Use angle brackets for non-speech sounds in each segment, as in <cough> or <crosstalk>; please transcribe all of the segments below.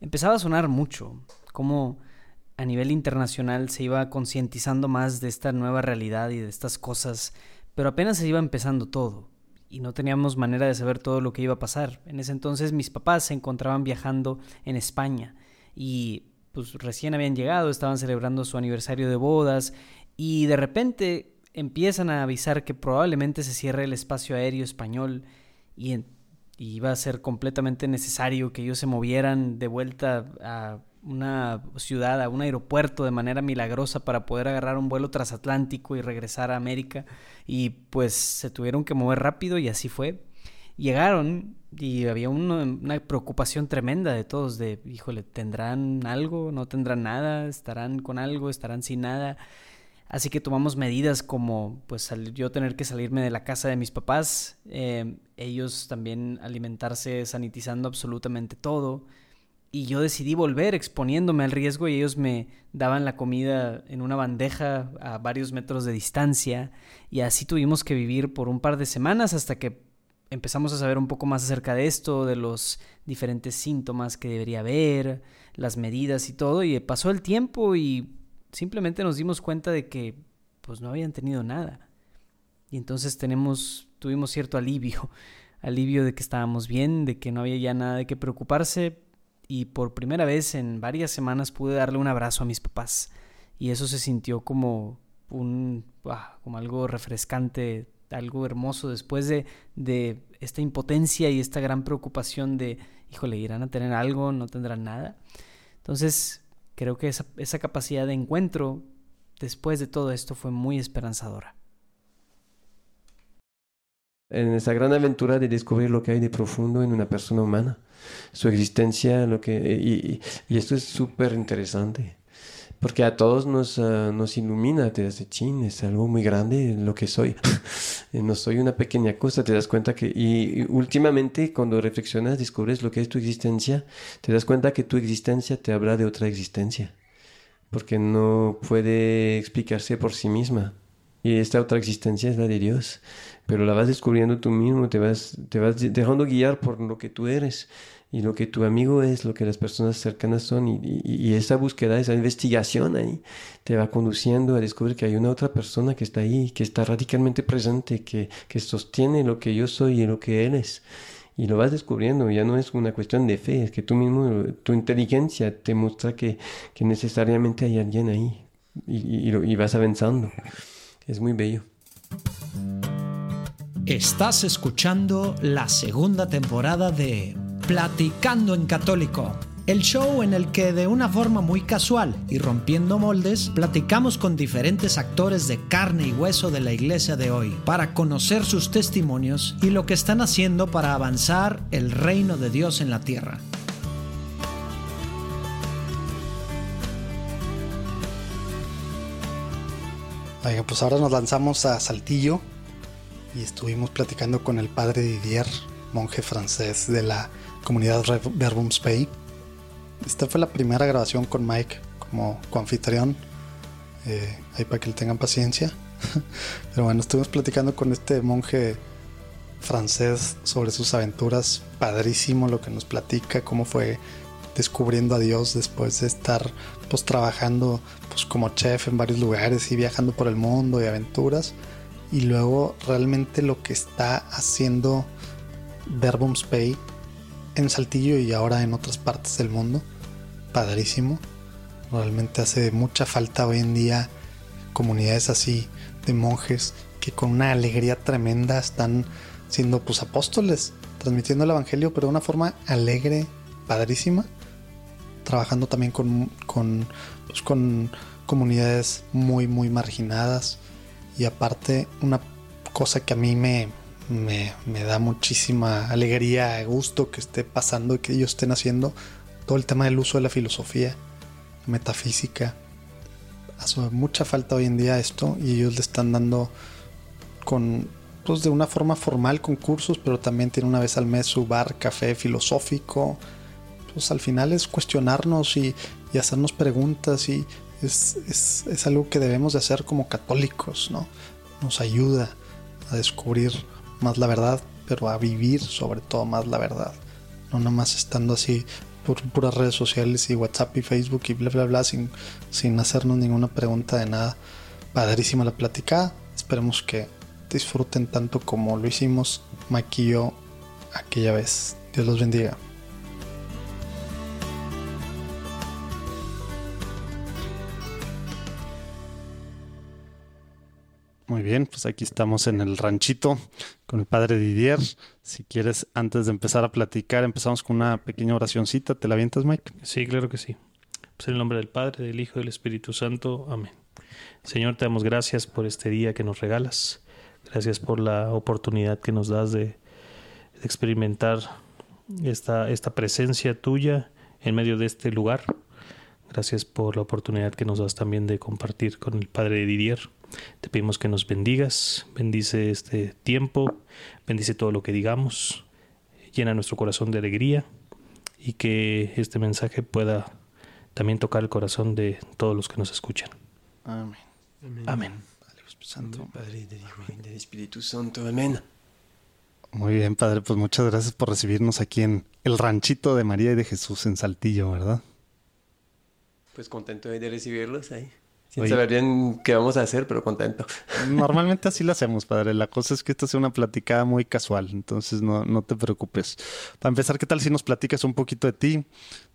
empezaba a sonar mucho, como a nivel internacional se iba concientizando más de esta nueva realidad y de estas cosas, pero apenas se iba empezando todo y no teníamos manera de saber todo lo que iba a pasar. En ese entonces mis papás se encontraban viajando en España y pues recién habían llegado, estaban celebrando su aniversario de bodas y de repente empiezan a avisar que probablemente se cierre el espacio aéreo español y, iba a ser completamente necesario que ellos se movieran de vuelta a una ciudad, a un aeropuerto de manera milagrosa para poder agarrar un vuelo transatlántico y regresar a América. Y pues se tuvieron que mover rápido y así fue. Llegaron y había una preocupación tremenda de todos de, híjole, ¿tendrán algo? ¿No tendrán nada? ¿Estarán con algo? ¿Estarán sin nada? Así que tomamos medidas como pues yo tener que salirme de la casa de mis papás, eh, ellos también alimentarse sanitizando absolutamente todo. Y yo decidí volver exponiéndome al riesgo y ellos me daban la comida en una bandeja a varios metros de distancia. Y así tuvimos que vivir por un par de semanas hasta que empezamos a saber un poco más acerca de esto, de los diferentes síntomas que debería haber, las medidas y todo. Y pasó el tiempo y simplemente nos dimos cuenta de que pues no habían tenido nada. Y entonces tenemos, tuvimos cierto alivio, <laughs> alivio de que estábamos bien, de que no había ya nada de qué preocuparse. Y por primera vez en varias semanas pude darle un abrazo a mis papás. Y eso se sintió como un, ah, como algo refrescante, algo hermoso después de, de esta impotencia y esta gran preocupación de, híjole, irán a tener algo, no tendrán nada. Entonces, Creo que esa, capacidad de encuentro después de todo esto fue muy esperanzadora. En esa gran aventura de descubrir lo que hay de profundo en una persona humana, su existencia, lo que y, y esto es súper interesante porque a todos nos, uh, nos ilumina, te das chin, es algo muy grande lo que soy. <laughs> no soy una pequeña cosa, te das cuenta que, y, últimamente cuando reflexionas, descubres lo que es tu existencia, te das cuenta que tu existencia te habla de otra existencia, porque no puede explicarse por sí misma. Y esta otra existencia es la de Dios, pero la vas descubriendo tú mismo, te vas, te vas dejando guiar por lo que tú eres y lo que tu amigo es, lo que las personas cercanas son, y, esa búsqueda, esa investigación ahí te va conduciendo a descubrir que hay una otra persona que está ahí, que está radicalmente presente, que, que sostiene lo que yo soy y lo que él es. Y lo vas descubriendo, ya no es una cuestión de fe, es que tú mismo, tu inteligencia te muestra que, que necesariamente hay alguien ahí y, y vas avanzando. Es muy bello. Estás escuchando la segunda temporada de Platicando en Católico, el show en el que de una forma muy casual y rompiendo moldes, platicamos con diferentes actores de carne y hueso de la iglesia de hoy para conocer sus testimonios y lo que están haciendo para avanzar el reino de Dios en la tierra. Oiga, pues ahora nos lanzamos a Saltillo y estuvimos platicando con el padre Didier, monje francés de la comunidad Verbum Spay. Esta fue la primera grabación con Mike como coanfitrión. Eh, ahí para que le tengan paciencia. <laughs> Pero bueno, estuvimos platicando con este monje francés sobre sus aventuras. Padrísimo lo que nos platica, cómo fue descubriendo a Dios después de estar pues trabajando pues como chef en varios lugares y viajando por el mundo y aventuras y luego realmente lo que está haciendo Verbum Spay en Saltillo y ahora en otras partes del mundo. Padrísimo. Realmente hace mucha falta hoy en día comunidades así de monjes que con una alegría tremenda están siendo pues apóstoles, transmitiendo el evangelio, pero de una forma alegre, padrísima. Trabajando también con, con, pues, con comunidades muy, muy marginadas. Y aparte, una cosa que a mí me, me, da muchísima alegría, gusto que esté pasando y que ellos estén haciendo todo el tema del uso de la filosofía, metafísica. Hace mucha falta hoy en día esto y ellos le están dando con pues de una forma formal con cursos, pero también tiene una vez al mes su bar café filosófico. Pues al final es cuestionarnos y, hacernos preguntas y es, es, algo que debemos de hacer como católicos, ¿no? Nos ayuda a descubrir más la verdad, pero a vivir sobre todo más la verdad. No nomás estando así por puras redes sociales y WhatsApp y Facebook y bla, bla, bla, sin, sin hacernos ninguna pregunta de nada. Padrísima la plática. Esperemos que disfruten tanto como lo hicimos yo aquella vez. Dios los bendiga. Muy bien, pues aquí estamos en el ranchito con el padre Didier. Si quieres, antes de empezar a platicar, empezamos con una pequeña oracióncita. ¿Te la avientas, Mike? Sí, claro que sí. Pues en el nombre del Padre, del Hijo y del Espíritu Santo. Amén. Señor, te damos gracias por este día que nos regalas. Gracias por la oportunidad que nos das de, de experimentar esta, esta presencia tuya en medio de este lugar. Gracias por la oportunidad que nos das también de compartir con el Padre Didier. Te pedimos que nos bendigas, bendice este tiempo, bendice todo lo que digamos, llena nuestro corazón de alegría y que este mensaje pueda también tocar el corazón de todos los que nos escuchan. Amén. Amén. Santo, Padre, del Hijo y del Espíritu Santo. Amén. Muy bien, Padre, pues muchas gracias por recibirnos aquí en el ranchito de María y de Jesús en Saltillo, ¿verdad? Pues contento de recibirlos ahí. Sin saber bien qué vamos a hacer, pero contento. <laughs> Normalmente así lo hacemos, padre. La cosa es que esta sea una platicada muy casual, entonces no, no te preocupes. Para empezar, ¿qué tal si nos platicas un poquito de ti?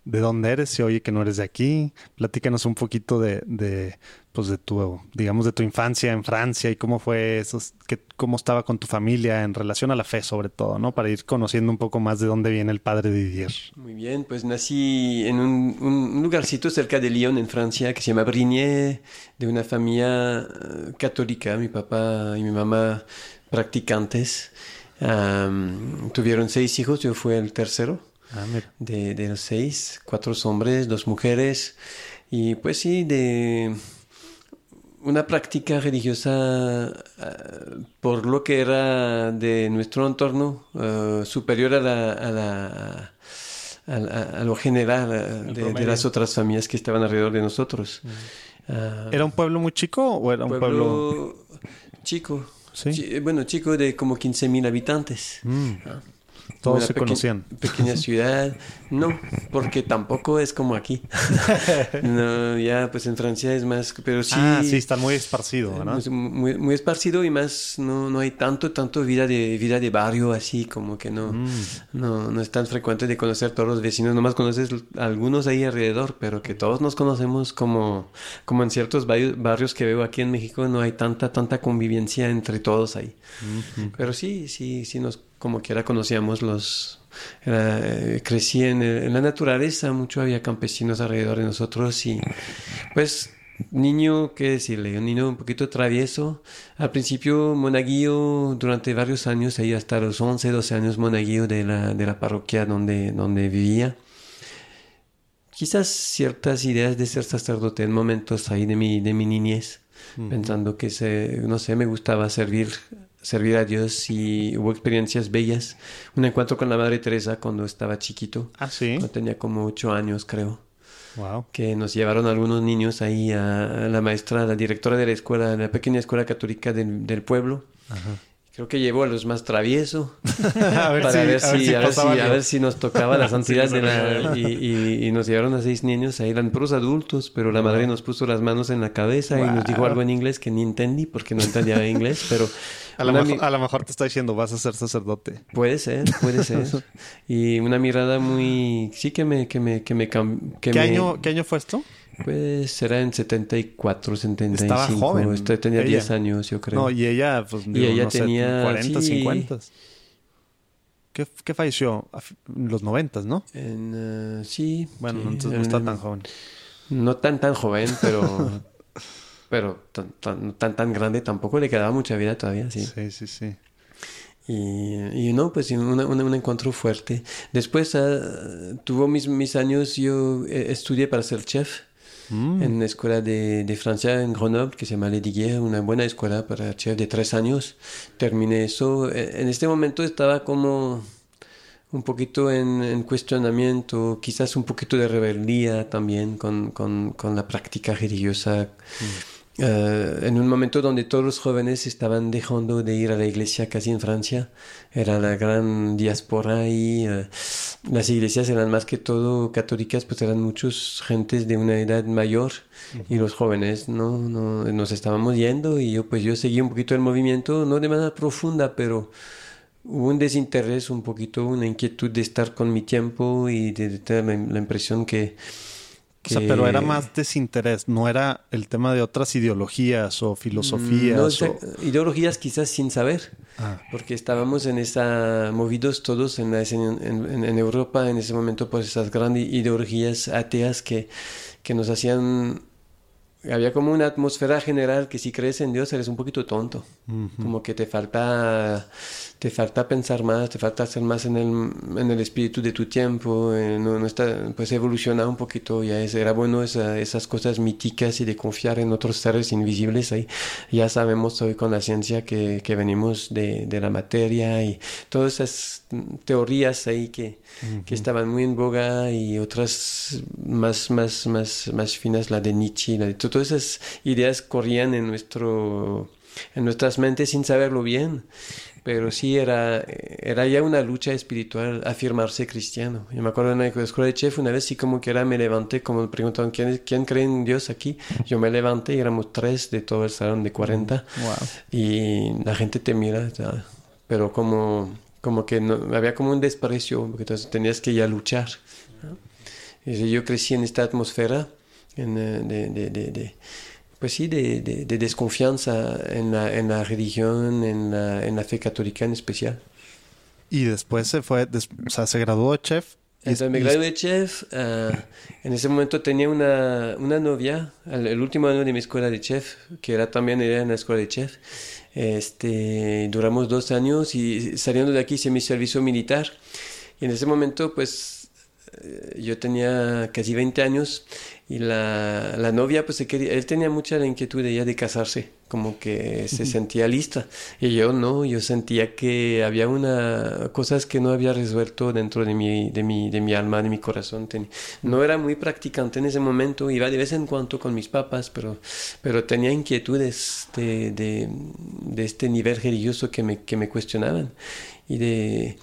¿De dónde eres? Si oye que no eres de aquí. Platícanos un poquito de, de pues de tu, digamos, de tu infancia en Francia y cómo fue eso, que, cómo estaba con tu familia en relación a la fe, sobre todo, ¿no? Para ir conociendo un poco más de dónde viene el padre Didier. Muy bien, pues nací en un, un lugarcito cerca de Lyon, en Francia, que se llama Brigné, de una familia eh, católica. Mi papá y mi mamá practicantes. Tuvieron seis hijos, yo fui el tercero Ah, mira. de, de los seis, cuatro hombres, dos mujeres, y pues sí, de una práctica religiosa eh, por lo que era de nuestro entorno eh, superior a, la, a, la- a la- a lo general eh, de, de las otras familias que estaban alrededor de nosotros. Ah, ¿Era un pueblo muy chico o era un pueblo...? pueblo chico, Sí. chi- bueno, chico de como 15.000 habitantes. Mm. Ah. Todos Una se conocían. Pequeña <laughs> ciudad. No, porque tampoco es como aquí. <laughs> no, ya pues en Francia es más, pero sí. Ah, sí, está muy esparcido, ¿verdad? Muy, muy, muy esparcido y más no, no hay tanto, tanto vida de vida de barrio así como que no, Mm. no, no es tan frecuente de conocer todos los vecinos, nomás conoces algunos ahí alrededor, pero que todos nos conocemos como, como en ciertos barrios, barrios que veo aquí en México, no hay tanta, tanta convivencia entre todos ahí. Pero sí, sí, sí nos como quiera conocíamos los... era, eh, crecí en, el- en la naturaleza, mucho había campesinos alrededor de nosotros y pues niño, qué decirle, un niño un poquito travieso. Al principio monaguillo durante varios años, ahí hasta los 11, 12 años monaguillo de la, de la parroquia donde, donde vivía. Quizás ciertas ideas de ser sacerdote en momentos ahí de mi, de mi niñez, pensando que, se, no sé, me gustaba servir, servir a Dios y hubo experiencias bellas. Un encuentro con la Madre Teresa cuando estaba chiquito, Ah, sí. cuando tenía como ocho años, creo Wow. que nos llevaron algunos niños ahí a la maestra, la directora de la escuela, de la pequeña escuela católica del, del pueblo. Creo que llevó a los más traviesos <laughs> ver para si, ver a ver si, a ver si, pasaba a algo. ver si nos tocaba la <laughs> santidad Sí, de la, y, y- y nos llevaron a seis niños, ahí eran puros adultos, pero la madre nos puso las manos en la cabeza y nos dijo Wow. algo en inglés que ni entendí porque no entendía inglés, pero A lo, mejor, a lo mejor te está diciendo, vas a ser sacerdote. puede ser, puede <laughs> ser. y una mirada muy, sí que me, que me, que me, que ¿Qué, me- año, ¿Qué año fue esto? Pues será en 74, 75. Estaba joven, Este tenía ella. 10 años, yo creo. No, y ella, pues, digo, ella no sé, tenía, 40, sí. 50. ¿Qué, ¿Qué falleció? Los 90, ¿no? En, eh, sí. Bueno, sí, entonces no en- está tan joven. No tan tan joven, pero <laughs> pero tan, tan, tan tan grande tampoco le quedaba mucha vida todavía, sí. Sí, sí, sí. Y, y no, pues una- una- un encuentro fuerte. Después ah, tuvo mis, mis años, yo eh, estudié para ser chef Mm. en una escuela de, de Francia en Grenoble que se llama Lediguier, una buena escuela para chef de tres años. Terminé eso. Eh, En este momento estaba como un poquito en, en cuestionamiento, quizás un poquito de rebeldía también con, con, con la práctica religiosa. Eh, en un momento donde todos los jóvenes estaban dejando de ir a la iglesia casi en Francia, era la gran diáspora y eh, las iglesias eran más que todo católicas, pues eran muchos gentes de una edad mayor y los jóvenes no, no nos estábamos yendo y yo pues yo seguí un poquito el movimiento, no de manera profunda, pero hubo un desinterés, un poquito una inquietud de estar con mi tiempo y de, tener la impresión que o sea, pero era más desinterés, no era el tema de otras ideologías o filosofías. No, ideologías quizás sin saber, ah. porque estábamos en esa, movidos todos en, en, en, Europa en ese momento por esas grandes ideologías ateas que, que nos hacían había como una atmósfera general que si crees en Dios eres un poquito tonto. Como que te falta, te falta pensar más, te falta hacer más en el, en el espíritu de tu tiempo. Eh, no, no, está, pues evolucionar un poquito. Ya es, era bueno esas cosas míticas y de confiar en otros seres invisibles. Ahí ya sabemos hoy con la ciencia que, que venimos de, de, la materia y todas esas teorías ahí que, que estaban muy en boga y otras más, más, más, más finas, la de Nietzsche, la de todas esas ideas corrían en, nuestro, en nuestras mentes sin saberlo bien. Pero sí era, era ya una lucha espiritual afirmarse cristiano. Yo me acuerdo en la escuela de chef una vez sí como que era me levanté, como me preguntaban ¿quién, quién cree en Dios aquí. Yo me levanté y éramos tres de todo el salón de 40. Y la gente te mira, pero como, como que no, había como un desprecio, porque entonces tenías que ya luchar. Y yo crecí en esta atmósfera en, eh, de, de, de, de, pues sí, de, desconfianza en la, en la religión, en la, en la, fe católica en especial. Y después se fue, o sea, se graduó de chef. Entonces me gradué de chef. Uh, en ese momento tenía una, una novia, el, el, último año de mi escuela de chef, que era también era en la escuela de chef. Este, duramos dos años y saliendo de aquí hice mi servicio militar. Y en ese momento, pues, eh, yo tenía casi 20 años y la, la novia, pues se quería, él tenía mucha la inquietud de ella de casarse, como que se sentía lista. Y yo no, yo sentía que había una cosas que no había resuelto dentro de mi, de mi, de mi alma, de mi corazón. no era muy practicante en ese momento, iba de vez en cuando con mis papás, pero, pero tenía inquietudes de, de, de este nivel religioso que me, que me cuestionaban. Y de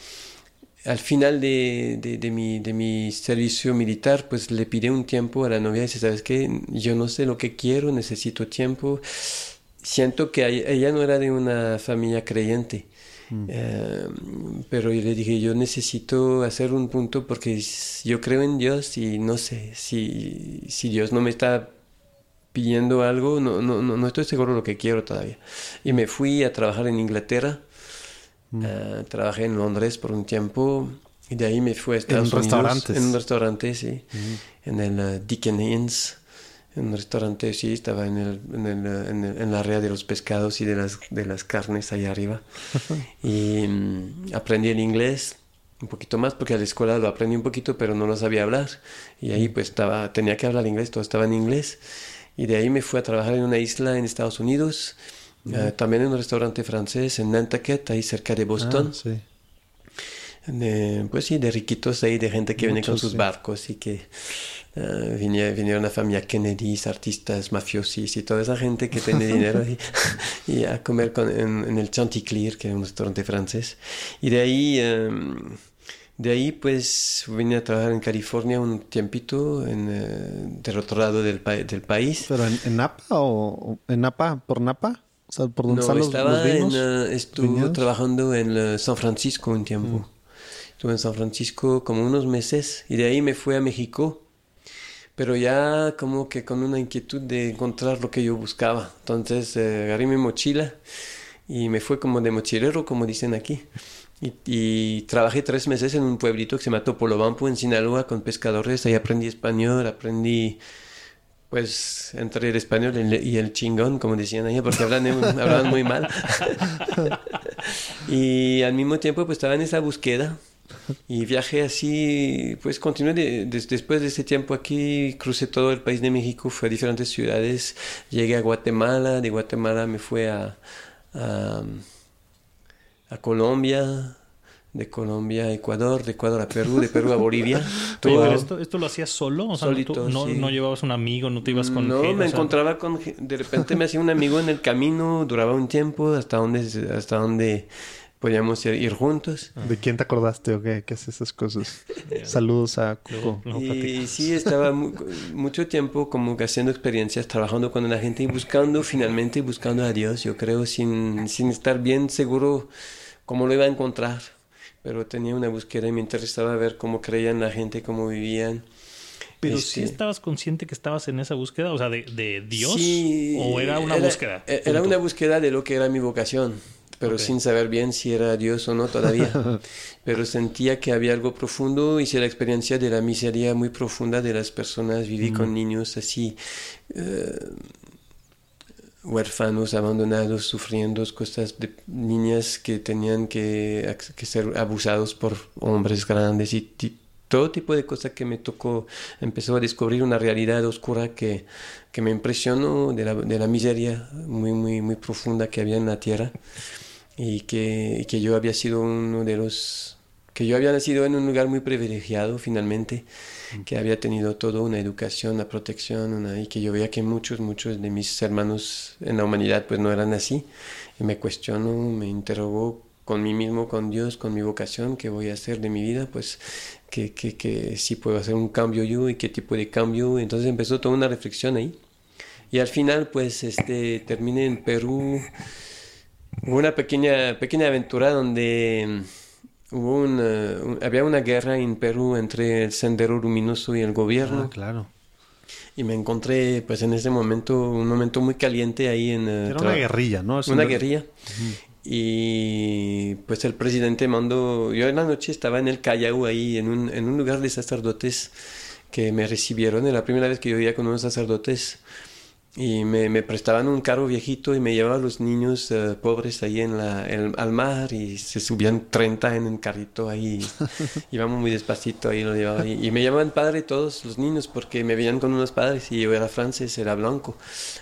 al final de, de, mi, de mi servicio militar, pues le pide un tiempo a la novia y dice, ¿sabes qué? Yo no sé lo que quiero, necesito tiempo. Siento que ella no era de una familia creyente, mm. eh, pero yo le dije, yo necesito hacer un punto porque yo creo en Dios y no sé si, si Dios no me está pidiendo algo, no, no, no, no estoy seguro de lo que quiero todavía. Y me fui a trabajar en Inglaterra Mm. Eh, trabajé en Londres por un tiempo y de ahí me fui a Estados ¿En Restaurantes? En un restaurante, sí. Mm. En el uh, Deacon Inns. En un restaurante, sí, estaba en, el, en, el, en, el, en, la área de los pescados y de las, de las carnes ahí arriba. <laughs> y um, aprendí el inglés un poquito más porque a la escuela lo aprendí un poquito pero no lo sabía hablar y ahí pues estaba tenía que hablar inglés todo estaba en inglés y de ahí me fui a trabajar en una isla en Estados Unidos eh, también en un restaurante francés en Nantucket, ahí cerca de Boston. Ah, pues sí, de riquitos ahí, de gente que viene con sus barcos y que uh, vinieron una familia Kennedy, artistas, mafiosis y toda esa gente que tiene <laughs> dinero y, a comer con, en, el Chanticleer, que es un restaurante francés. Y de ahí, em, de ahí pues vine a trabajar en California un tiempito, en, uh, del otro lado del, del país. ¿Pero en, en Napa o en Napa, por Napa? ¿Por no, estaba en, uh, estuve trabajando en uh, San Francisco un tiempo. Mm. Estuve en San Francisco como unos meses y de ahí me fui a México, pero ya como que con una inquietud de encontrar lo que yo buscaba. Entonces eh, agarré mi mochila y me fue como de mochilero, como dicen aquí. Y, y, trabajé tres meses en un pueblito que se llama Topolobampo en Sinaloa con pescadores. Ahí aprendí español, aprendí pues entre el español y el chingón, como decían ahí, porque hablan, <laughs> hablaban muy mal. <laughs> y al mismo tiempo pues estaba en esa búsqueda y viajé así, pues continué después de ese tiempo aquí, crucé todo el país de México, fui a diferentes ciudades, llegué a Guatemala, de Guatemala me fui a, a Colombia, de Colombia a Ecuador, de Ecuador a Perú, de Perú a Bolivia. <laughs> Oye, Todo- pero esto, esto lo hacías solo? O sea, no- Solito, tú no, sí. no llevabas un amigo, no te ibas con No, gente, me o sea, encontraba con... De repente me hacía un amigo en el camino, duraba un tiempo, hasta donde, hasta donde podíamos ir, ir juntos. ¿De quién te acordaste o qué? ¿Qué hace esas cosas? Saludos a luego Y sí, estaba mu- mucho tiempo como que haciendo experiencias, trabajando con la gente y buscando, finalmente buscando a Dios, yo creo, sin, sin estar bien seguro cómo lo iba a encontrar. Pero tenía una búsqueda y me interesaba ver cómo creían la gente, cómo vivían. Pero Este, sí estabas consciente que estabas en esa búsqueda, o sea, de, de Dios, Sí, o era una búsqueda. e- Era una búsqueda de lo que era mi vocación, pero sin saber bien si era Dios o no todavía. <laughs> pero sentía que había algo profundo, hice la experiencia de la miseria muy profunda de las personas, viví con niños así, eh, huérfanos, abandonados, sufriendo cosas de niñas que tenían que, que ser abusados por hombres grandes y todo tipo de cosas que me tocó. Empezó a descubrir una realidad oscura que, que me impresionó de la, de la miseria muy, muy, muy profunda que había en la tierra y que, que yo había sido uno de los que yo había nacido en un lugar muy privilegiado finalmente, que había tenido toda una educación, una protección, una- y que yo veía que muchos, muchos de mis hermanos en la humanidad pues no eran así. Y me cuestionó, me interrogó con mí mismo, con Dios, con mi vocación, qué voy a hacer de mi vida, pues que, que, que si puedo hacer un cambio yo y qué tipo de cambio. Entonces empezó toda una reflexión ahí. Y al final pues este, terminé en Perú. Una pequeña, pequeña aventura donde hubo una, un- había una guerra en Perú entre el Sendero Luminoso y el gobierno. Ah, claro. Y me encontré pues en ese momento, un momento muy caliente ahí en... eh, Era una guerrilla, ¿no? Es una un- guerrilla. Y pues el presidente mandó, yo en la noche estaba en el Callao ahí, en un, en un lugar de sacerdotes que me recibieron, era la primera vez que yo iba con unos sacerdotes y me, me prestaban un carro viejito y me llevaban los niños eh, pobres ahí en la, el- al mar y se subían 30 en un carrito ahí, <laughs> íbamos muy despacito ahí, lo llevaba ahí. y me llamaban padre todos los niños porque me veían con unos padres y yo era francés, era blanco,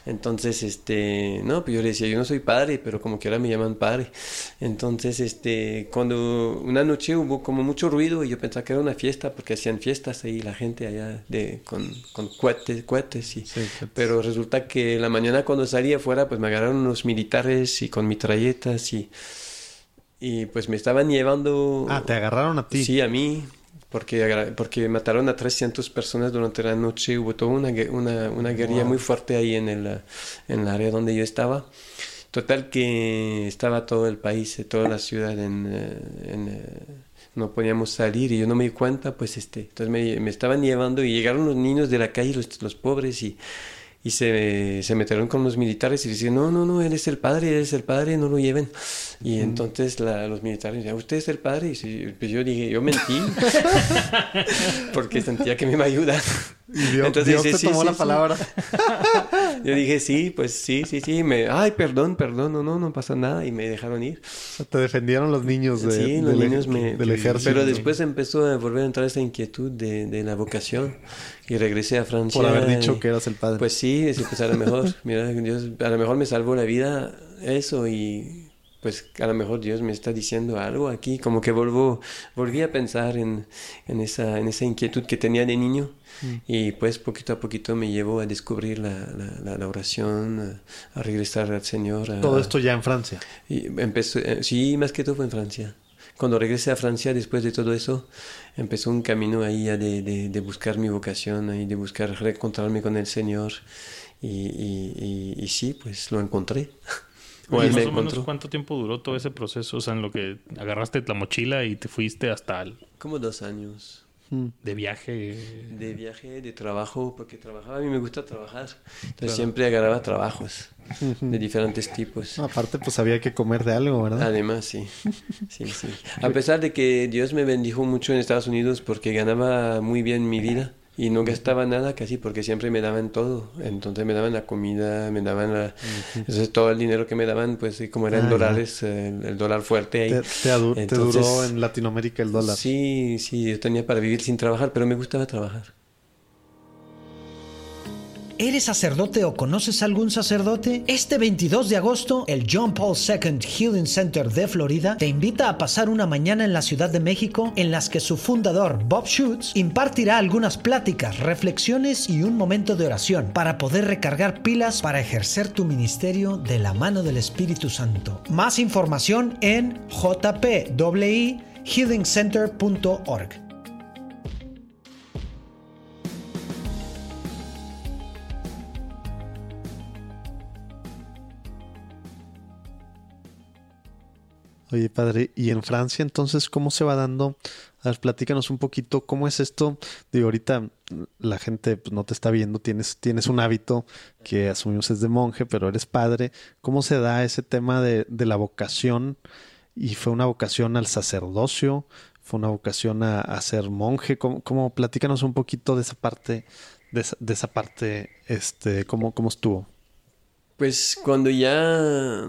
entonces este, no, pues yo le decía, yo no soy padre, pero como que ahora me llaman padre, entonces este, cuando una noche hubo como mucho ruido y yo pensaba que era una fiesta porque hacían fiestas ahí la gente allá de, con, con cohetes, cohetes y... Sí, Pero resulta que la mañana cuando salí afuera, pues me agarraron unos militares y con mitralletas y, y pues me estaban llevando... Ah, te agarraron a ti. Sí, a mí, porque, porque mataron a 300 personas durante la noche. Hubo toda una, una, una guerrilla muy fuerte ahí en el, en el área donde yo estaba. Total que estaba todo el país, eh, toda la ciudad en... eh, en, eh, no podíamos salir y yo no me di cuenta, pues este, entonces me, me estaban llevando y llegaron los niños de la calle, los, los pobres y, y se, se metieron con los militares y decían, no, no, no, él es el padre, él es el padre, no lo lleven. Y entonces la- los militares decían, ¿usted es el padre? Y pues yo dije, yo mentí, <laughs> <laughs> porque sentía que me iba a ayudar. Y Dios, Entonces Dios dice, te tomó sí, la sí. palabra. <laughs> Yo dije, sí, pues sí, sí, sí. Me, Ay, perdón, perdón, no, no, no pasa nada. Y me dejaron ir. Te defendieron los niños de, sí, los del, niños me... del ejército. Pero después empezó a volver a entrar esa inquietud de, de la vocación. Y regresé a Francia. Por haber dicho y- que eras el padre. Pues sí, es, pues a lo mejor, mira, Dios, a lo mejor me salvó la vida eso y pues a lo mejor Dios me está diciendo algo aquí, como que volvo, volví a pensar en, en, esa, en esa inquietud que tenía de niño Mm. y pues poquito a poquito me llevó a descubrir la, la, oración, a, a regresar al Señor. a- Todo esto ya en Francia. y empezó, eh, sí, más que todo fue en Francia. Cuando regresé a Francia después de todo eso, empezó un camino ahí ya de, de, de buscar mi vocación, ahí de buscar reencontrarme con el Señor. Y, y, y, y sí, pues lo encontré. <laughs> Me más o menos, encontró. ¿cuánto tiempo duró todo ese proceso? O sea, en lo que agarraste la mochila y te fuiste hasta el- Como dos años de viaje. de viaje, de trabajo, porque trabajaba, a mí me gusta trabajar. Entonces siempre agarraba trabajos de diferentes tipos. Aparte, pues había que comer de algo, ¿verdad? Además, sí. sí, sí. <laughs> A pesar de que Dios me bendijo mucho en Estados Unidos porque ganaba muy bien mi vida y no gastaba nada casi porque siempre me daban todo. Entonces me daban la comida, me daban la... Entonces todo el dinero que me daban, pues como era Ah, dólares, eh, el, el dólar fuerte ahí. Te, duró en Latinoamérica el dólar. Sí, sí, yo tenía para vivir sin trabajar, pero me gustaba trabajar. ¿Eres sacerdote o conoces algún sacerdote? Este 22 de agosto, el John Paul II Healing Center de Florida te invita a pasar una mañana en la Ciudad de México en las que su fundador, Bob Schutz, impartirá algunas pláticas, reflexiones y un momento de oración para poder recargar pilas para ejercer tu ministerio de la mano del Espíritu Santo. Más información en jpwehealingcenter.org. Oye, padre, ¿y en Francia entonces cómo se va dando? A ver, platícanos un poquito cómo es esto. Digo, ahorita la gente pues, no te está viendo, tienes, tienes un hábito que asumimos es de monje, pero eres padre. ¿Cómo se da ese tema de, de la vocación? ¿Y fue una vocación al sacerdocio? ¿Fue una vocación a, ser monje? ¿Cómo, ¿Cómo, un poquito de esa parte, de esa, de esa parte, este, cómo, cómo estuvo. Pues cuando ya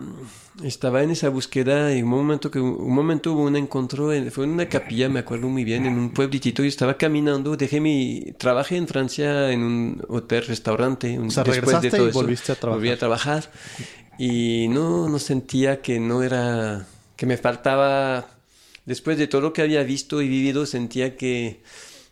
estaba en esa búsqueda, en un momento que un momento hubo un encuentro, en, fue en una capilla, me acuerdo muy bien, en un pueblitito, yo estaba caminando, dejé mi, trabajé en Francia en un hotel, restaurante, un, o sea, después de todo y eso, volviste a trabajar. volví a trabajar y no, no sentía que no era, que me faltaba, después de todo lo que había visto y vivido, sentía que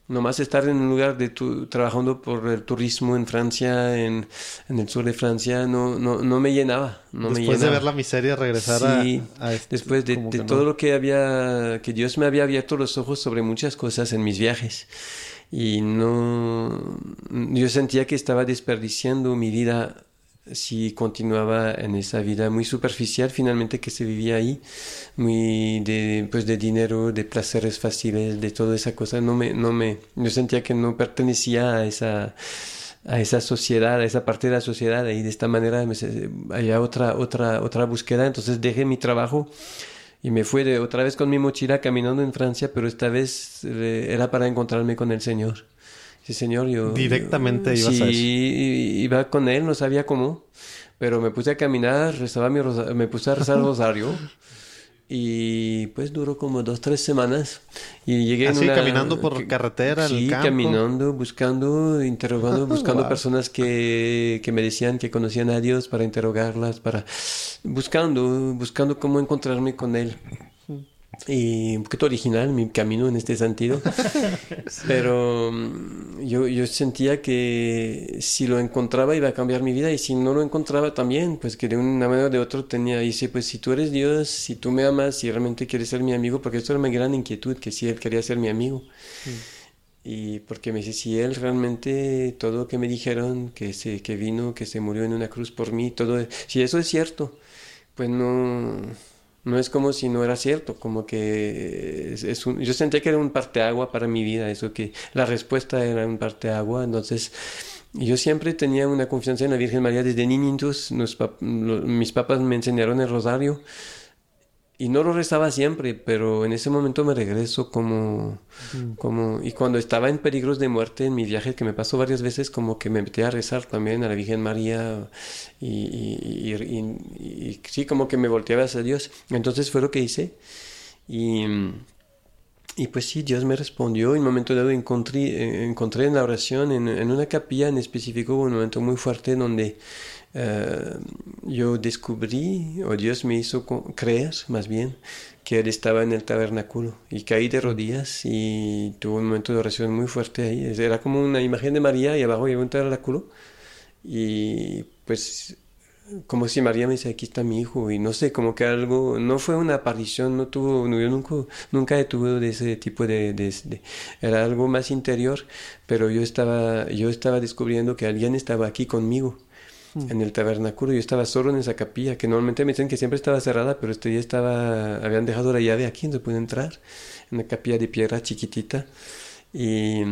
nomás estar en un lugar de tu, trabajando por el turismo en Francia, en, en el sur de Francia, no, no, no me llenaba. No después me llenaba. de ver la miseria, regresar sí, a, a este, después de, de todo no. lo que había, que Dios me había abierto los ojos sobre muchas cosas en mis viajes. Y no, yo sentía que estaba desperdiciando mi vida si continuaba en esa vida muy superficial finalmente que se vivía ahí, muy de, pues de dinero, de placeres fáciles, de toda esa cosa, no me, no me, yo sentía que no pertenecía a esa, a esa sociedad, a esa parte de la sociedad y de esta manera me, había otra, otra, otra búsqueda, entonces dejé mi trabajo y me fui de, otra vez con mi mochila caminando en Francia, pero esta vez eh, era para encontrarme con el Señor. Sí, señor, yo... Directamente yo, ibas sí, a eso. iba con él, no sabía cómo, pero me puse a caminar, rezaba mi rosa, me puse a rezar el <laughs> rosario y pues duró como dos, tres semanas y llegué Así, en una... caminando por carretera, Sí, el campo. caminando, buscando, interrogando, <laughs> buscando Wow. personas que, que me decían que conocían a Dios para interrogarlas, para... Buscando, buscando cómo encontrarme con Él y un poquito original mi camino en este sentido, <laughs> pero mm, yo, yo sentía que si lo encontraba iba a cambiar mi vida y si no lo encontraba también, pues que de una manera o de otra tenía, y dice, pues si tú eres Dios, si tú me amas, si realmente quieres ser mi amigo, porque esto era mi gran inquietud, que si Él quería ser mi amigo. Y porque me dice, si Él realmente, todo lo que me dijeron, que, se, que vino, que se murió en una cruz por mí, todo, si eso es cierto, pues no no es como si no era cierto, como que es, un, yo sentía que era un parteagua para mi vida, eso que la respuesta era un parteagua, entonces yo siempre tenía una confianza en la Virgen María. Desde niñitos, mis papás me enseñaron el rosario y no lo rezaba siempre, pero en ese momento me regreso como, mm. como, y cuando estaba en peligros de muerte en mi viaje, que me pasó varias veces, como que me metí a rezar también a la Virgen María, y, y, y, y sí, como que me volteaba hacia Dios. Entonces fue lo que hice, y, y pues sí, Dios me respondió, en un momento dado encontré, encontré en la oración, en, en una capilla en específico, un momento muy fuerte donde Uh, yo descubrí, o Dios me hizo creer más bien, que Él estaba en el tabernáculo y caí de rodillas y tuve un momento de oración muy fuerte ahí. Era como una imagen de María y abajo había un tabernáculo y pues como si María me dice aquí está mi hijo y no sé, como que algo, no fue una aparición, no tuvo, no, yo nunca, nunca de ese tipo de, de, de, era algo más interior, pero yo estaba, yo estaba descubriendo que alguien estaba aquí conmigo en el tabernáculo. Yo estaba solo en esa capilla, que normalmente me dicen que siempre estaba cerrada, pero este día estaba, habían dejado la llave aquí, no pude entrar, en una capilla de piedra chiquitita. Y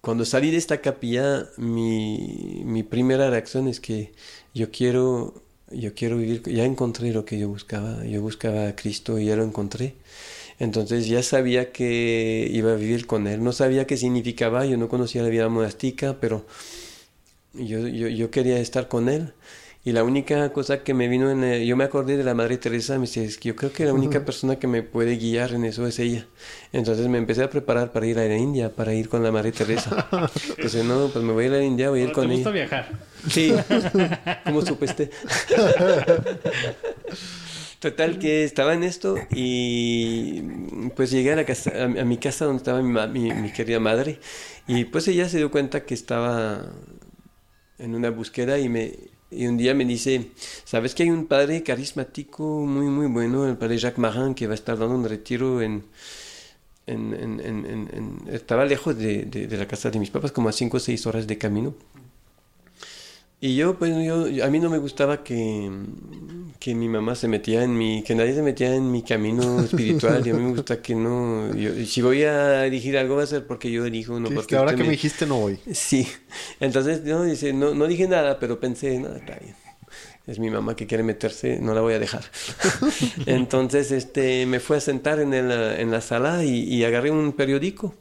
cuando salí de esta capilla, mi, mi primera reacción es que yo quiero, yo quiero vivir, ya encontré lo que yo buscaba, yo buscaba a Cristo y ya lo encontré. Entonces ya sabía que iba a vivir con Él, no sabía qué significaba, yo no conocía la vida monástica, pero yo, yo, yo, quería estar con él Y la única cosa que me vino en... eh, yo me acordé de la Madre Teresa, me que yo creo que la única persona que me puede guiar en eso es ella. Entonces me empecé a preparar para ir a la India, para ir con la Madre Teresa. <laughs> Entonces, no, pues me voy a ir a la India, voy a ir con ella. viajar? Sí, <laughs> ¿cómo supiste? Total que estaba en esto y pues llegué a, la casa, a, a mi casa donde estaba mi, mi- mi querida madre y pues ella se dio cuenta que estaba en una búsqueda y, me, y un día me dice, ¿sabes que hay un padre carismático muy muy bueno, el padre Jacques Marin, que va a estar dando un retiro en... en- en- estaba lejos de, de- de la casa de mis papás, como a 5 o 6 horas de camino. Y yo, pues, yo, a mí no me gustaba que, que mi mamá se metía en mi, que nadie se metía en mi camino <laughs> espiritual. Y a mí me gusta que no, yo- si voy a elegir algo va a ser porque yo elijo, no Que- porque que ahora que me dijiste no voy. Sí, entonces no, dice, no, no dije nada, pero pensé, no, está bien. Es mi mamá que quiere meterse, no la voy a dejar. <laughs> entonces este, me fui a sentar en, el, en la sala y, y agarré un periódico.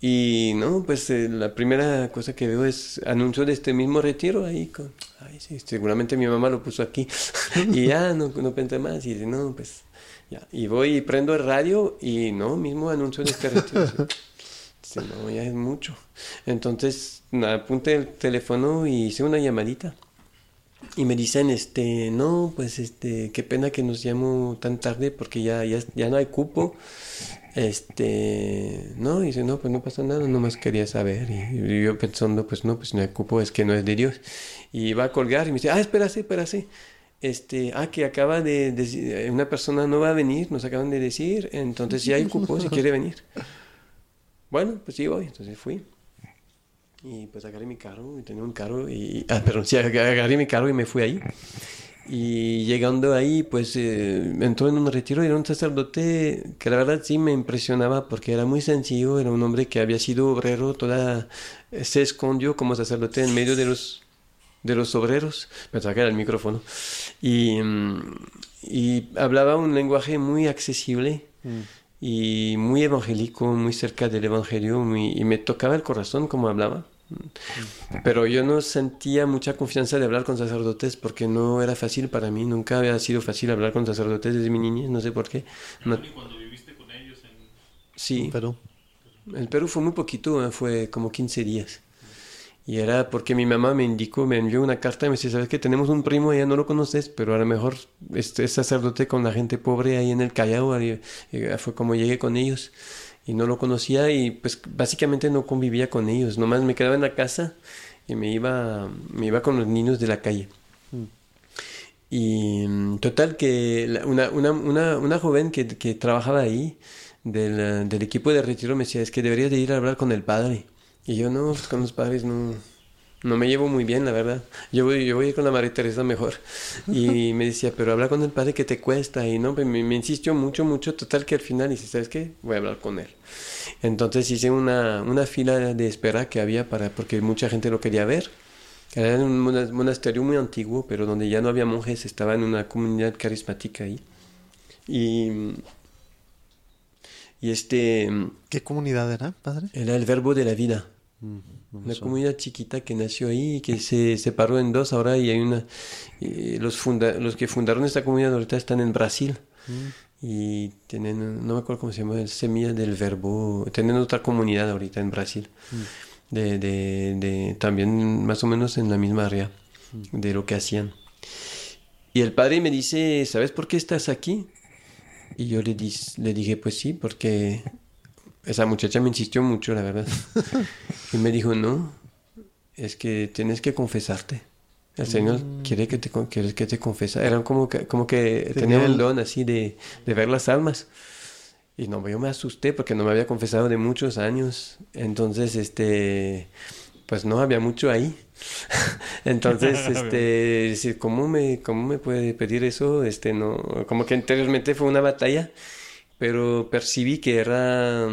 Y no, pues eh, la primera cosa que veo es anuncio de este mismo retiro ahí. Con, ay, sí, seguramente mi mamá lo puso aquí. <laughs> y ya no, no pensé más. Y no, pues ya. Y voy y prendo el radio y no, mismo anuncio de este retiro. <laughs> Ya es mucho. Entonces apunté el teléfono y hice una llamadita. Y me dicen, este, no, pues, este, qué pena que nos llamo tan tarde porque ya, ya, ya no hay cupo. Este, no, dice, no, pues no pasa nada, nomás quería saber. Y, yo pensando, pues no, pues no hay cupo, es que no es de Dios. Y va a colgar y me dice, ah, espérase, espérase. Este, ah, que acaba de decir, una persona no va a venir, nos acaban de decir, entonces ya hay cupo si quiere venir. Bueno, pues sí voy, entonces fui. Y pues agarré mi carro, y tenía un carro, y... Ah, perdón, sí, ag- agarré mi carro y me fui ahí. Y llegando ahí, pues eh, entró en un retiro y era un sacerdote que la verdad sí me impresionaba porque era muy sencillo, era un hombre que había sido obrero, toda... se escondió como sacerdote en medio de los, de los obreros, me saqué el micrófono, y, mm, y hablaba un lenguaje muy accesible y muy evangélico, muy cerca del evangelio, muy- y me tocaba el corazón como hablaba. Pero yo no sentía mucha confianza de hablar con sacerdotes porque no era fácil para mí, nunca había sido fácil hablar con sacerdotes desde mi niñez, no sé por qué. No- cuando viviste con ellos en... sí, Pero el Perú fue muy poquito, ¿eh? fue como 15 días. Y era porque mi mamá me indicó, me envió una carta y me dice, ¿sabes que Tenemos un primo, ya no lo conoces, pero a lo mejor este es sacerdote con la gente pobre ahí en el Callao. ahí, fue como llegué con ellos. Y no lo conocía y pues básicamente no convivía con ellos. Nomás me quedaba en la casa y me iba, me iba con los niños de la calle. Y total que una, una, una, una joven que, que trabajaba ahí del, del equipo de retiro me decía, es que deberías de ir a hablar con el padre. Y yo no, pues, con los padres no, no me llevo muy bien, la verdad. Yo voy, yo voy a ir con la María Teresa mejor. Y <laughs> me decía, pero habla con el padre que te cuesta. Y no, me, me insistió mucho, mucho. Total que al final dice, ¿sabes qué? Voy a hablar con él. Entonces hice una, una fila de espera que había para, porque mucha gente lo quería ver. Era un mona- monasterio muy antiguo, pero donde ya no había monjes, estaba en una comunidad carismática ahí. Y, y este ¿qué comunidad era, padre? era el verbo de la vida. Mm, Una comunidad chiquita que nació ahí y que se separó en dos ahora y hay una... y los, funda, los que fundaron esta comunidad ahorita están en Brasil Mm. y tienen, no me acuerdo cómo se llama, Semilla del Verbo, tienen otra comunidad ahorita en Brasil, Mm. de, de, de- también más o menos en la misma área Mm. de lo que hacían. Y el padre me dice, ¿sabes por qué estás aquí? Y yo le, dis- le dije, pues sí, porque esa muchacha me insistió mucho, la verdad. <laughs> y me dijo, no, es que tienes que confesarte. El Señor quiere que te, quiere que te confesa. Era como que, como que tenía, el- don así de, de ver las almas. Y no, yo me asusté porque no me había confesado de muchos años. Entonces, este, pues no había mucho ahí. <laughs> Entonces, <laughs> este, decir, ¿cómo me, cómo me puede pedir eso? Este, no, como que anteriormente fue una batalla, pero percibí que era,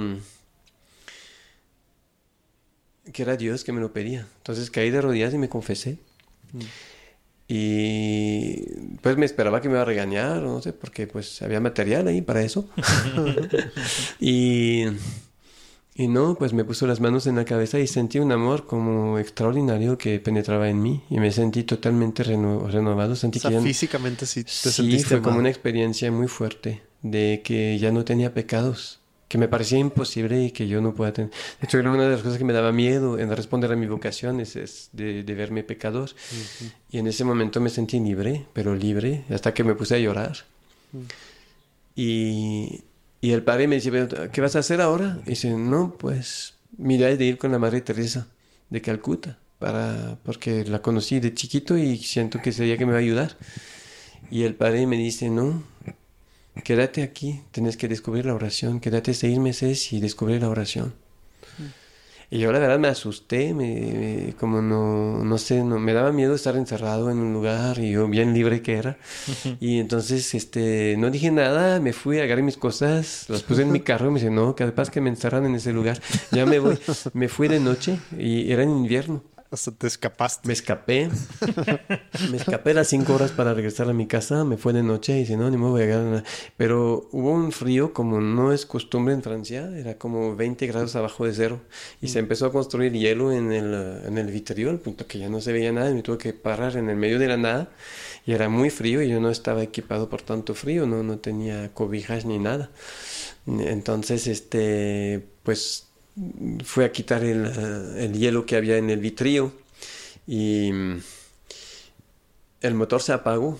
que era Dios que me lo pedía. Entonces caí de rodillas y me confesé. Y pues me esperaba que me iba a regañar, o no sé, porque pues había material ahí para eso. <laughs> y, Y no, pues me puso las manos en la cabeza y sentí un amor como extraordinario que penetraba en mí y me sentí totalmente reno- renovado. Sentí O sea, que ya- físicamente sí te sí, sentiste fue como una experiencia muy fuerte de que ya no tenía pecados, que me parecía imposible y que yo no podía tener. De hecho, era una de las cosas que me daba miedo en responder a mi vocación, es, es de, de verme pecador. Y en ese momento me sentí libre, pero libre, hasta que me puse a llorar. Y, y el padre me dice, "Pero, ¿qué vas a hacer ahora? Y dice, no, pues mi idea es de ir con la Madre Teresa de Calcuta, para, porque la conocí de chiquito y siento que sería que me va a ayudar. Y el padre me dice, no, quédate aquí, tienes que descubrir la oración, quédate seis meses y descubrir la oración. Y yo la verdad me asusté, me, me- como no, no sé, no, me daba miedo estar encerrado en un lugar y yo bien libre que era. <laughs> Y entonces este, no dije nada, me fui, agarré mis cosas, las puse en mi carro y me dice, no, capaz que me encerran en ese lugar. Ya me voy. <laughs> Me fui de noche y era en invierno. O sea, te escapaste. Me escapé. <laughs> me escapé las cinco horas para regresar a mi casa. Me fue de noche y dice, no, ni me voy a llegar. Pero hubo un frío como no es costumbre en Francia. Era como 20 grados abajo de cero. Y se empezó a construir hielo en el, en el vitriol, al punto que ya no se veía nada. Y me tuve que parar en el medio de la nada. Y era muy frío y yo no estaba equipado por tanto frío. No, no tenía cobijas ni nada. Entonces, este, pues fue a quitar el, el hielo que había en el vitrío y mm, el motor se apagó.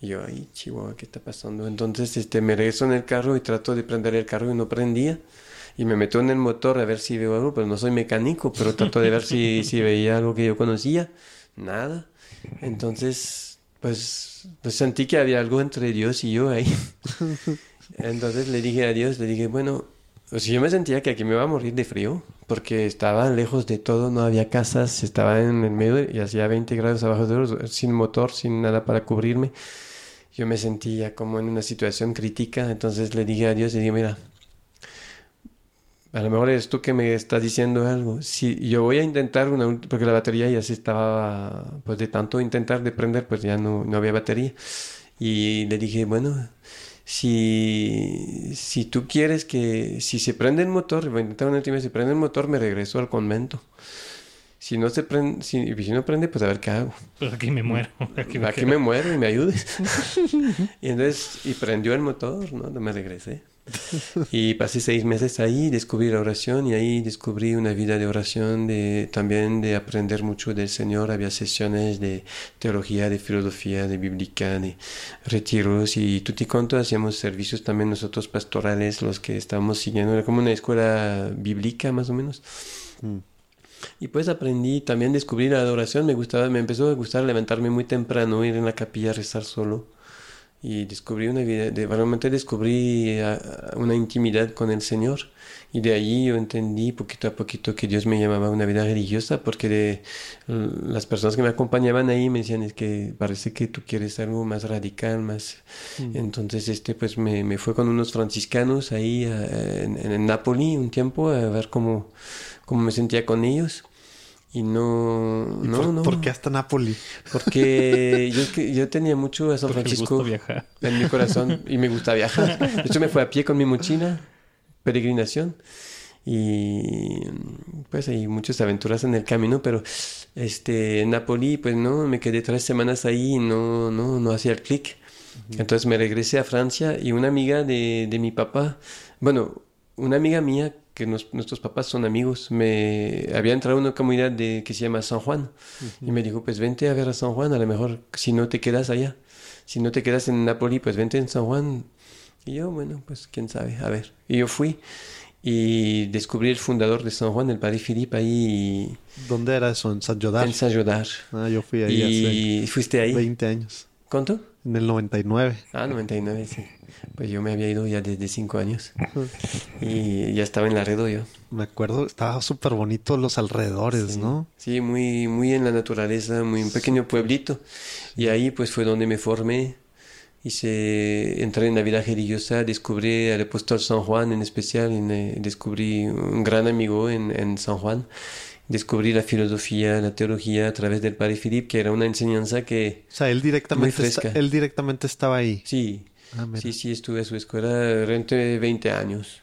Y yo, ay, chihuahua, ¿qué está pasando? Entonces este, me regreso en el carro y trato de prender el carro y no prendía. Y me meto en el motor a ver si veo algo, pero no soy mecánico, pero trato de ver si, si veía algo que yo conocía. Nada. Entonces, pues, pues sentí que había algo entre Dios y yo ahí. <laughs> Entonces le dije a Dios, le dije, bueno, pues yo me sentía que aquí me iba a morir de frío, porque estaba lejos de todo, no había casas, estaba en el medio y hacía 20 grados abajo de cero, sin motor, sin nada para cubrirme. Yo me sentía como en una situación crítica, entonces le dije a Dios, le dije, mira, a lo mejor eres tú que me estás diciendo algo. Si yo voy a intentar una, porque la batería ya se estaba, pues de tanto intentar de prender, pues ya no, no había batería. Y le dije, bueno, si, si tú quieres que, si se prende el motor, voy a intentar una última si prende el motor, me regreso al convento. Si no se prende, si, si no prende, pues a ver qué hago. Pues aquí me muero. <laughs> Aquí me Aquí me muero y me ayudes. <laughs> y entonces, y prendió el motor, ¿no? Me regresé. Y pasé seis meses ahí, descubrí la oración y ahí descubrí una vida de oración, de, también de aprender mucho del Señor. Había sesiones de teología, de filosofía, de bíblica, de retiros y tutti conto hacíamos servicios también nosotros pastorales, los que estábamos siguiendo. Era como una escuela bíblica más o menos. Y pues aprendí, también descubrí la adoración, me gustaba, me empezó a gustar levantarme muy temprano, ir en la capilla a rezar solo. Y descubrí una vida, de, realmente descubrí ah, una intimidad con el Señor. Y de ahí yo entendí poquito a poquito que Dios me llamaba a una vida religiosa, porque de, las personas que me acompañaban ahí me decían, es que parece que tú quieres algo más radical, más... Entonces, este, pues me, me fue con unos franciscanos ahí a- en, en Nápoli un tiempo a ver cómo, cómo me sentía con ellos. Y no, ¿Y no, por, no. ¿Por qué hasta Nápoli? Porque <laughs> yo, que- yo tenía mucho a San Porque Francisco gusta viajar. en mi corazón y me gusta viajar. De hecho, me fui a pie con mi mochila, peregrinación. Y pues hay muchas aventuras en el camino, pero este, en Napoli, pues no, me quedé tres semanas ahí y no, no, no hacía el clic. Entonces me regresé a Francia y una amiga de, de mi papá, bueno, una amiga mía, que nos- nuestros papás son amigos, me había entrado en una comunidad de, que se llama San Juan y me dijo, pues vente a ver a San Juan, a lo mejor si no te quedas allá, si no te quedas en Napoli, pues vente en San Juan. Y yo, bueno, pues quién sabe, a ver. Y yo fui y descubrí el fundador de San Juan, el padre Philippe, ahí ¿Dónde era eso? ¿En San Jodar? en San Jodar. Ah, yo fui ahí Y fuiste hace ahí. 20 años. ¿Cuánto? En el 99. Ah, 99, sí. Pues yo me había ido ya desde 5 años. Y ya estaba en Laredo yo. Me acuerdo, estaba súper bonito los alrededores, Sí. ¿no? Sí, muy, muy en la naturaleza, muy un pequeño pueblito. Y ahí pues fue donde me formé. Hice, entré en la vida religiosa, descubrí al apóstol San Juan en especial, descubrí un gran amigo en, en San Juan. Descubrí la filosofía, la teología a través del padre Philippe, que era una enseñanza que, O sea, él directamente, Muy fresca. esta- él directamente estaba ahí. sí, Ah, sí, sí, estuve a su escuela durante 20 años.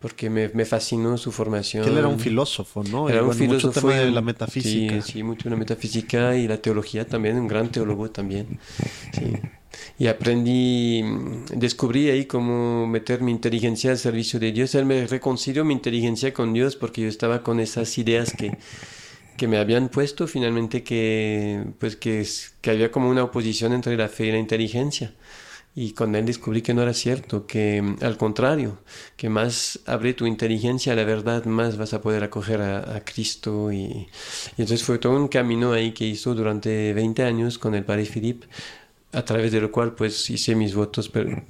Porque me, me fascinó su formación. Él era un filósofo, ¿no? Era un bueno, mucho filósofo tema de la metafísica. Sí, sí, mucho la metafísica y la teología también, un gran teólogo también. Sí. Y aprendí, descubrí ahí cómo meter mi inteligencia al servicio de Dios. Él me reconcilió mi inteligencia con Dios porque yo estaba con esas ideas que, que me habían puesto finalmente que, pues que, que había como una oposición entre la fe y la inteligencia. Y con él descubrí que no era cierto, que mm, al contrario, que más abre tu inteligencia a la verdad, más vas a poder acoger a, a Cristo. Y, y entonces fue todo un camino ahí que hizo durante 20 años con el Padre Philip, a través de lo cual pues hice mis votos per-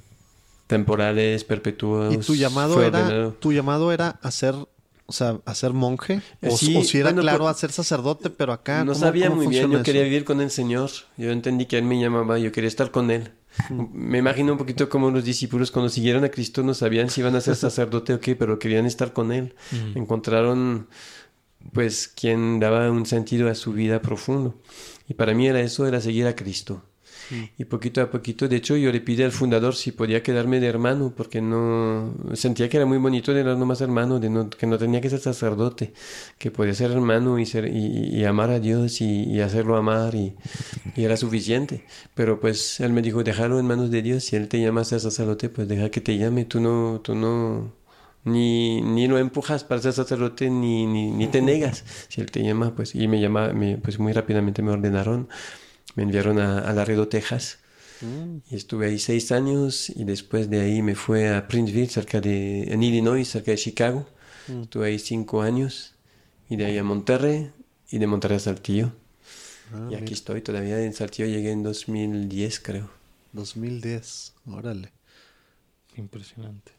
temporales, perpetuos. ¿Y tu llamado era, tu llamado era hacer, o sea, hacer monje? O, sí, o si era bueno, claro por- hacer sacerdote, pero acá No ¿cómo- sabía cómo muy bien, yo quería eso? vivir con el Señor. Yo entendí que Él me llamaba, yo quería estar con Él. Me imagino un poquito como los discípulos cuando siguieron a Cristo no sabían si iban a ser <laughs> sacerdote o qué, pero querían estar con Él. Encontraron, pues, quien daba un sentido a su vida profundo. Y para mí era eso, era seguir a Cristo. Y poquito a poquito, de hecho, yo le pedí al fundador si podía quedarme de hermano, porque no sentía que era muy bonito de no nomás hermano, de no, que no tenía que ser sacerdote, que podía ser hermano y ser y, y amar a Dios y, hacerlo amar y, y era suficiente. Pero pues él me dijo, déjalo en manos de Dios, si él te llama a ser sacerdote, pues deja que te llame, tú no, tú no, ni, ni lo empujas para ser sacerdote ni, ni, ni te negas. Si él te llama, pues, y me llama, me, pues muy rápidamente me ordenaron, me enviaron a, a Laredo, Texas. Y estuve ahí seis años y después de ahí me fui a Princeville, cerca de, en Illinois, cerca de Chicago. Estuve ahí cinco años y de ahí a Monterrey y de Monterrey a Saltillo. Ah, y aquí mira, estoy todavía en Saltillo, llegué en 2010 creo. 2010, órale. Impresionante.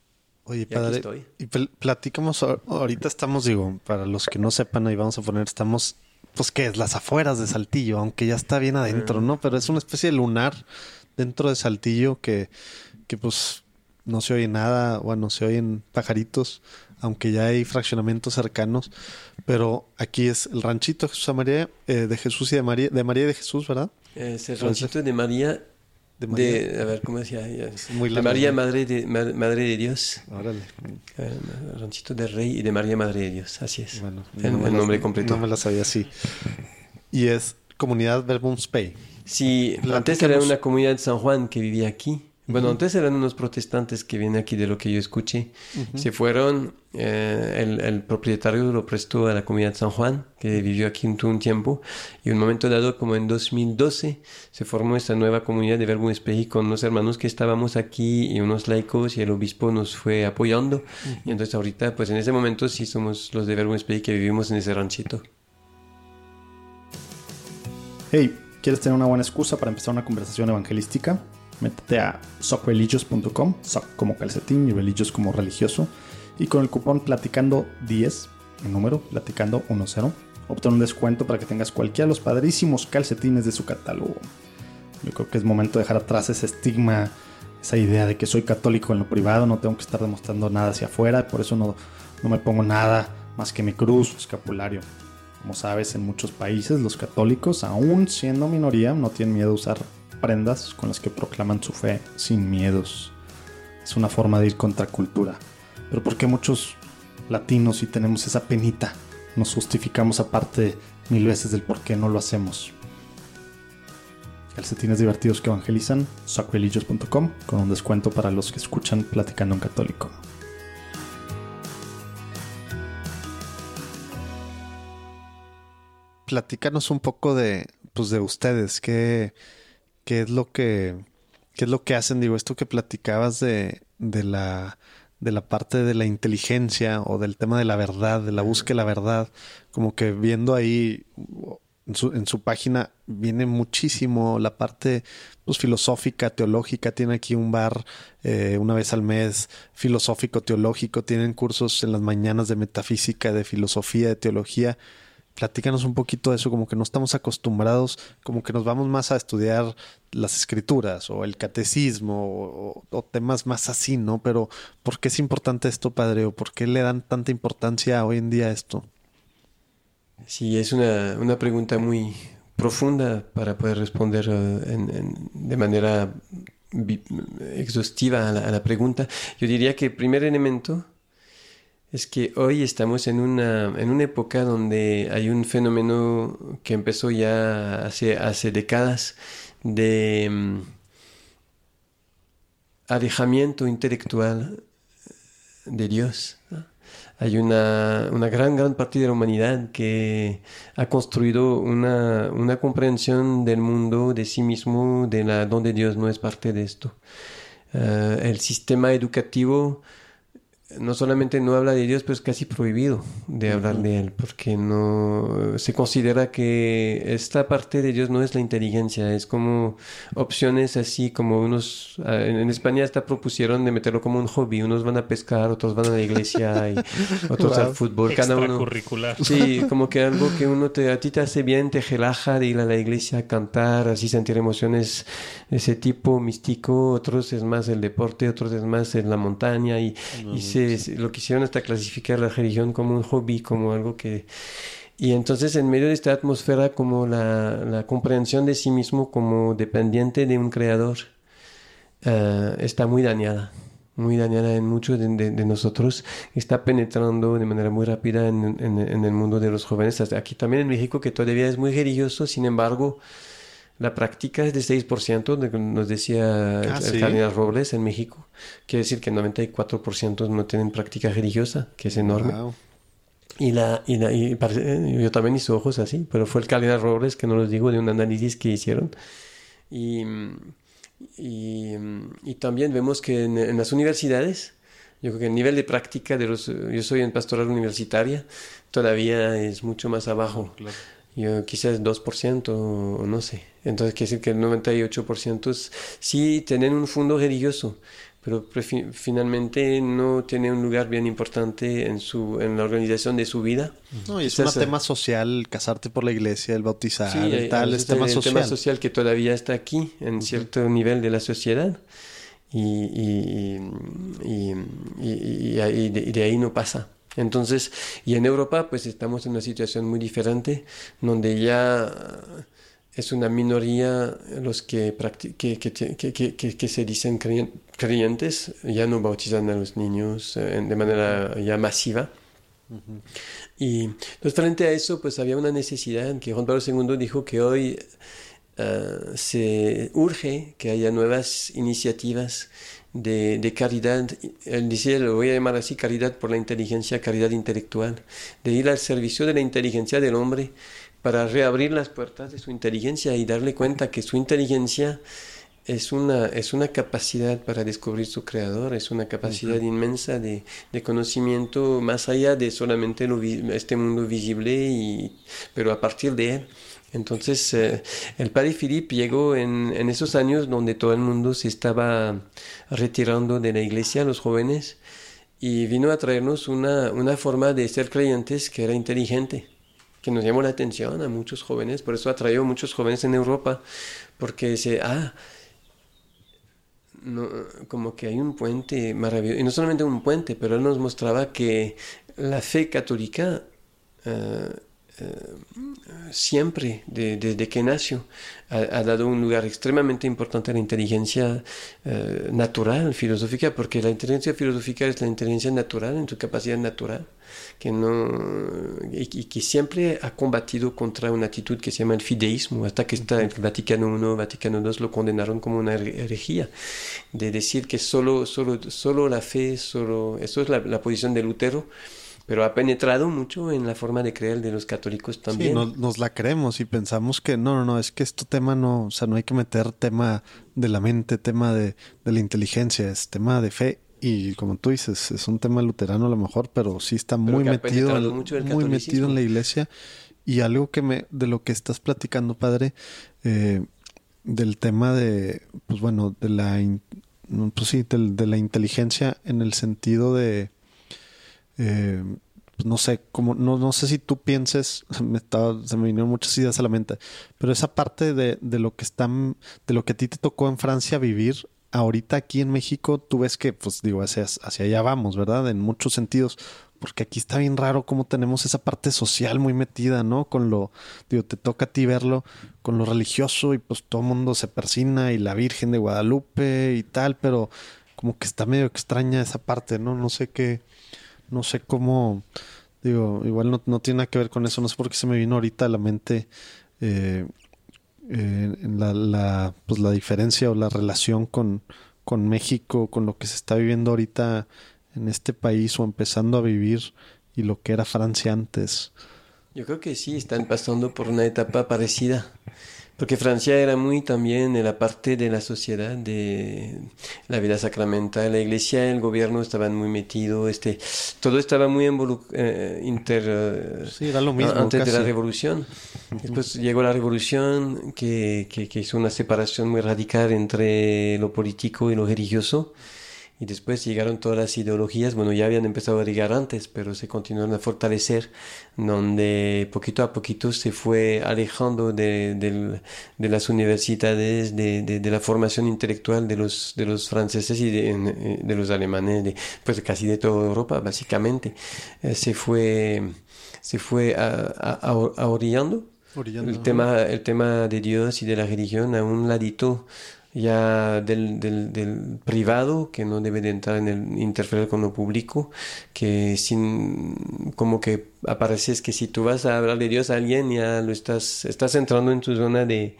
Oye, padre, estoy. y pl- platicamos, ahor- ahorita estamos, digo, para los que no sepan, ahí vamos a poner, estamos, pues, ¿qué es? Las afueras de Saltillo, aunque ya está bien adentro, ¿no? Pero es una especie de lunar dentro de Saltillo que, que pues, no se oye nada, bueno, se oyen pajaritos, aunque ya hay fraccionamientos cercanos, pero aquí es el ranchito Jesús y María, eh, de Jesús y de María, de María y de Jesús, ¿verdad? Es el ranchito de María, De de, María. a ver, ¿cómo decía? Muy de María, madre de, ma- madre de Dios. Órale. Eh, ranchito del Rey y de María, madre de Dios, así es. Bueno, el, no el las- nombre completo. No me la sabía así. Y es Comunidad Verbum Spey. Sí, antes era una comunidad de San Juan que vivía aquí. Bueno, antes eran unos protestantes que vienen aquí de lo que yo escuché. Se fueron, eh, el, el propietario lo prestó a la comunidad de San Juan, que vivió aquí un, un tiempo, y un momento dado, como en 2012, se formó esta nueva comunidad de Verbo Espeji con unos hermanos que estábamos aquí y unos laicos, y el obispo nos fue apoyando. Y entonces ahorita, pues en ese momento sí somos los de Verbo Espeji que vivimos en ese ranchito. Hey, ¿quieres tener una buena excusa para empezar una conversación evangelística? Métete a socreligious.com, soc como calcetín y religious como religioso, y con el cupón platicando 10, el número platicando 10, obtén un descuento para que tengas cualquiera de los padrísimos calcetines de su catálogo. Yo creo que es momento de dejar atrás ese estigma, esa idea de que soy católico en lo privado, no tengo que estar demostrando nada hacia afuera, por eso no, no me pongo nada más que mi cruz escapulario. Como sabes, en muchos países los católicos, aún siendo minoría, no tienen miedo a usar prendas con las que proclaman su fe sin miedos. Es una forma de ir contra cultura. Pero ¿por qué muchos latinos sí tenemos esa penita? Nos justificamos aparte mil veces del por qué no lo hacemos. Calcetines divertidos que evangelizan, sacreligious.com con un descuento para los que escuchan Platicando en Católico. Platícanos un poco de, pues, de ustedes. ¿Qué, qué es lo que, qué es lo que hacen? Digo, esto que platicabas de, de la, de la parte de la inteligencia o del tema de la verdad, de la búsqueda de la verdad, como que viendo ahí en su, en su página viene muchísimo la parte pues, filosófica, teológica. Tiene aquí un bar eh, una vez al mes, filosófico, teológico. Tienen cursos en las mañanas de metafísica, de filosofía, de teología. Platícanos un poquito de eso, como que no estamos acostumbrados, como que nos vamos más a estudiar las escrituras o el catecismo o, temas más así, ¿no? Pero ¿por qué es importante esto, padre? ¿O por qué le dan tanta importancia hoy en día a esto? Sí, es una, una pregunta muy profunda para poder responder eh, en- de manera exhaustiva a la, a la pregunta. Yo diría que el primer elemento es que hoy estamos en una, en una época donde hay un fenómeno que empezó ya hace, hace décadas de mm, alejamiento intelectual de Dios. Hay una, una, gran, gran parte de la humanidad que ha construido una, una comprensión del mundo, de sí mismo, de la, donde Dios no es parte de esto. Eh, el sistema educativo no solamente no habla de Dios, pero es casi prohibido de hablar de Él, porque no se considera que esta parte de Dios no es la inteligencia, es como opciones así, como unos, ah, en España hasta propusieron de meterlo como un hobby, unos van a pescar, otros van a la iglesia y <laughs> otros al fútbol, cada uno. Curricular. Sí, como que algo que uno te, a ti te hace bien, te relaja de ir a la iglesia a cantar, así sentir emociones de ese tipo místico, otros es más el deporte, otros es más en la montaña y, y se lo quisieron hasta clasificar la religión como un hobby, como algo que... Y entonces en medio de esta atmósfera como la, la comprensión de sí mismo como dependiente de un creador eh, está muy dañada, muy dañada en muchos de, de, nosotros, está penetrando de manera muy rápida en, en, el mundo de los jóvenes, aquí también en México que todavía es muy religioso, sin embargo la práctica es de 6%, de, nos decía ah, el, Robles en México. Quiere decir que 94% no tienen práctica religiosa, que es enorme. Y, la, y, la, y yo también hice ojos así, pero fue el cardenal Robles que nos lo dijo de un análisis que hicieron. Y, y, y también vemos que en, las universidades, yo creo que el nivel de práctica de los... Yo soy en pastoral universitaria, todavía es mucho más abajo. Claro yo, quizás 2% o no sé. Entonces quiere decir que el 98% sí tienen un fondo religioso, pero finalmente no tiene un lugar bien importante en, su, en la organización de su vida. No, y es un tema social, casarte por la iglesia, el bautizar, el tal, es tema social. tema social que todavía está aquí, en cierto nivel de la sociedad. Y, y, y, y de ahí no pasa. Entonces, y en Europa pues estamos en una situación muy diferente, donde ya es una minoría los que, que, que, que, se dicen creyentes, ya no bautizan a los niños eh, de manera ya masiva. Y entonces frente a eso pues había una necesidad que Juan Pablo II dijo que hoy eh, se urge que haya nuevas iniciativas de, caridad, él decía, lo voy a llamar así, caridad por la inteligencia, caridad intelectual, de ir al servicio de la inteligencia del hombre para reabrir las puertas de su inteligencia y darle cuenta que su inteligencia es una, es una capacidad para descubrir su creador, es una capacidad inmensa de, de, conocimiento más allá de solamente lo, este mundo visible, y, pero a partir de él. Entonces, eh, el padre Philippe llegó en, en, esos años donde todo el mundo se estaba retirando de la iglesia, los jóvenes, y vino a traernos una, una forma de ser creyentes que era inteligente, que nos llamó la atención a muchos jóvenes, por eso atrajo a muchos jóvenes en Europa, porque se, ah, no, como que hay un puente maravilloso, y no solamente un puente, pero él nos mostraba que la fe católica... Uh, siempre, desde que nació, ha, dado un lugar extremadamente importante a la inteligencia eh, natural, filosófica, porque la inteligencia filosófica es la inteligencia natural, en su capacidad natural, que no, y, que siempre ha combatido contra una actitud que se llama el fideísmo, hasta que está el Vaticano I, Vaticano II lo condenaron como una herejía, de decir que solo, solo, solo la fe, solo, eso es la, la posición de Lutero, pero ha penetrado mucho en la forma de creer de los católicos también. Sí, nos, la creemos y pensamos que no, no, no, es que este tema no, o sea, no hay que meter tema de la mente, tema de, de la inteligencia, es tema de fe. Y como tú dices, es un tema luterano a lo mejor, pero sí está muy metido, muy metido en la iglesia. Y algo que me, de lo que estás platicando, padre, eh, del tema de, pues bueno, de la, pues sí, de la inteligencia en el sentido de eh, pues no sé, como, no, no sé si tú pienses, <laughs> me estaba, se me vinieron muchas ideas a la mente, pero esa parte de, de lo que están, de lo que a ti te tocó en Francia vivir, ahorita aquí en México, tú ves que, pues digo, hacia, hacia allá vamos, ¿verdad? En muchos sentidos, porque aquí está bien raro cómo tenemos esa parte social muy metida, ¿no? Con lo, digo, te toca a ti verlo con lo religioso y pues todo el mundo se persina y la Virgen de Guadalupe y tal, pero como que está medio extraña esa parte, ¿no? No sé qué, no sé cómo, digo, igual no, no tiene nada que ver con eso, no sé por qué se me vino ahorita a la mente eh, eh, la, la, pues la diferencia o la relación con, con México, con lo que se está viviendo ahorita en este país o empezando a vivir y lo que era Francia antes. Yo creo que sí, están pasando por una etapa parecida. Porque Francia era muy también en la parte de la sociedad, de la vida sacramental, la iglesia, el gobierno estaban muy metidos, este, todo estaba muy eh, inter... eh, Sí, era lo mismo. antes de la revolución. Después llegó la revolución que, que, que hizo una separación muy radical entre lo político y lo religioso. Y después llegaron todas las ideologías, bueno, ya habían empezado a llegar antes, pero se continuaron a fortalecer, donde poquito a poquito se fue alejando de, las universidades, de, la formación intelectual de los, de los franceses y de, eh, los alemanes, de, pues casi de toda Europa, básicamente. Eh, se fue, se fue a, a- a- ahorillando Orillando, el tema, el tema de Dios y de la religión a un ladito ya del, del, del privado que no debe de entrar en el interferir con lo público que sin como que apareces que si tú vas a hablar de Dios a alguien ya lo estás estás entrando en tu zona de,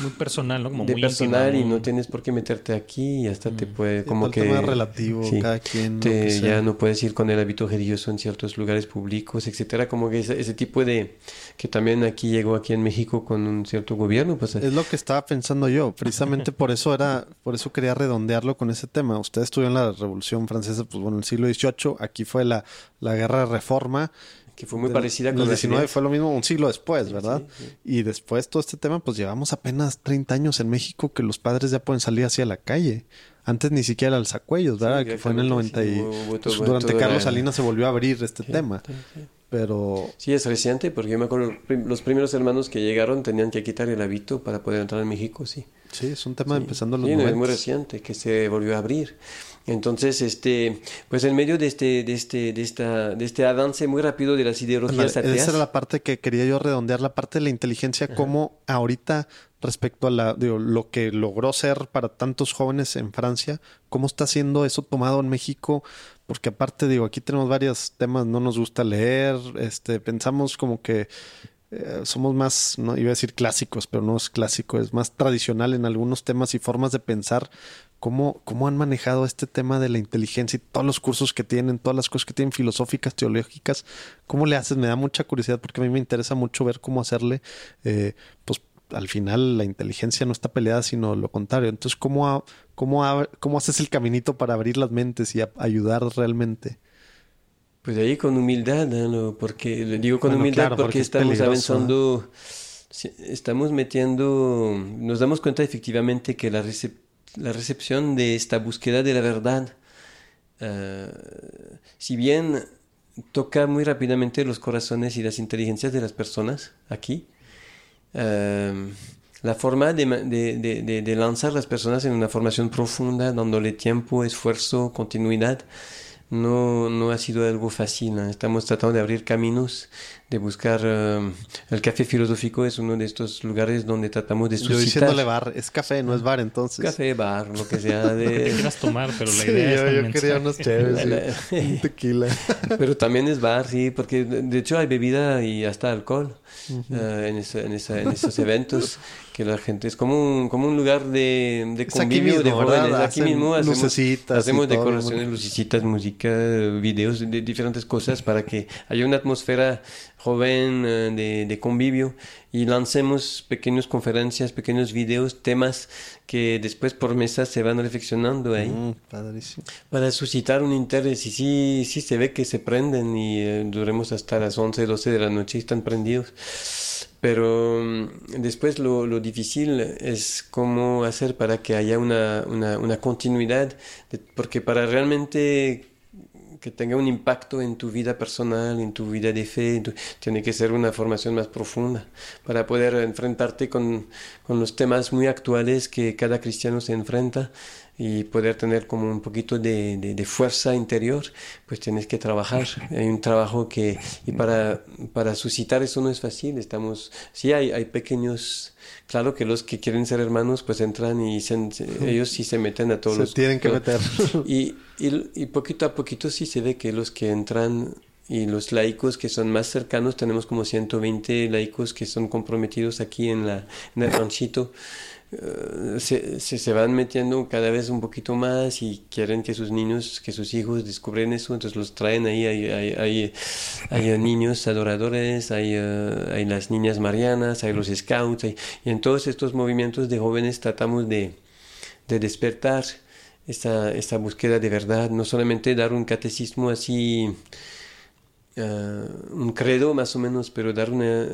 Muy personal, ¿no? Como de muy personal y muy- no tienes por qué meterte aquí y hasta te puede Sí, como que tema relativo, sí, cada quien. te- ya no puedes ir con el hábito religioso en ciertos lugares públicos, etcétera, como que ese, ese tipo de que también aquí llegó aquí en México con un cierto gobierno, pues Es lo que estaba pensando yo. Precisamente <laughs> por eso era, por eso quería redondearlo con ese tema. Usted estudió en la Revolución Francesa, pues bueno, en el siglo XVIII. Aquí fue la, la Guerra de Reforma. Que fue muy Del- parecida con las 19 ideas. fue lo mismo un siglo después, ¿verdad? sí, sí. Y después todo este tema, pues llevamos apenas 30 años en México que los padres ya pueden salir hacia la calle. Antes ni siquiera el alzacuellos, ¿verdad? que fue en el 90 y... sí, hubo- hubo pues, todo- durante toda Carlos Salinas se volvió a abrir este tema. Sí, sí. Pero Sí, es reciente, porque yo me acuerdo, los primeros hermanos que llegaron tenían que quitar el hábito para poder entrar en México, sí. sí, es un tema Sí. empezando los Sí, no, es 90. muy reciente que se volvió a abrir. Entonces, este, pues en medio de este, de este, de esta, de este avance muy rápido de las ideologías ateas, esa era la parte que quería yo redondear, la parte de la inteligencia, cómo ahorita respecto a la, digo, lo que logró ser para tantos jóvenes en Francia, cómo está siendo eso tomado en México, porque aparte digo, aquí tenemos varios temas, no nos gusta leer, este, pensamos como que eh, somos más, no iba a decir clásicos, pero no es clásico, es más tradicional en algunos temas y formas de pensar. ¿Cómo, ¿Cómo han manejado este tema de la inteligencia y todos los cursos que tienen, todas las cosas que tienen filosóficas, teológicas? ¿Cómo le haces? Me da mucha curiosidad porque a mí me interesa mucho ver cómo hacerle, eh, pues al final la inteligencia no está peleada, sino lo contrario. Entonces, ¿cómo, cómo, cómo haces el caminito para abrir las mentes y ayudar realmente? Pues ahí con humildad, ¿no? Porque le digo con Bueno, humildad claro, porque, porque es estamos avanzando, estamos metiendo, nos damos cuenta efectivamente que la, recep- la recepción de esta búsqueda de la verdad, eh, si bien toca muy rápidamente los corazones y las inteligencias de las personas aquí, eh, la forma de, ma- de, de, de- de lanzar las personas en una formación profunda, dándole tiempo, esfuerzo, continuidad, no, no ha sido algo fácil. Estamos tratando de abrir caminos, de buscar... eh, el café filosófico es uno de estos lugares donde tratamos de Yo suscitar... diciéndole bar, es café, no es bar entonces. Café, bar, lo que <laughs> sea. Lo que De... quieras tomar, pero la Sí, idea es yo, el yo quería unos sí. un <laughs> tequila. Pero también es bar, sí, porque de de hecho hay bebida y hasta alcohol eh, en, esa- en, esa- en esos eventos, que la gente es como un, como un lugar de, de Es aquí convivio de jóvenes. Aquí mismo hacemos, lucecitas hacemos decoraciones, lucecitas, música, videos, de diferentes cosas para que haya una atmósfera joven eh, de, de convivio y lancemos pequeñas conferencias, pequeños videos, temas que después por mesas se van reflexionando ahí Mm, para suscitar un interés y sí, sí se ve que se prenden y eh, duremos hasta las 11, 12 de la noche y están prendidos. Pero mm, después lo, lo difícil es cómo hacer para que haya una, una, una continuidad, de- porque para realmente que tenga un impacto en tu vida personal, en tu vida de fe, tu- tiene que ser una formación más profunda para poder enfrentarte con, con los temas muy actuales que cada cristiano se enfrenta. y poder tener como un poquito de, de, fuerza interior, pues tienes que trabajar. Hay un trabajo que, y para, para suscitar eso no es fácil, estamos, sí hay, hay pequeños, claro que los que quieren ser hermanos pues entran y ellos sí se meten a todos se los... tienen que meter. Y, y, poquito a poquito sí se ve que los que entran y los laicos que son más cercanos, tenemos como 120 laicos que son comprometidos aquí en, la, el ranchito. Eh, se, se, van metiendo cada vez un poquito más y quieren que sus niños, que sus hijos descubren eso, entonces los traen ahí, hay, hay, hay, niños adoradores, hay, eh, hay las niñas marianas, hay los scouts, y en todos estos movimientos de jóvenes tratamos de, de despertar esta, esta búsqueda de verdad, no solamente dar un catecismo así eh, un credo más o menos, pero dar una,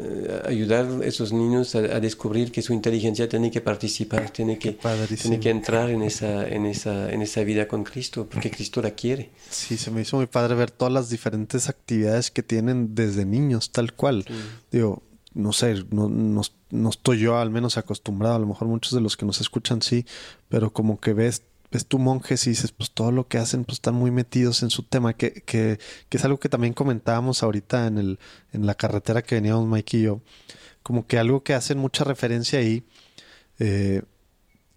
ayudar a esos niños a, descubrir que su inteligencia tiene que participar, tiene que, tiene que entrar en esa, en, esa, en esa vida con Cristo, porque Cristo la quiere. Sí, se me hizo muy padre ver todas las diferentes actividades que tienen desde niños, tal cual. Digo, no sé, no, no, no, estoy yo al menos acostumbrado, a lo mejor muchos de los que nos escuchan sí, pero como que ves ves tu monjes y dices, pues todo lo que hacen, pues están muy metidos en su tema, que, que, que es algo que también comentábamos ahorita en, el, en la carretera que veníamos Mike y yo, como que algo que hacen mucha referencia ahí, eh,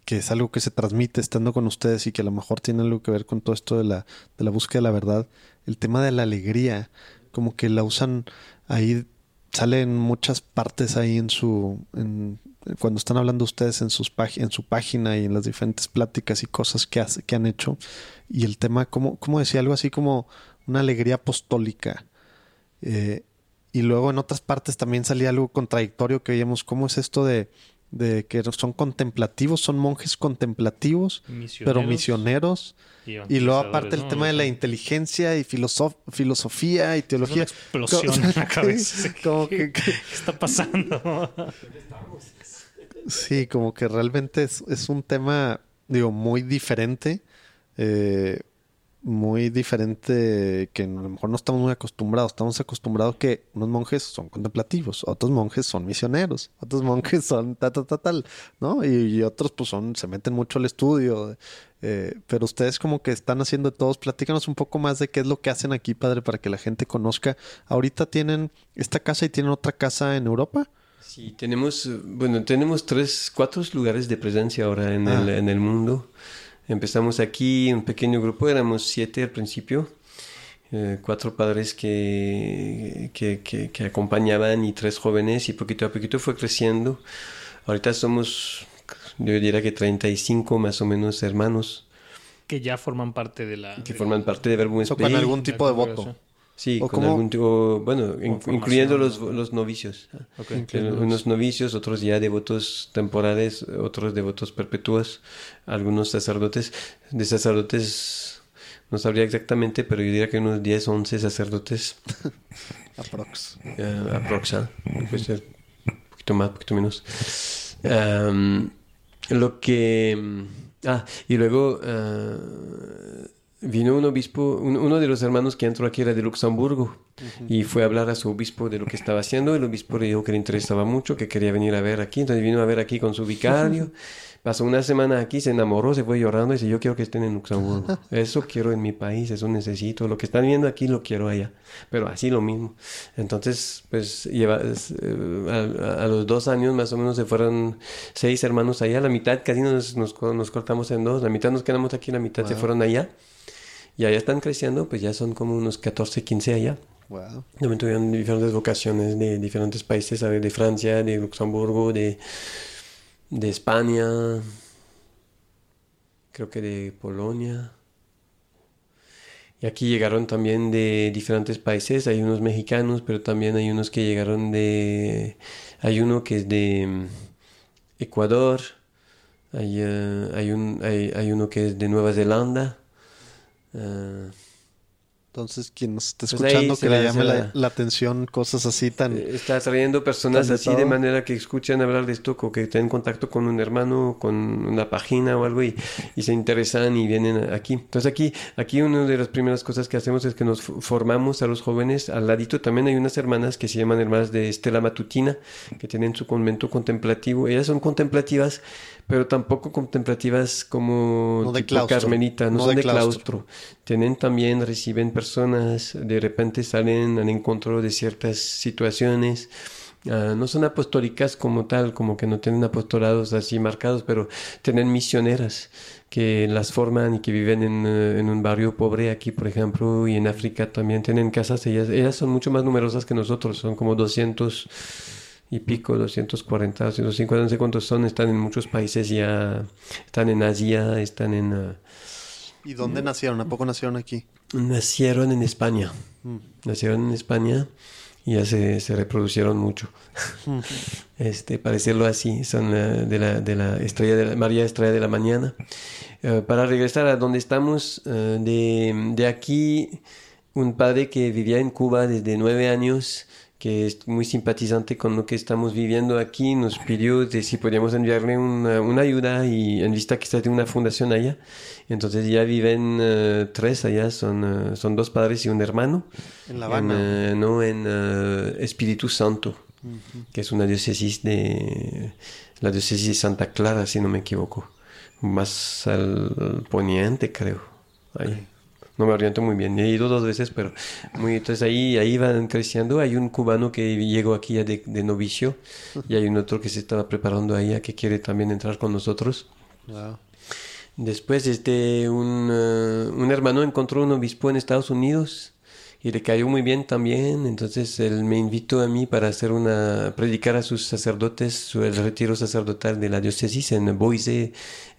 que es algo que se transmite estando con ustedes y que a lo mejor tiene algo que ver con todo esto de la, de la búsqueda de la verdad, el tema de la alegría, como que la usan ahí, sale en muchas partes ahí en su, cuando están hablando ustedes en, sus en su página y en las diferentes pláticas y cosas que, hace, que han hecho, y el tema, como, como decía, algo así como una alegría apostólica. Eh, y luego en otras partes también salía algo contradictorio que veíamos, ¿cómo es esto de, de que son contemplativos, son monjes contemplativos, pero misioneros? Y, luego aparte el tema de la inteligencia y filosofía y teología. explosión en la <laughs> cabeza. <laughs> ¿Qué está pasando? <laughs> Sí, como que realmente es, es un tema, digo, muy diferente. Eh, muy diferente que a lo mejor no estamos muy acostumbrados. Estamos acostumbrados que unos monjes son contemplativos, otros monjes son misioneros, otros monjes son tal, tal, tal, tal, ¿no? Y, otros pues son, se meten mucho al estudio. Eh, pero ustedes como que están haciendo de todos. Platícanos un poco más de qué es lo que hacen aquí, padre, para que la gente conozca. Ahorita tienen esta casa y tienen otra casa en Europa. Sí, tenemos, bueno, tenemos tres, cuatro lugares de presencia ahora en, el, ah. en el mundo. Empezamos aquí, un pequeño grupo, éramos siete al principio, eh, cuatro padres que, que, que, acompañaban y tres jóvenes y poquito a poquito fue creciendo. Ahorita somos, yo diría que 35 más o menos hermanos. Que ya forman parte de la... Que forman parte de Verbo Con algún tipo de voto. Sí, con algún tipo, bueno, incluyendo los, los novicios. Unos novicios, otros ya devotos temporales, otros devotos perpetuos, algunos sacerdotes. De sacerdotes no sabría exactamente, pero yo diría que unos 10, 11 sacerdotes. <laughs> aprox. Uh, aprox, ¿ah? puede ser un poquito más, un poquito menos. lo que... Ah, y luego... Uh, vino un obispo, uno de los hermanos que entró aquí era de Luxemburgo y fue a hablar a su obispo de lo que estaba haciendo. El obispo le dijo que le interesaba mucho, que quería venir a ver aquí, entonces vino a ver aquí con su vicario. <laughs> Pasó una semana aquí, se enamoró, se fue llorando y dice, yo quiero que estén en Luxemburgo. <laughs> Eso quiero en mi país, eso necesito. Lo que están viendo aquí lo quiero allá. Pero así lo mismo. Entonces, pues lleva, eh, a, los dos años más o menos se fueron seis hermanos allá. La mitad casi nos, nos, cortamos en dos. La mitad nos quedamos aquí, la mitad se fueron allá. Y allá están creciendo, pues ya son como unos 14, 15 allá. Wow. También tuvieron diferentes vocaciones de diferentes países, de Francia, de Luxemburgo, de, de España, creo que de Polonia. Y aquí llegaron también de diferentes países, hay unos mexicanos, pero también hay unos que llegaron de... Hay uno que es de mm, Ecuador, hay, eh, hay, un, hay, hay uno que es de Nueva Zelanda, Uh, Entonces, quien nos esté Pues escuchando, que le la- llame la, atención cosas así tan... Eh, Está trayendo personas así de manera que escuchan hablar de esto, o que tienen contacto con un hermano, con una página o algo y, y se interesan y vienen aquí. Entonces aquí, aquí una de las primeras cosas que hacemos es que nos formamos a los jóvenes. Al ladito también hay unas hermanas que se llaman hermanas de Estela Matutina, que tienen su convento contemplativo. Ellas son contemplativas, pero tampoco contemplativas como No de tipo no, No son de de claustro. claustro. Tienen también, reciben personas, de repente salen al encuentro de ciertas situaciones. Ah, no son apostólicas como tal, como que no tienen apostolados así marcados, pero tienen misioneras que las forman y que viven en, eh, en un barrio pobre aquí, por ejemplo, y en África también tienen casas. Ellas, ellas son mucho más numerosas que nosotros, son como 200 y pico, 240, 250, no sé cuántos son, están en muchos países ya, están en Asia, están en... ah, ¿Y dónde nacieron? ¿A poco nacieron aquí? Nacieron en España. Nacieron en España y ya se, se reproducieron mucho. <laughs> este, para decirlo así, son eh, de, la, de la estrella de la, María Estrella de la Mañana. Eh, para regresar a donde estamos, eh, de, de aquí, un padre que vivía en Cuba desde nueve años, que es muy simpatizante con lo que estamos viviendo aquí, nos pidió de si podíamos enviarle una, una ayuda y en vista que está de una fundación allá. Entonces ya viven eh, tres allá, son, eh, son dos padres y un hermano. En La Habana. En, eh, no, en Espíritu Santo, que es una diócesis de la diócesis de Santa Clara, si no me equivoco. Más al poniente, creo. Ahí. No me oriento muy bien. He ido dos veces, pero muy, entonces ahí, ahí van creciendo. Hay un cubano que llegó aquí ya de, de novicio y hay un otro que se estaba preparando ahí, que quiere también entrar con nosotros. Wow. Después, este, un, eh, un hermano encontró un obispo en Estados Unidos y le cayó muy bien también. Entonces, él me invitó a mí para hacer una, predicar a sus sacerdotes su, el retiro sacerdotal de la diócesis en Boise,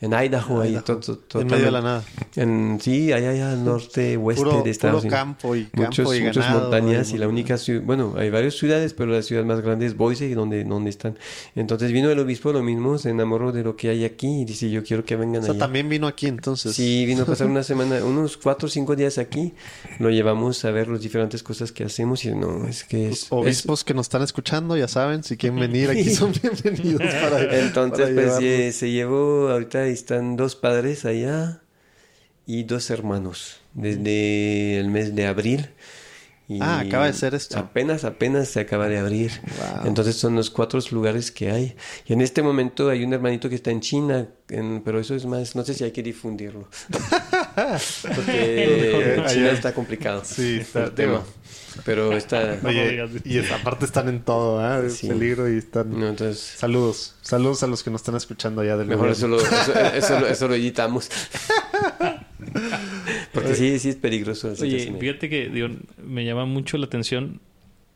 en Idaho, ahí to- to- En medio de la nada. en, sí, allá, allá al norte, oeste Puro, de Estados puro Unidos. campo y campo Muchos, y muchas ganado, montañas y la y- única ciudad, bueno, hay varias ciudades, pero la ciudad más grande es Boise, donde, donde están. Entonces vino el obispo lo mismo, se enamoró de lo que hay aquí y dice, yo quiero que vengan O sea, allá. también vino aquí entonces. Sí, vino a pasar <laughs> una semana, unos cuatro o cinco días aquí. Lo llevamos a ver las diferentes cosas que hacemos y no, es que es... Obispos que nos están escuchando, ya saben, si quieren venir aquí <laughs> son bienvenidos para es- entonces, para pues eh, se llevó, ahorita están dos padres allá y dos hermanos desde el mes de abril. Y Ah, acaba de ser esto. Apenas, apenas se acaba de abrir. Wow. Entonces son los cuatro lugares que hay. Y en este momento hay un hermanito que está en China, en- pero eso es más, no sé si hay que difundirlo. <laughs> Porque <laughs> China está complicado. Sí, está- el tema. Pero está... Oye, y aparte están en todo, ¿eh? Sí. peligro y están... No, entonces... Saludos. Saludos a los que nos están escuchando allá del Mejor eso lo, eso, eso lo- eso lo editamos. <laughs> Porque sí, sí es peligroso. Oye, fíjate que digo, me llama mucho la atención.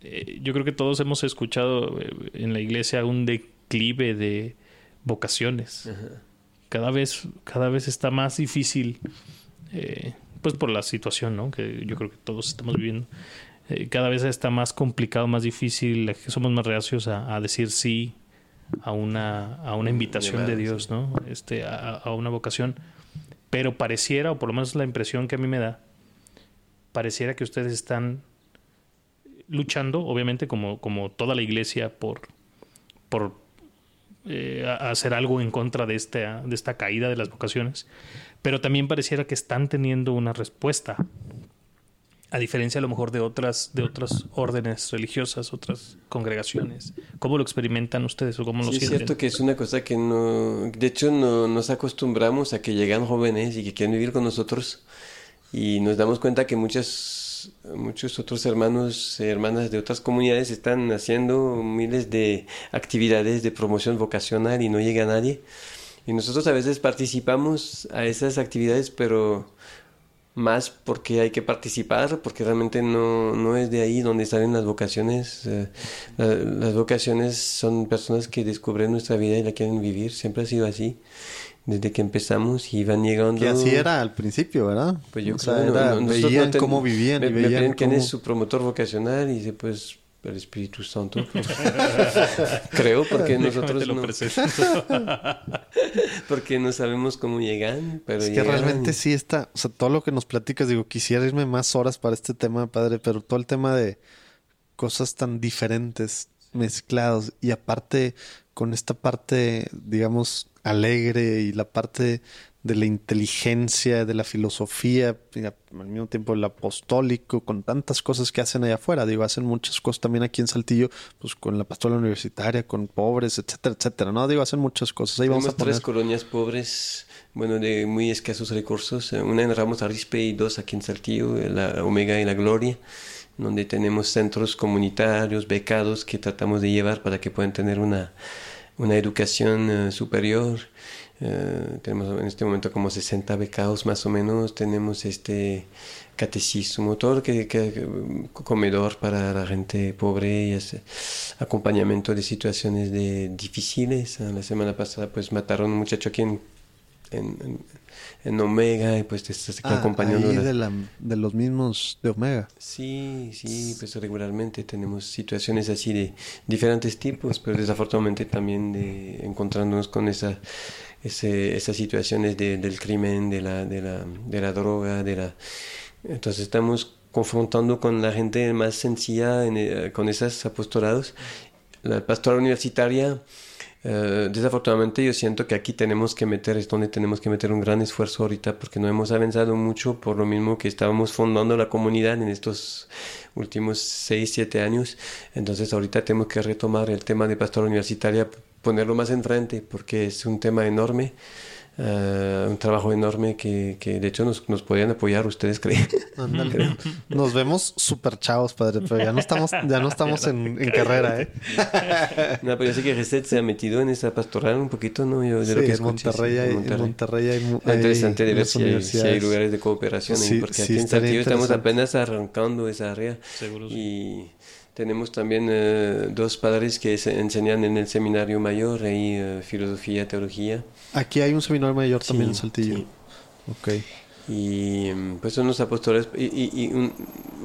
eh, yo creo que todos hemos escuchado eh, en la iglesia un declive de vocaciones. Cada vez, cada vez está más difícil, eh, pues por la situación, ¿no? Que yo creo que todos estamos viviendo. Eh, cada vez está más complicado, más difícil. Somos más reacios a, a decir sí a una, a una invitación de Dios, ¿no? Este, a, a una vocación. Pero pareciera, o por lo menos la impresión que a mí me da, pareciera que ustedes están luchando, obviamente, como, como toda la iglesia, por, por eh, hacer algo en contra de esta, de esta caída de las vocaciones, pero también pareciera que están teniendo una respuesta, a diferencia a lo mejor de otras, de otras órdenes religiosas, otras congregaciones. ¿Cómo lo experimentan ustedes o cómo lo Sí, es sienten? cierto que es una cosa que no... De hecho, no, nos acostumbramos a que llegan jóvenes y que quieren vivir con nosotros. Y nos damos cuenta que muchas, muchos otros hermanos y hermanas de otras comunidades están haciendo miles de actividades de promoción vocacional y no llega nadie. Y nosotros a veces participamos a esas actividades, pero más porque hay que participar, porque realmente no, no es de ahí donde salen las vocaciones. eh, la- las vocaciones son personas que descubren nuestra vida y la quieren vivir, siempre ha sido así, desde que empezamos y van llegando... Que así era al principio, ¿verdad? Pues yo o creo, sea, no, era- no, nosotros veían no ten- cómo vivían me, y me veían quién cómo... es su promotor vocacional y dice, pues el Espíritu Santo. <laughs> Creo, porque nosotros lo no, <laughs> porque no sabemos cómo llegan, pero Es que llegan. realmente sí está, o sea, todo lo que nos platicas, digo, quisiera irme más horas para este tema, padre, pero todo el tema de cosas tan diferentes, mezclados, y aparte con esta parte, digamos, alegre y la parte de la inteligencia, de la filosofía, al mismo tiempo el apostólico, con tantas cosas que hacen allá afuera. Digo, hacen muchas cosas también aquí en Saltillo, pues con la pastoral universitaria, con pobres, etcétera, etcétera. No, digo, hacen muchas cosas. Ahí vamos a tres colonias pobres, bueno, de muy escasos recursos. eh, Una en Ramos Arizpe y dos aquí en Saltillo, eh, la Omega y la Gloria, donde tenemos centros comunitarios, becados que tratamos de llevar para que puedan tener una, una educación eh, superior. Eh, tenemos en este momento como 60 becados más o menos. Tenemos este catecismo, todo lo que, que- comedor para la gente pobre y ese acompañamiento de situaciones de, difíciles. Ah, La semana pasada pues mataron a un muchacho aquí en, en, en- Omega y pues te estás Ah, acompañando. ahí la- de, la- de los mismos de Omega. Sí, sí, pues regularmente tenemos situaciones así de diferentes tipos, pero desafortunadamente también de encontrándonos con esa, ese- esas situaciones de- del crimen, de la, de, la, de la droga, de la... Entonces estamos confrontando con la gente más sencilla, en, eh, con esos apostolados. La pastora universitaria, eh, desafortunadamente yo siento que aquí tenemos que meter, es donde tenemos que meter un gran esfuerzo ahorita porque no hemos avanzado mucho por lo mismo que estábamos fundando la comunidad en estos últimos 6, 7 años. Entonces ahorita tenemos que retomar el tema de pastora universitaria, ponerlo más enfrente porque es un tema enorme. Eh, un trabajo enorme que, que de hecho nos, nos podrían apoyar ustedes creen <laughs> Ándale. Nos vemos súper chavos, padre, pero ya no estamos, ya no estamos en, en carrera, ¿eh? <laughs> no, pero yo sé que Reset se ha metido en esa pastoral un poquito no yo de Sí, lo que en escuché, sí, Monterrey, hay, en en Monterrey. Hay, Ah, interesante de ver si hay, si hay universidades. lugares de cooperación ahí, Sí, porque sí, aquí en Saltillo estamos apenas arrancando esa área Seguro sí. y tenemos también eh, dos padres que se enseñan en el seminario mayor ahí eh, filosofía teología Aquí hay un seminario mayor también en Sí, Saltillo. sí. Ok. y mm, pues son los apostolados y, y- y un,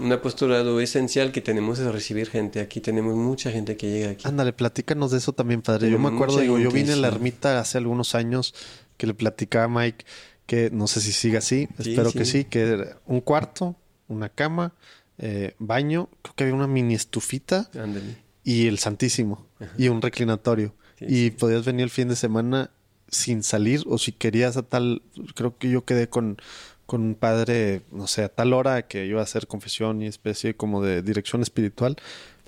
un apostolado esencial que tenemos es recibir gente aquí tenemos mucha gente que llega aquí Ándale, platícanos de eso también, padre. Yo Tenemos me acuerdo, digo, yo vine a la sí. ermita hace algunos años que le platicaba a Mike que no sé si sigue así, Sí, espero que sí. sí, que un cuarto, una cama, eh, baño, creo que había una mini estufita y el Santísimo y un reclinatorio. Sí, y sí. podías venir el fin de semana sin salir o si querías a tal, creo que yo quedé con, con un padre, no sé, a tal hora que iba a hacer confesión y especie como de dirección espiritual,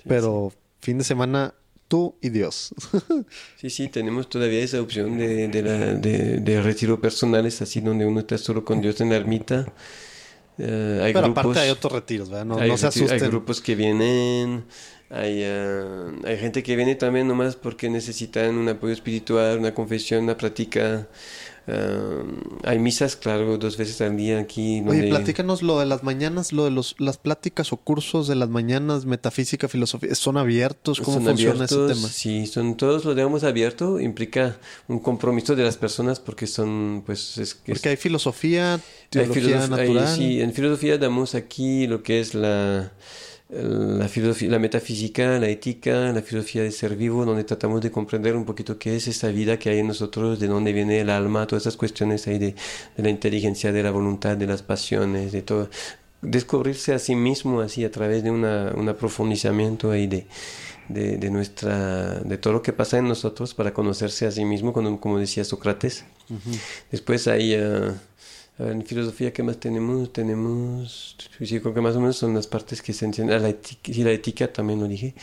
pero fin de semana tú y Dios. <laughs> Sí, sí, tenemos todavía esa opción de, de, la, de, de retiro personales, así donde uno está solo con Dios en la ermita. Eh, hay pero grupos, aparte hay otros retiros, ¿verdad? No, hay no se reti- hay asusten. grupos que vienen, hay, ah, hay gente que viene también nomás porque necesitan un apoyo espiritual, una confesión, una práctica. Ah, hay misas, claro, dos veces al día aquí. Oye, platícanos lo de las mañanas, lo de los, las pláticas o cursos de las mañanas, metafísica, filosofía, ¿son abiertos? ¿Cómo son funciona abiertos, ese tema? Sí, son todos los dejamos abierto, implica un compromiso de las personas porque son, pues, es que Porque hay filosofía, Hay filosof- hay- natural. sí, en filosofía damos aquí lo que es la, la, filosofía, la metafísica, la ética, la filosofía de ser vivo, donde tratamos de comprender un poquito qué es esa vida que hay en nosotros, de dónde viene el alma, todas esas cuestiones ahí de, de la inteligencia, de la voluntad, de las pasiones, de todo. Descubrirse a sí mismo así a través de una, un aprofundizamiento ahí de, de, de nuestra, de todo lo que pasa en nosotros para conocerse a sí mismo, como, como decía Sócrates. Después hay, ah, a ver, en filosofía, ¿qué más tenemos? Tenemos, sí, creo que más o menos son las partes que se enseñan, ah, la, ética, sí, la ética también lo dije.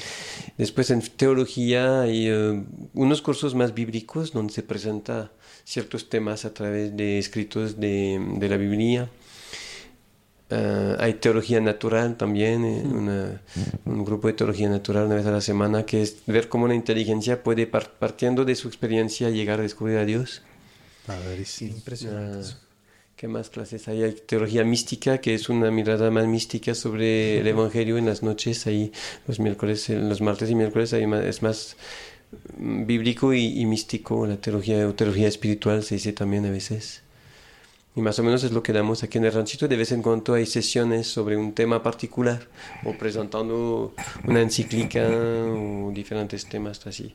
Después en teología hay eh, unos cursos más bíblicos donde se presenta ciertos temas a través de escritos de, de la Biblia. Ah, hay teología natural también, eh, una- un grupo de teología natural una vez a la semana, que es ver cómo la inteligencia puede, par- partiendo de su experiencia, llegar a descubrir a Dios. Padrísimo. Ah, ¿Qué más clases hay? Hay teología mística, que es una mirada más mística sobre el Evangelio en las noches. Ahí los miércoles, eh, los martes y miércoles ahí es más mm, bíblico y, y místico. La teología o teología espiritual se dice también a veces. Y más o menos es lo que damos aquí en el ranchito. De vez en cuando hay sesiones sobre un tema particular o presentando una encíclica o diferentes temas así.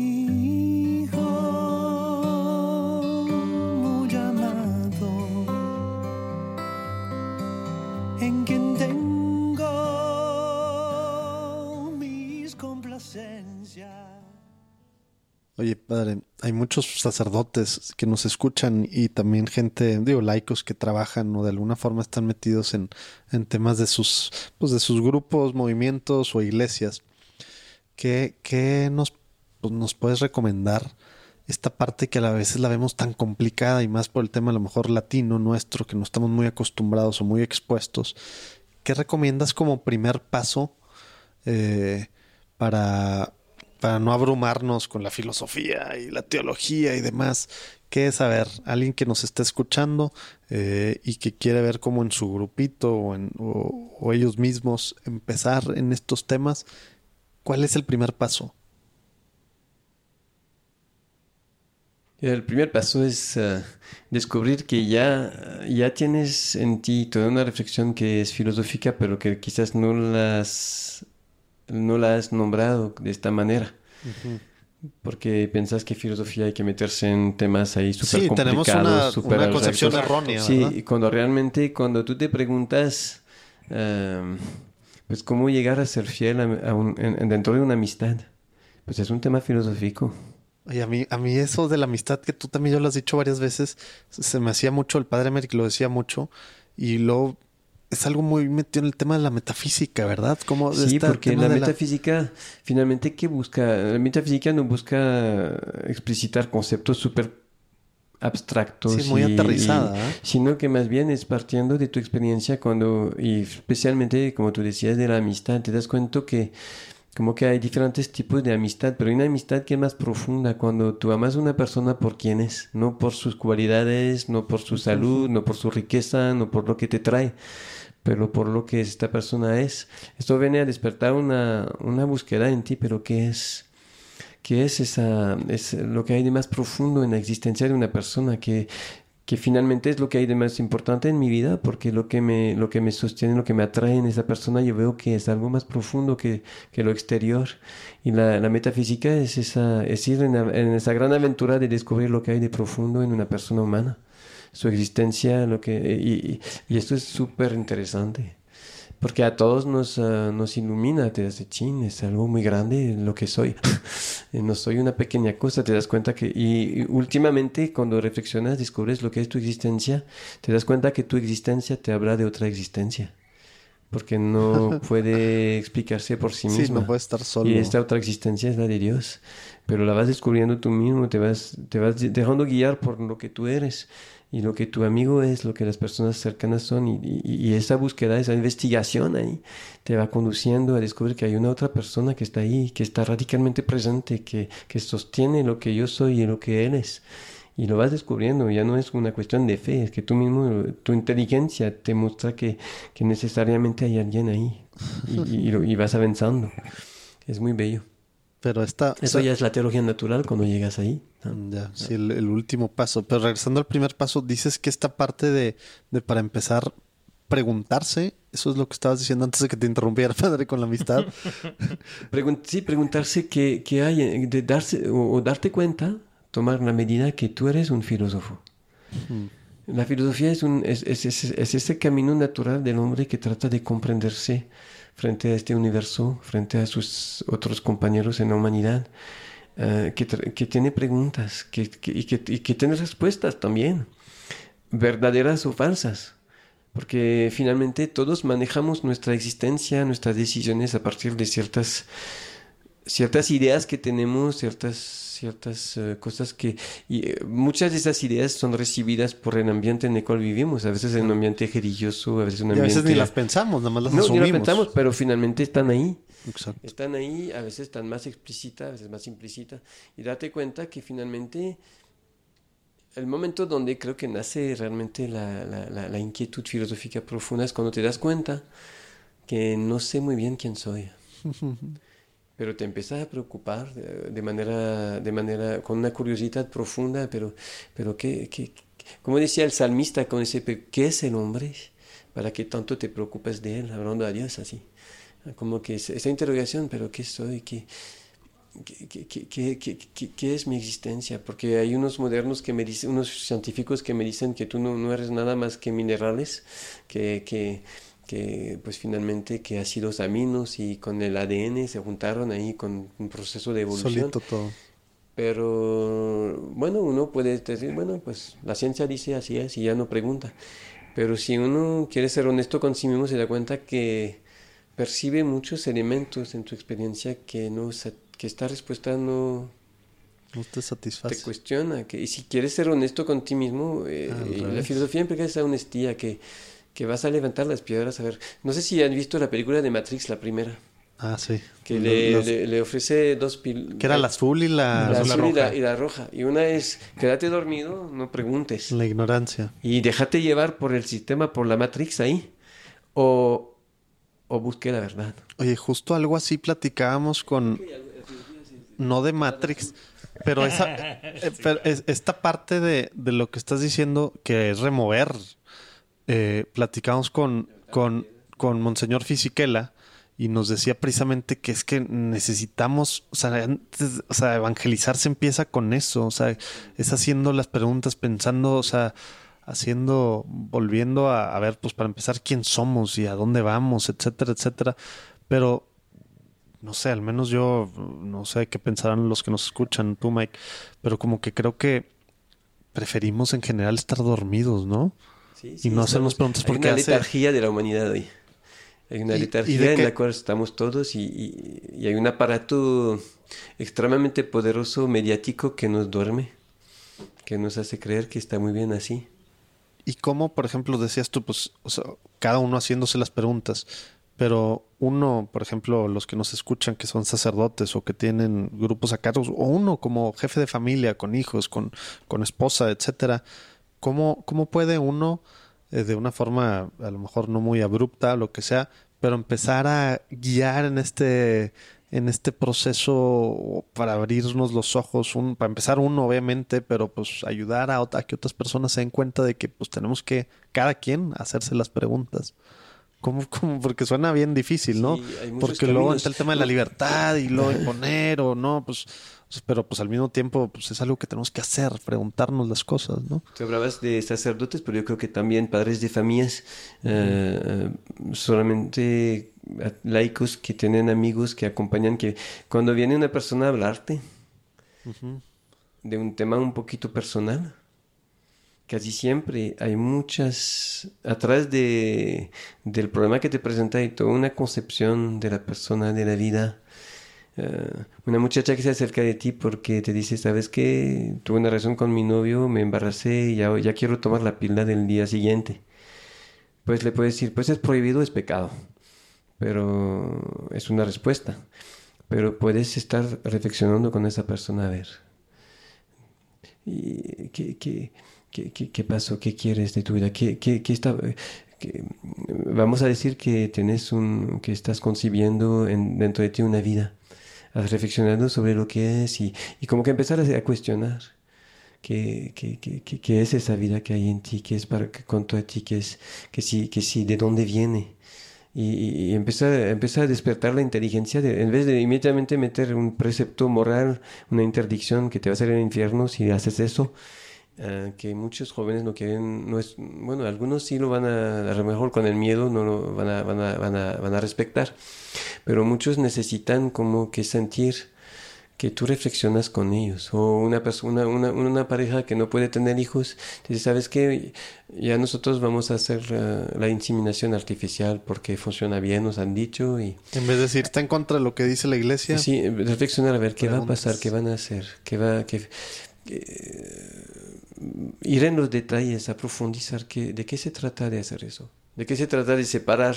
Oye, padre, hay muchos sacerdotes que nos escuchan y también gente, digo, laicos que trabajan o de alguna forma están metidos en, temas de sus, pues de sus grupos, movimientos o iglesias. ¿Qué, qué nos, pues, nos puedes recomendar? Esta parte que a veces la vemos tan complicada y más por el tema a lo mejor latino nuestro, que no estamos muy acostumbrados o muy expuestos. ¿Qué recomiendas como primer paso eh, para, para no abrumarnos con la filosofía y la teología y demás? ¿Qué es, a ver, alguien que nos está escuchando eh, y que quiere ver cómo en su grupito o, en, o, ellos mismos empezar en estos temas? ¿Cuál es el primer paso? El primer paso es uh, descubrir que ya, ya tienes en ti toda una reflexión que es filosófica, pero que quizás no la has, no la has nombrado de esta manera. Uh -huh. Porque pensás que filosofía hay que meterse en temas ahí súper sí, complicados. tenemos una, concepción errónea. Sí, ¿verdad? y cuando realmente, cuando tú te preguntas, uh, pues cómo llegar a ser fiel a, a un, en, dentro de una amistad, pues es un tema filosófico. Y a mí, a mí eso de la amistad que tú también yo lo has dicho varias veces, se me hacía mucho, el padre Merrick lo decía mucho, y luego es algo muy metido en el tema de la metafísica, ¿verdad? Como sí, porque la metafísica, la... finalmente, ¿qué busca? La metafísica no busca explicitar conceptos súper abstractos. Sí, muy y, aterrizada. Y, sino que más bien es partiendo de tu experiencia cuando, y especialmente, como tú decías, de la amistad, te das cuenta que como que hay diferentes tipos de amistad, pero hay una amistad que es más profunda cuando tú amas a una persona por quien es, no por sus cualidades, no por su salud, no por su riqueza, no por lo que te trae, pero por lo que esta persona es. Esto viene a despertar una, una búsqueda en ti, pero ¿qué es? ¿Qué es esa, es lo que hay de más profundo en la existencia de una persona que que finalmente es lo que hay de más importante en mi vida, porque lo que me, lo que me sostiene, lo que me atrae en esa persona, yo veo que es algo más profundo que, que lo exterior. Y la, metafísica es, esa, es ir en, esa gran aventura de descubrir lo que hay de profundo en una persona humana, su existencia, lo que, y, y esto es súper interesante. Porque a todos nos, uh, nos ilumina, te das chin, es algo muy grande lo que soy. <laughs> no soy una pequeña cosa, te das cuenta que. Y, y, últimamente, cuando reflexionas, descubres lo que es tu existencia, te das cuenta que tu existencia te habla de otra existencia. Porque no <laughs> puede explicarse por sí misma. Sí, no puede estar solo. Y esta otra existencia es la de Dios. Pero la vas descubriendo tú mismo, te vas, te vas dejando guiar por lo que tú eres y lo que tu amigo es, lo que las personas cercanas son, y, y, y, esa búsqueda, esa investigación ahí, te va conduciendo a descubrir que hay una otra persona que está ahí, que está radicalmente presente, que, que sostiene lo que yo soy y lo que él es. Y lo vas descubriendo, ya no es una cuestión de fe, es que tú mismo, tu inteligencia te muestra que, que necesariamente hay alguien ahí y, y, vas avanzando. Es muy bello. Pero esta, Eso ya es la teología natural cuando llegas ahí. ¿no? Ya, sí, el, el, último paso. Pero regresando al primer paso, dices que esta parte de, de, para empezar, preguntarse, eso es lo que estabas diciendo antes de que te interrumpiera, <laughs> padre, con la amistad. <laughs> Pregun sí, preguntarse qué, qué hay, de darse, o, o, darte cuenta, tomar la medida que tú eres un filósofo. La filosofía es, un, es, es, es, es ese camino natural del hombre que trata de comprenderse frente a este universo, frente a sus otros compañeros en la humanidad, uh, que, que, tiene preguntas que, que, y que tiene respuestas también, verdaderas o falsas, porque finalmente todos manejamos nuestra existencia, nuestras decisiones a partir de ciertas, ciertas ideas que tenemos, ciertas ciertas uh, cosas que y, uh, muchas de esas ideas son recibidas por el ambiente en el cual vivimos a veces en un ambiente religioso a veces en un y a ambiente veces ni las pensamos nada más las no, asumimos ni las pensamos pero finalmente están ahí Exacto. Están ahí, a veces están más explícita, a veces más implícita. Y date cuenta que finalmente el momento donde creo que nace realmente la, la- la- la inquietud filosófica profunda es cuando te das cuenta que no sé muy bien quién soy. <laughs> Pero te empiezas a preocupar de manera, de manera, con una curiosidad profunda, pero, pero ¿qué, qué, como decía el salmista, dice, "¿Pero ¿qué es el hombre? ¿Para qué tanto te preocupas de él? Hablando a Dios así. Como que esa interrogación, pero ¿qué soy? ¿Qué, qué, qué, qué, qué- qué- qué- qué es mi existencia? Porque hay unos modernos que me dicen, unos científicos que me dicen que tú no, no eres nada más que minerales, que, que, que pues finalmente que ácidos aminos y con el ADN se juntaron ahí con un proceso de evolución. Solito todo. Pero bueno, uno puede decir, bueno, pues la ciencia dice así es y ya no pregunta. Pero si uno quiere ser honesto con sí mismo, se da cuenta que percibe muchos elementos en tu experiencia que, no, que esta respuesta no No te te satisface. cuestiona. Que, y si quieres ser honesto con ti mismo, eh, y la filosofía implica esa honestidad, que, que vas a levantar las piedras. A ver, no sé si han visto la película de Matrix, la primera, Ah, sí. que le, los- le, le ofrece dos pil que era la azul y la, la la azul y la, roja. y la roja. Y una es, quédate dormido, no preguntes. La ignorancia. Y déjate llevar por el sistema, por la Matrix ahí. O, o busque la verdad. Oye, justo algo así platicábamos con. No de Matrix, pero esa. <laughs> eh, pero es- esta parte de, de lo que estás diciendo, que es remover. Eh, platicamos con, con, con Monseñor Fisichella y nos decía precisamente que es que necesitamos, o sea, antes- o sea, evangelizar se empieza con eso, o sea, es haciendo las preguntas, pensando, o sea, haciendo, volviendo a, a ver, pues para empezar, quién somos y a dónde vamos, etcétera, etcétera. Pero, no sé, al menos yo, no sé qué pensarán los que nos escuchan, tú, Mike, pero como que creo que preferimos en general estar dormidos, ¿no? Sí, Y no hacernos preguntas Hay porque una hace- letargía de la humanidad hoy. Hay una Y- y letargía de en la cual estamos todos y, y- y hay un aparato extremadamente poderoso mediático que nos duerme, que nos hace creer que está muy bien así. Y cómo, por ejemplo, decías tú, pues, o sea, cada uno haciéndose las preguntas, pero uno, por ejemplo, los que nos escuchan que son sacerdotes o que tienen grupos a o uno como jefe de familia, con hijos, con, con esposa, etcétera, ¿cómo, cómo puede uno, eh, de una forma a lo mejor no muy abrupta, lo que sea, pero empezar a guiar en este en este proceso para abrirnos los ojos, un, para empezar uno obviamente, pero pues ayudar a, a que otras personas se den cuenta de que pues tenemos que cada quien hacerse las preguntas. ¿Cómo, cómo? Porque suena bien difícil, ¿no? Sí, Porque luego caminos. está el tema de la libertad y luego <laughs> imponer o no, pues, pero pues al mismo tiempo pues es algo que tenemos que hacer, preguntarnos las cosas, ¿no? Tú hablabas de sacerdotes, pero yo creo que también padres de familias, eh, solamente laicos que tienen amigos que acompañan, que cuando viene una persona a hablarte de un tema un poquito personal, casi siempre hay muchas, atrás de, del problema que te presenta hay toda una concepción de la persona, de la vida. Eh, una muchacha que se acerca de ti porque te dice, ¿sabes qué? Tuve una relación con mi novio, me embaracé y ya, ya quiero tomar la píldora del día siguiente. Pues le puedes decir, pues es prohibido, es pecado. Pero es una respuesta. Pero puedes estar reflexionando con esa persona a ver. ¿Y qué, qué, qué, qué pasó? ¿Qué quieres de tu vida? ¿Qué, qué, qué está, qué- vamos a decir que tienes un, que estás concibiendo en, dentro de ti una vida. Has reflexionado sobre lo que es y, y como que empezar a, a cuestionar. ¿Qué, qué, qué, qué, es esa vida que hay en ti? ¿Qué es para que con a ti? ¿Qué es? ¿Qué sí, qué sí? ¿De dónde viene? Y- y empezar, empezar a despertar la inteligencia de, en vez de inmediatamente meter un precepto moral, una interdicción que te va a hacer el infierno si haces eso, eh, que muchos jóvenes no quieren, no es, bueno, algunos sí lo van a, a lo mejor con el miedo no lo van a, van a, van a, van a respetar, pero muchos necesitan como que sentir que tú reflexionas con ellos. O una persona, una, una pareja que no puede tener hijos, dice, ¿sabes qué? Ya nosotros vamos a hacer eh, la inseminación artificial porque funciona bien, nos han dicho. Y En vez de decir, está en contra de lo que dice la iglesia. sí, reflexionar a ver qué va a pasar, qué van a hacer, qué va, qué, eh, ir en los detalles, a profundizar de qué se trata de hacer eso, de qué se trata de separar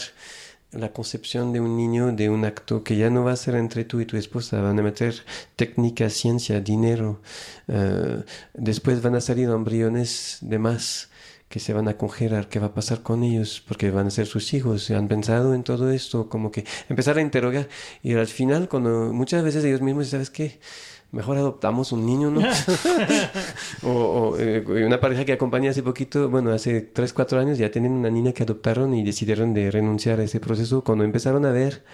la concepción de un niño de un acto que ya no va a ser entre tú y tu esposa, van a meter técnica, ciencia, dinero, eh, después van a salir embriones de más que se van a congelar, qué va a pasar con ellos, porque van a ser sus hijos, han pensado en todo esto, como que empezar a interrogar y al final cuando muchas veces ellos mismos, ¿sabes qué? Mejor adoptamos un niño, ¿no? <laughs> <laughs> o o, eh, una pareja que acompañé hace poquito, bueno, hace 3, 4 años ya tienen una niña que adoptaron y decidieron de renunciar a ese proceso cuando empezaron a ver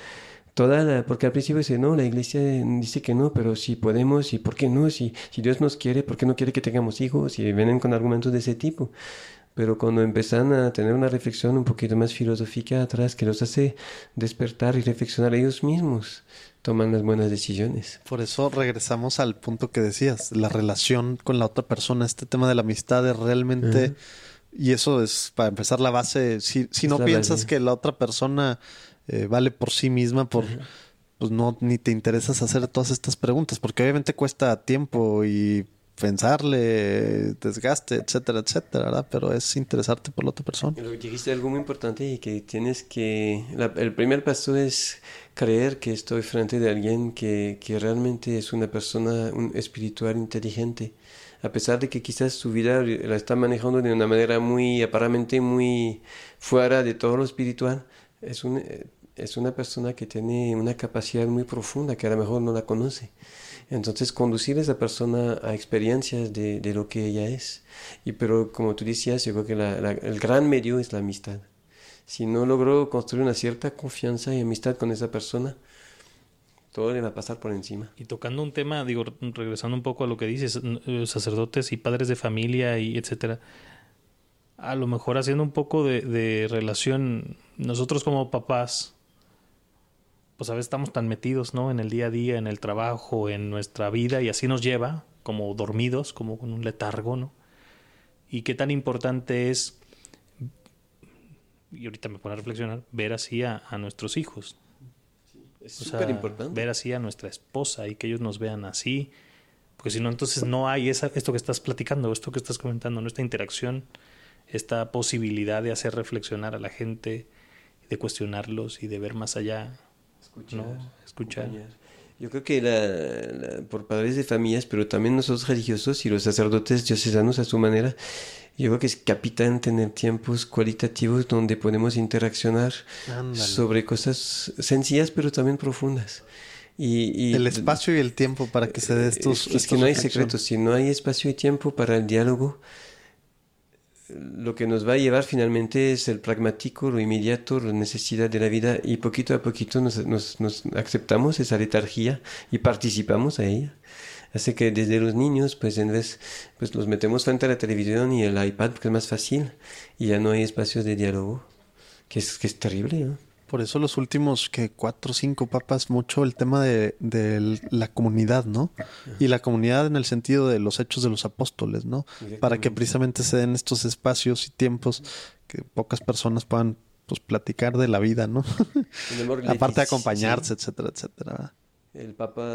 toda la, porque al principio dice, no, la iglesia dice que no, pero si podemos, y por qué no, si, si Dios nos quiere, ¿por qué no quiere que tengamos hijos? Y vienen con argumentos de ese tipo. Pero cuando empiezan a tener una reflexión un poquito más filosófica atrás, que los hace despertar y reflexionar ellos mismos, toman las buenas decisiones. Por eso regresamos al punto que decías, la relación con la otra persona, este tema de la amistad es realmente, y eso es para empezar la base, si, si no piensas base. que la otra persona eh, vale por sí misma, por, pues no, ni te interesas hacer todas estas preguntas, porque obviamente cuesta tiempo y pensarle, desgaste, etcétera, etcétera. Pero es interesarte por la otra persona. Lo que dijiste algo muy importante y que tienes que... el primer paso es creer que estoy frente de alguien que, que realmente es una persona un espiritual inteligente. A pesar de que quizás su vida la está manejando de una manera muy, aparentemente muy fuera de todo lo espiritual, es, un, eh, es una persona que tiene una capacidad muy profunda que a lo mejor no la conoce. Entonces, conducir a esa persona a experiencias de, de lo que ella es. Y pero, como tú decías, yo creo que el gran medio es la amistad. Si no logro construir una cierta confianza y amistad con esa persona, todo le va a pasar por encima. Y tocando un tema, digo, regresando un poco a lo que dices, eh, sacerdotes y padres de familia y etcétera, a lo mejor haciendo un poco de, de relación, nosotros como papás, pues a veces estamos tan metidos, ¿no? En el día a día, en el trabajo, en nuestra vida, y así nos lleva, como dormidos, como con un letargo, ¿no? Y qué tan importante es, y ahorita me pone a reflexionar, ver así a, a nuestros hijos, Es o sea, súper importante. ver así a nuestra esposa y que ellos nos vean así. Porque si no, entonces no hay esa, esto que estás platicando, esto que estás comentando, ¿no? esta interacción, esta posibilidad de hacer reflexionar a la gente, de cuestionarlos y de ver más allá. Escuchar, ¿no? Escuchar. Yo creo que la- la- por padres de familias, pero también nosotros religiosos y los sacerdotes diocesanos a su manera, yo creo que es capitán tener tiempos cualitativos donde podemos interaccionar Ándale. sobre cosas sencillas pero también profundas. Y, y El espacio y el tiempo para que se dé estos... es, que- no hay secretos, si no hay espacio y tiempo para el diálogo, lo que nos va a llevar finalmente es el pragmático, lo inmediato, la necesidad de la vida y poquito a poquito nos, aceptamos esa letargía y participamos a ella. Así que desde los niños, pues en vez, pues los metemos frente a la televisión y el iPad, que es más fácil, y ya no hay espacios de diálogo, que es, que es terrible, ¿no? Por eso los últimos que cuatro o cinco papas, mucho el tema de, de la comunidad, ¿no? Y la comunidad en el sentido de los hechos de los apóstoles, ¿no? Para que precisamente se den estos espacios y tiempos que pocas personas puedan pues platicar de la vida, ¿no? <laughs> Aparte de acompañarse, etcétera, etcétera. El Papa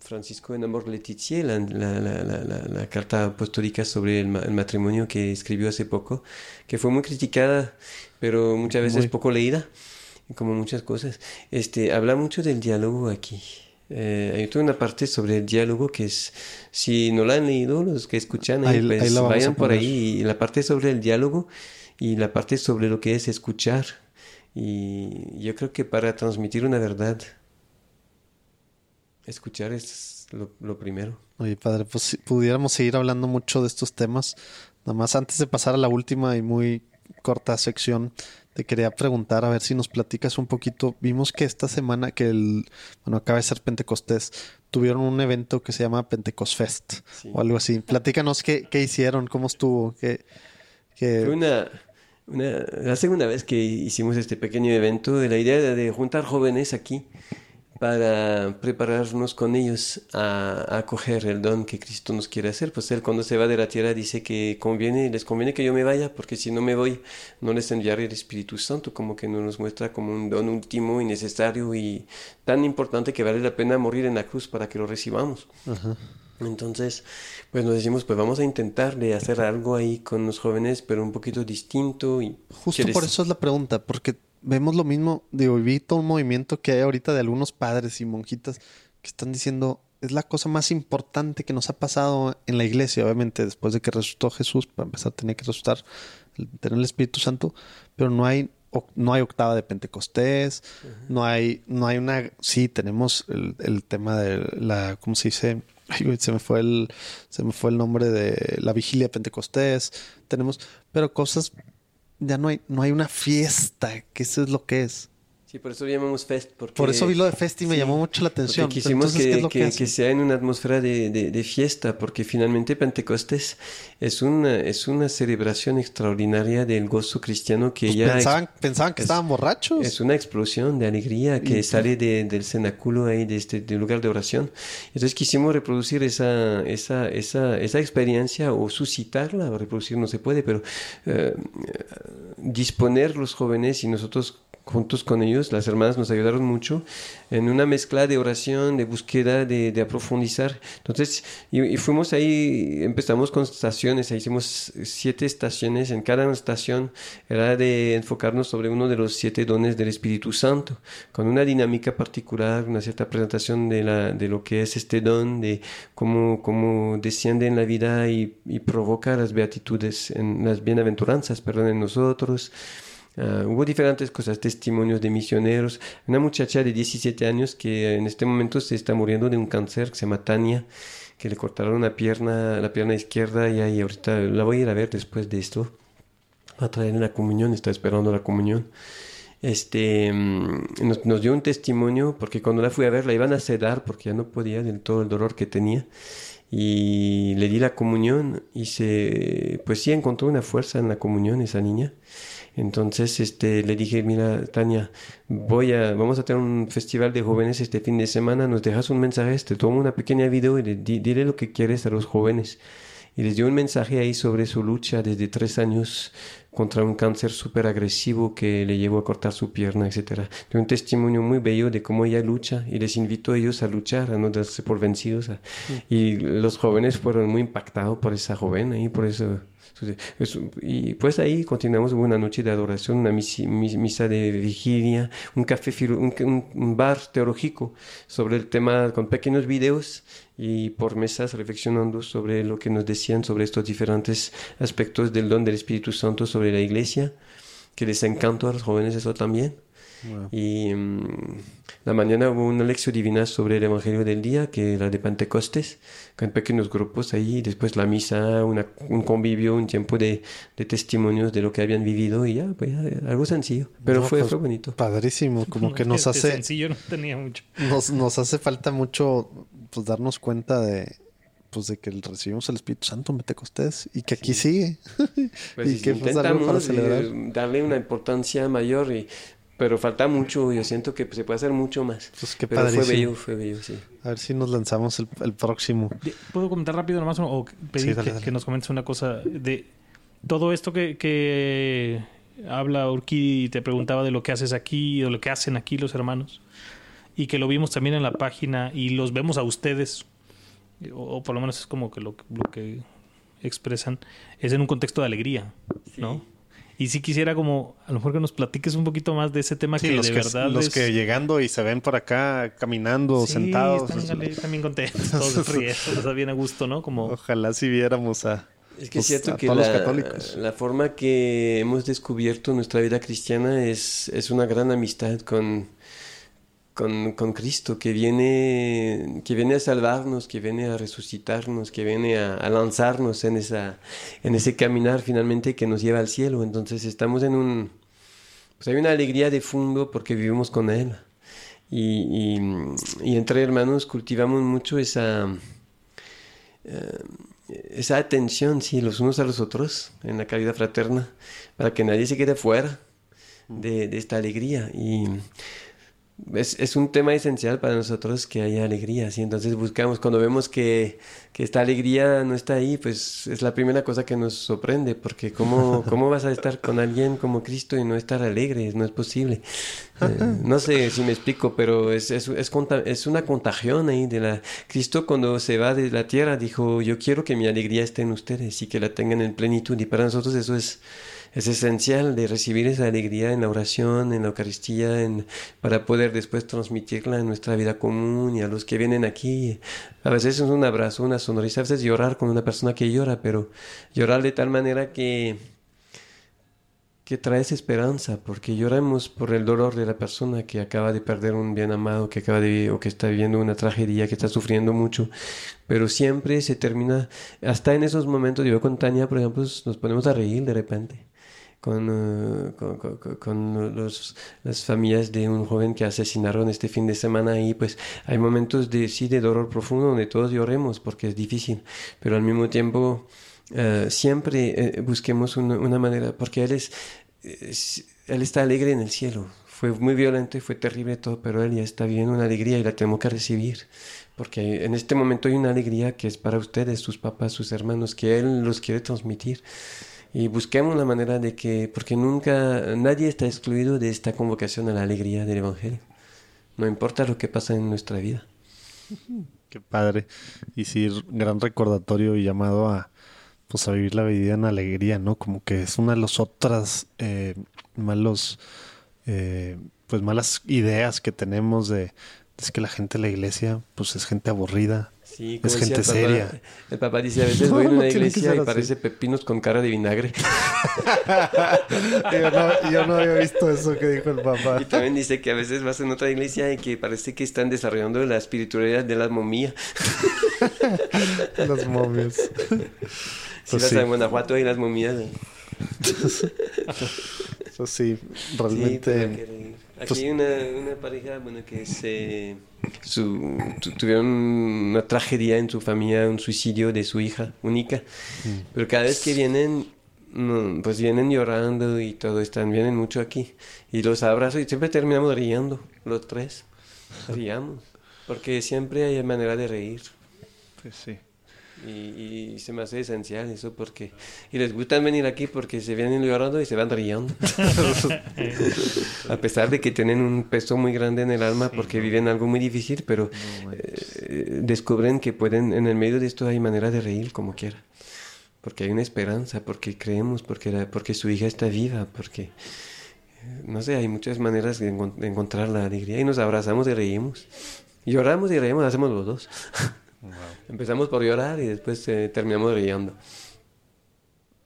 Francisco en Amor Leticia, la, la- la- la- la- la carta apostólica sobre el, ma- el matrimonio que escribió hace poco, que fue muy criticada, pero muchas veces Muy. poco leída, como muchas cosas. Este, habla mucho del diálogo aquí. Eh, hay toda una parte sobre el diálogo que es, si no la han leído, los que escuchan, ahí, Ahí- pues, ahí vayan por ahí. Y la parte sobre el diálogo y la parte sobre lo que es escuchar. Y yo creo que para transmitir una verdad, escuchar es lo, lo primero. Oye, padre, pues si pudiéramos seguir hablando mucho de estos temas. Nada más antes de pasar a la última y muy corta sección, te quería preguntar a ver si nos platicas un poquito. Vimos que esta semana, que el, bueno, acaba de ser Pentecostés, tuvieron un evento que se llama Pentecost Fest Sí. o algo así. Platícanos qué, qué hicieron, cómo estuvo, qué, qué- Fue una, una- la segunda vez que hicimos este pequeño evento de la idea de, de juntar jóvenes aquí para prepararnos con ellos a, a acoger el don que Cristo nos quiere hacer. Pues Él cuando se va de la tierra dice que conviene, les conviene que yo me vaya, porque si no me voy no les enviaré el Espíritu Santo, como que nos los muestra como un don último y necesario y tan importante que vale la pena morir en la cruz para que lo recibamos. Entonces, pues nos decimos, pues vamos a intentar de hacer algo ahí con los jóvenes, pero un poquito distinto y Justo por eso es la pregunta, porque vemos lo mismo. Digo, vi todo un movimiento que hay ahorita de algunos padres y monjitas que están diciendo es la cosa más importante que nos ha pasado en la iglesia. Obviamente, después de que resucitó Jesús, para empezar tenía que resucitar, tener el Espíritu Santo, pero no hay no hay octava de Pentecostés, no hay no hay una sí tenemos el, el tema de la ¿cómo se dice? Ay, se me fue el se me fue el nombre de la vigilia de Pentecostés, tenemos pero cosas ya no hay no hay una fiesta, que eso es lo que es. Sí, por eso llamamos Fest. Porque, Por eso vi lo de Festi y me sí, llamó mucho la atención. Quisimos entonces, que, ¿qué es lo que- que que sea en una atmósfera de, de- de fiesta, porque finalmente Pentecostés es una, es una celebración extraordinaria del gozo cristiano que Pues ya pensaban, pensaban que es- estaban borrachos. Es una explosión de alegría que sale de- del cenáculo ahí, de este del lugar de oración. Entonces quisimos reproducir esa, esa, esa, esa experiencia o suscitarla, reproducir no se puede, pero eh, disponer los jóvenes y nosotros juntos con ellos, las hermanas nos ayudaron mucho en una mezcla de oración, de búsqueda, de, de aprofundizar. Entonces, y, fuimos ahí, empezamos con estaciones, hicimos siete estaciones, en cada estación era de enfocarnos sobre uno de los siete dones del Espíritu Santo, con una dinámica particular, una cierta presentación de, la, lo que es este don, de cómo, cómo desciende en la vida y, y provoca las beatitudes, en las bienaventuranzas, perdón, en nosotros. Ah, hubo diferentes cosas, testimonios de misioneros. Una muchacha de 17 años que en este momento se está muriendo de un cáncer que se llama que le cortaron una pierna, la pierna izquierda y ahí ahorita la voy a ir a ver después de esto. Va a traer la comunión, está esperando la comunión. Este, mm, nos, nos dio un testimonio porque cuando la fui a ver la iban a sedar porque ya no podía del todo el dolor que tenía y le di la comunión y se pues sí encontró una fuerza en la comunión esa niña. Entonces este le dije mira Tania voy a vamos a tener un festival de jóvenes este fin de semana nos dejas un mensaje te tomo una pequeña video y le, di- dile lo que quieres a los jóvenes y les dio un mensaje ahí sobre su lucha desde tres años contra un cáncer súper agresivo que le llevó a cortar su pierna, etcétera. De un testimonio muy bello de cómo ella lucha y les invito a ellos a luchar, a no darse por vencidos. Y los jóvenes fueron muy impactados por esa joven ahí, por eso. Y pues ahí continuamos una noche de adoración, una misa de vigilia, un café, un, bar teológico sobre el tema con pequeños videos y por mesas reflexionando sobre lo que nos decían sobre estos diferentes aspectos del don del Espíritu Santo sobre la iglesia, que les encantó a los jóvenes eso también. Y mm, la mañana hubo una lección divina sobre el Evangelio del día, que era de Pentecostes, con pequeños grupos ahí, después la misa, una- un convivio, un tiempo de, de testimonios de lo que habían vivido y ya, pues ya, algo sencillo, pero No, fue, pues, fue bonito. Padrísimo, como <laughs> que nos Este hace, sencillo no tenía mucho. nos, nos hace falta mucho pues darnos cuenta de pues de que recibimos el Espíritu Santo en Pentecostés y que aquí sigue. <laughs> Pues y que pues, algo para intentamos celebrar. eh, darle una importancia mayor, y, pero falta mucho, yo siento que se puede hacer mucho más. Pues qué pero fue bello, fue bello, sí. A ver si nos lanzamos el, el próximo. ¿Puedo comentar rápido nomás o- pedir Sí, dale, que, dale. que nos comentes una cosa de todo esto que, que habla Urquí y te preguntaba de lo que haces aquí, de lo que hacen aquí los hermanos y que lo vimos también en la página y los vemos a ustedes o, o por lo menos es como que lo, lo que expresan es en un contexto de alegría, ¿no? Y si quisiera como a lo mejor que nos platiques un poquito más de ese tema Sí, que los, de que, verdad los es- que llegando y se ven por acá caminando, Sí, sentados. están, están bien contentos, <laughs> todos riendo, está bien a gusto, ¿no? Como Ojalá si viéramos a... Es que pues, es cierto a que todos los la, católicos. la forma que hemos descubierto nuestra vida cristiana es, es una gran amistad con, con, Cristo, que viene, que viene a salvarnos, que viene a resucitarnos, que viene a, lanzarnos en, esa, en ese caminar finalmente que nos lleva al cielo. Entonces estamos en un... Pues hay una alegría de fondo porque vivimos con Él. Y entre hermanos cultivamos mucho esa... eh, esa atención, sí, los unos a los otros en la caridad fraterna, para que nadie se quede fuera de, de esta alegría. Y es, es un tema esencial para nosotros que haya alegría, ¿sí? Entonces buscamos, cuando vemos que, que esta alegría no está ahí, pues es la primera cosa que nos sorprende, porque ¿cómo, <laughs> cómo vas a estar con alguien como Cristo y no estar alegre? No es posible. Eh, no sé si me explico, pero es, es, es, es una contagión ahí de la... Cristo cuando se va de la tierra dijo, yo quiero que mi alegría esté en ustedes y que la tengan en plenitud. Y para nosotros eso es, es esencial de recibir esa alegría en la oración, en la Eucaristía, para poder después transmitirla en nuestra vida común y a los que vienen aquí. A veces es un abrazo, una sonrisa, a veces llorar con una persona que llora, pero llorar de tal manera que que traes esperanza, porque lloramos por el dolor de la persona que acaba de perder un bien amado, que acaba de o que está viviendo una tragedia, que está sufriendo mucho, pero siempre se termina, hasta en esos momentos, yo con Tania, por ejemplo, nos ponemos a reír de repente. Con, uh, con, con, con los, las familias de un joven que asesinaron este fin de semana y pues hay momentos de sí de dolor profundo donde todos lloremos porque es difícil pero al mismo tiempo Uh, siempre uh, busquemos una, una, manera, porque él es, él está alegre en el cielo. Fue muy violento y fue terrible todo, pero él ya está bien, una alegría y la tenemos que recibir. Porque en este momento hay una alegría que es para ustedes, sus papás, sus hermanos, que él los quiere transmitir. Y busquemos la manera de que, porque nunca, nadie está excluido de esta convocación a la alegría del Evangelio. No importa lo que pasa en nuestra vida. Qué padre. Y sí, gran recordatorio y llamado a, pues a vivir la vida en alegría, ¿no? Como que es una de las otras eh, malos, eh, pues malas ideas que tenemos de es que la gente de la iglesia, pues es gente aburrida, Sí, es gente decía el papá, seria. El papá dice, a veces voy a una iglesia y así. parece pepinos con cara de vinagre. yo, no, yo no había visto eso que dijo el papá. Y también dice que a veces vas en otra iglesia y que parece que están desarrollando la espiritualidad de la momía. Las momias. <laughs> Si Pues vas sí. a Guanajuato hay las momías. ¿eh? Eso sí, realmente. Aquí pues- hay una, una pareja, bueno, que se... Su, tu- tuvieron una tragedia en su familia, un suicidio de su hija única. Pero cada vez que vienen, no, pues vienen llorando y todo, están, vienen mucho aquí. Y los abrazo y siempre terminamos riendo, los tres. Riamos. Porque siempre hay manera de reír. Pues sí. Y, y se me hace esencial eso porque... Y les gusta venir aquí porque se vienen llorando y se van riendo. <laughs> A pesar de que tienen un peso muy grande en el alma porque viven algo muy difícil, pero eh, descubren que pueden, en el medio de esto hay manera de reír como quiera. Porque hay una esperanza, porque creemos, porque, la- porque su hija está viva, porque... eh, No sé, hay muchas maneras de, de encontrar la alegría y nos abrazamos y reímos. Lloramos y reímos, hacemos los dos. <laughs> Empezamos por llorar y después eh, terminamos riendo.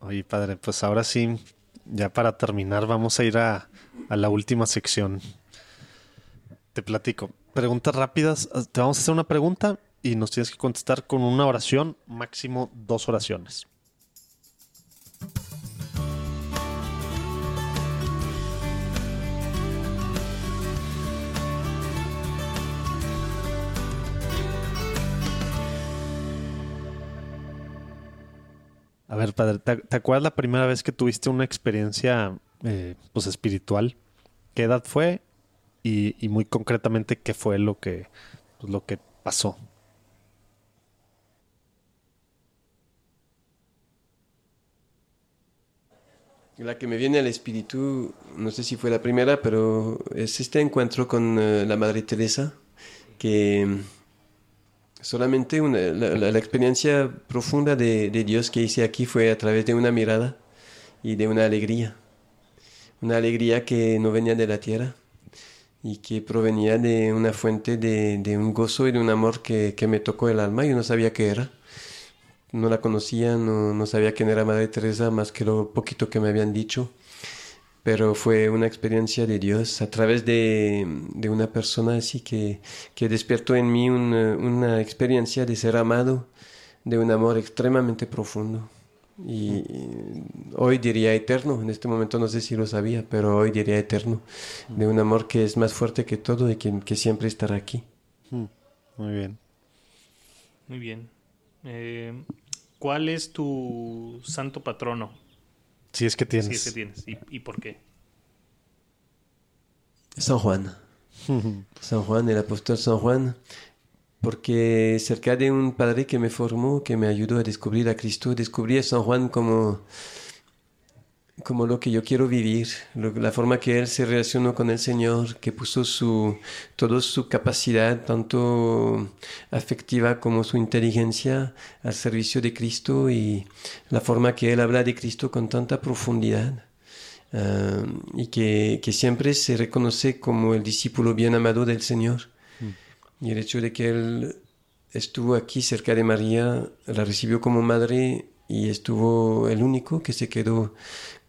Oye, padre, pues ahora sí, ya para terminar, vamos a ir a, a la última sección. Te platico. Preguntas rápidas. Te vamos a hacer una pregunta y nos tienes que contestar con una oración, máximo dos oraciones. A ver, padre, ¿te, acuerdas la primera vez que tuviste una experiencia eh, pues espiritual? ¿Qué edad fue? Y, muy concretamente, ¿qué fue lo que, pues, lo que pasó? La que me viene al espíritu, no sé si fue la primera, pero es este encuentro con eh, la Madre Teresa, que solamente una- la, la- experiencia profunda de, Dios que hice aquí fue a través de una mirada y de una alegría. Una alegría que no venía de la tierra y que provenía de una fuente de, un gozo y de un amor que, que me tocó el alma. Yo no sabía qué era. No la conocía, no, no sabía quién era Madre Teresa más que lo poquito que me habían dicho. Pero fue una experiencia de Dios a través de, de una persona así que, que despiertó en mí una, una experiencia de ser amado, de un amor extremadamente profundo. Y y hoy diría eterno, en este momento no sé si lo sabía, pero hoy diría eterno, de un amor que es más fuerte que todo y que, que siempre estará aquí. Muy bien. Muy bien. Eh, ¿Cuál es tu santo patrono? Si es que tienes. Si es que tienes. ¿Y, y por qué? San Juan. <laughs> San Juan, el apóstol San Juan, porque cerca de un padre que me formó, que me ayudó a descubrir a Cristo, descubrí a San Juan como, como lo que yo quiero vivir, lo- la forma que él se relacionó con el Señor, que puso su, toda su capacidad, tanto afectiva como su inteligencia, al servicio de Cristo y la forma que él habla de Cristo con tanta profundidad ah, y que, que siempre se reconoce como el discípulo bien amado del Señor. Y el hecho de que él estuvo aquí cerca de María, la recibió como madre y estuvo el único que se quedó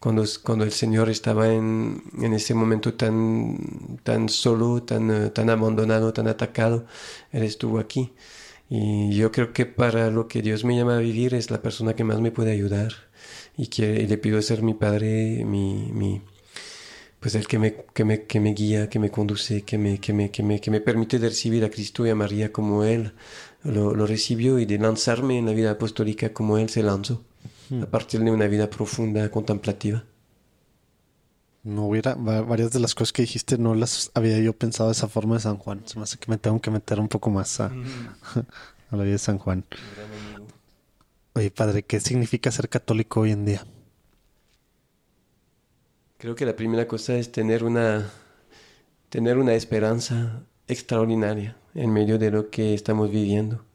cuando, cuando el Señor estaba en, en ese momento tan, tan solo, tan, eh, tan abandonado, tan atacado, Él estuvo aquí. Y yo creo que para lo que Dios me llama a vivir es la persona que más me puede ayudar y que y le pido ser mi padre, mi, mi, pues el que me, que me, que me guía, que me conduce, que me, que, me, que, me, que me permite recibir a Cristo y a María como Él lo, lo recibió y de lanzarme en la vida apostólica como Él se lanzó, a partir de una vida profunda, contemplativa. No hubiera, va- varias de las cosas que dijiste no las había yo pensado de esa forma de San Juan. Se me hace que me tengo que meter un poco más a, <laughs> a la vida de San Juan. Oye, padre, ¿qué significa ser católico hoy en día? Creo que la primera cosa es tener una, tener una esperanza extraordinaria en medio de lo que estamos viviendo.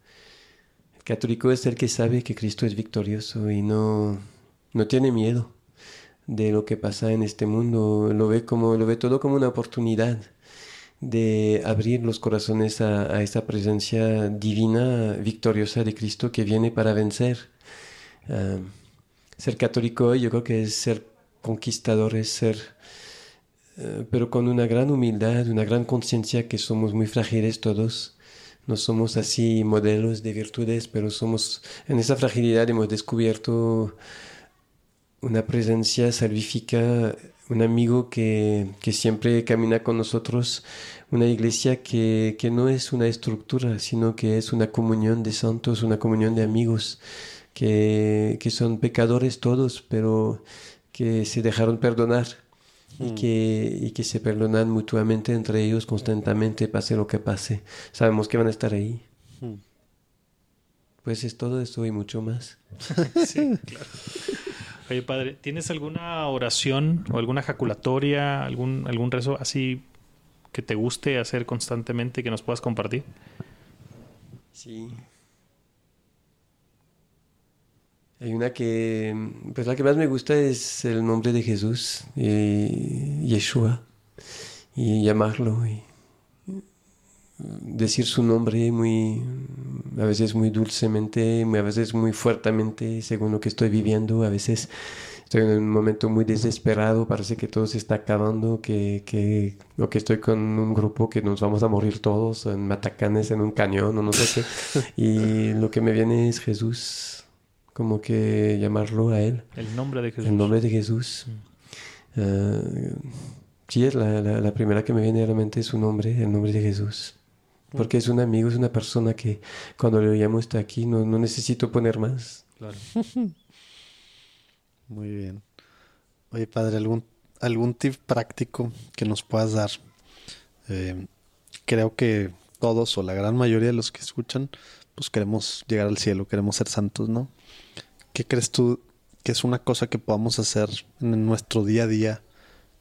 Católico es el que sabe que Cristo es victorioso y no, no tiene miedo de lo que pasa en este mundo. Lo ve, como, lo ve todo como una oportunidad de abrir los corazones a, a esta presencia divina, victoriosa de Cristo que viene para vencer. Ser católico hoy yo creo que es ser conquistador, es ser, eh, pero con una gran humildad, una gran conciencia que somos muy frágiles todos. No somos así modelos de virtudes, pero somos, en esa fragilidad hemos descubierto una presencia salvífica, un amigo que, que siempre camina con nosotros, una iglesia que, que no es una estructura, sino que es una comunión de santos, una comunión de amigos, que, que son pecadores todos, pero que se dejaron perdonar y, que, y que se perdonan mutuamente entre ellos constantemente, pase lo que pase. Sabemos que van a estar ahí. Pues es todo esto y mucho más. <laughs> Sí, claro. Oye, padre, ¿tienes alguna oración o alguna jaculatoria, algún, algún rezo así que te guste hacer constantemente que nos puedas compartir? Sí. Hay una que, pues la que más me gusta es el nombre de Jesús, y Yeshua, y llamarlo y decir su nombre muy, a veces muy dulcemente, a veces muy fuertemente, según lo que estoy viviendo, a veces estoy en un momento muy desesperado, parece que todo se está acabando, que, que, o que estoy con un grupo que nos vamos a morir todos en matacanes, en un cañón, o no sé qué, <laughs> y lo que me viene es Jesús, como que llamarlo a Él. El nombre de Jesús. El nombre de Jesús. Eh, sí, es la, la, la primera que me viene a la mente es su nombre, el nombre de Jesús. Porque es un amigo, es una persona que cuando le llamo está aquí, no, no necesito poner más. Claro. <laughs> Muy bien. Oye, padre, ¿algún, algún tip práctico que nos puedas dar? Eh, creo que todos o la gran mayoría de los que escuchan, pues queremos llegar al cielo, queremos ser santos, ¿no? ¿Qué crees tú que es una cosa que podamos hacer en nuestro día a día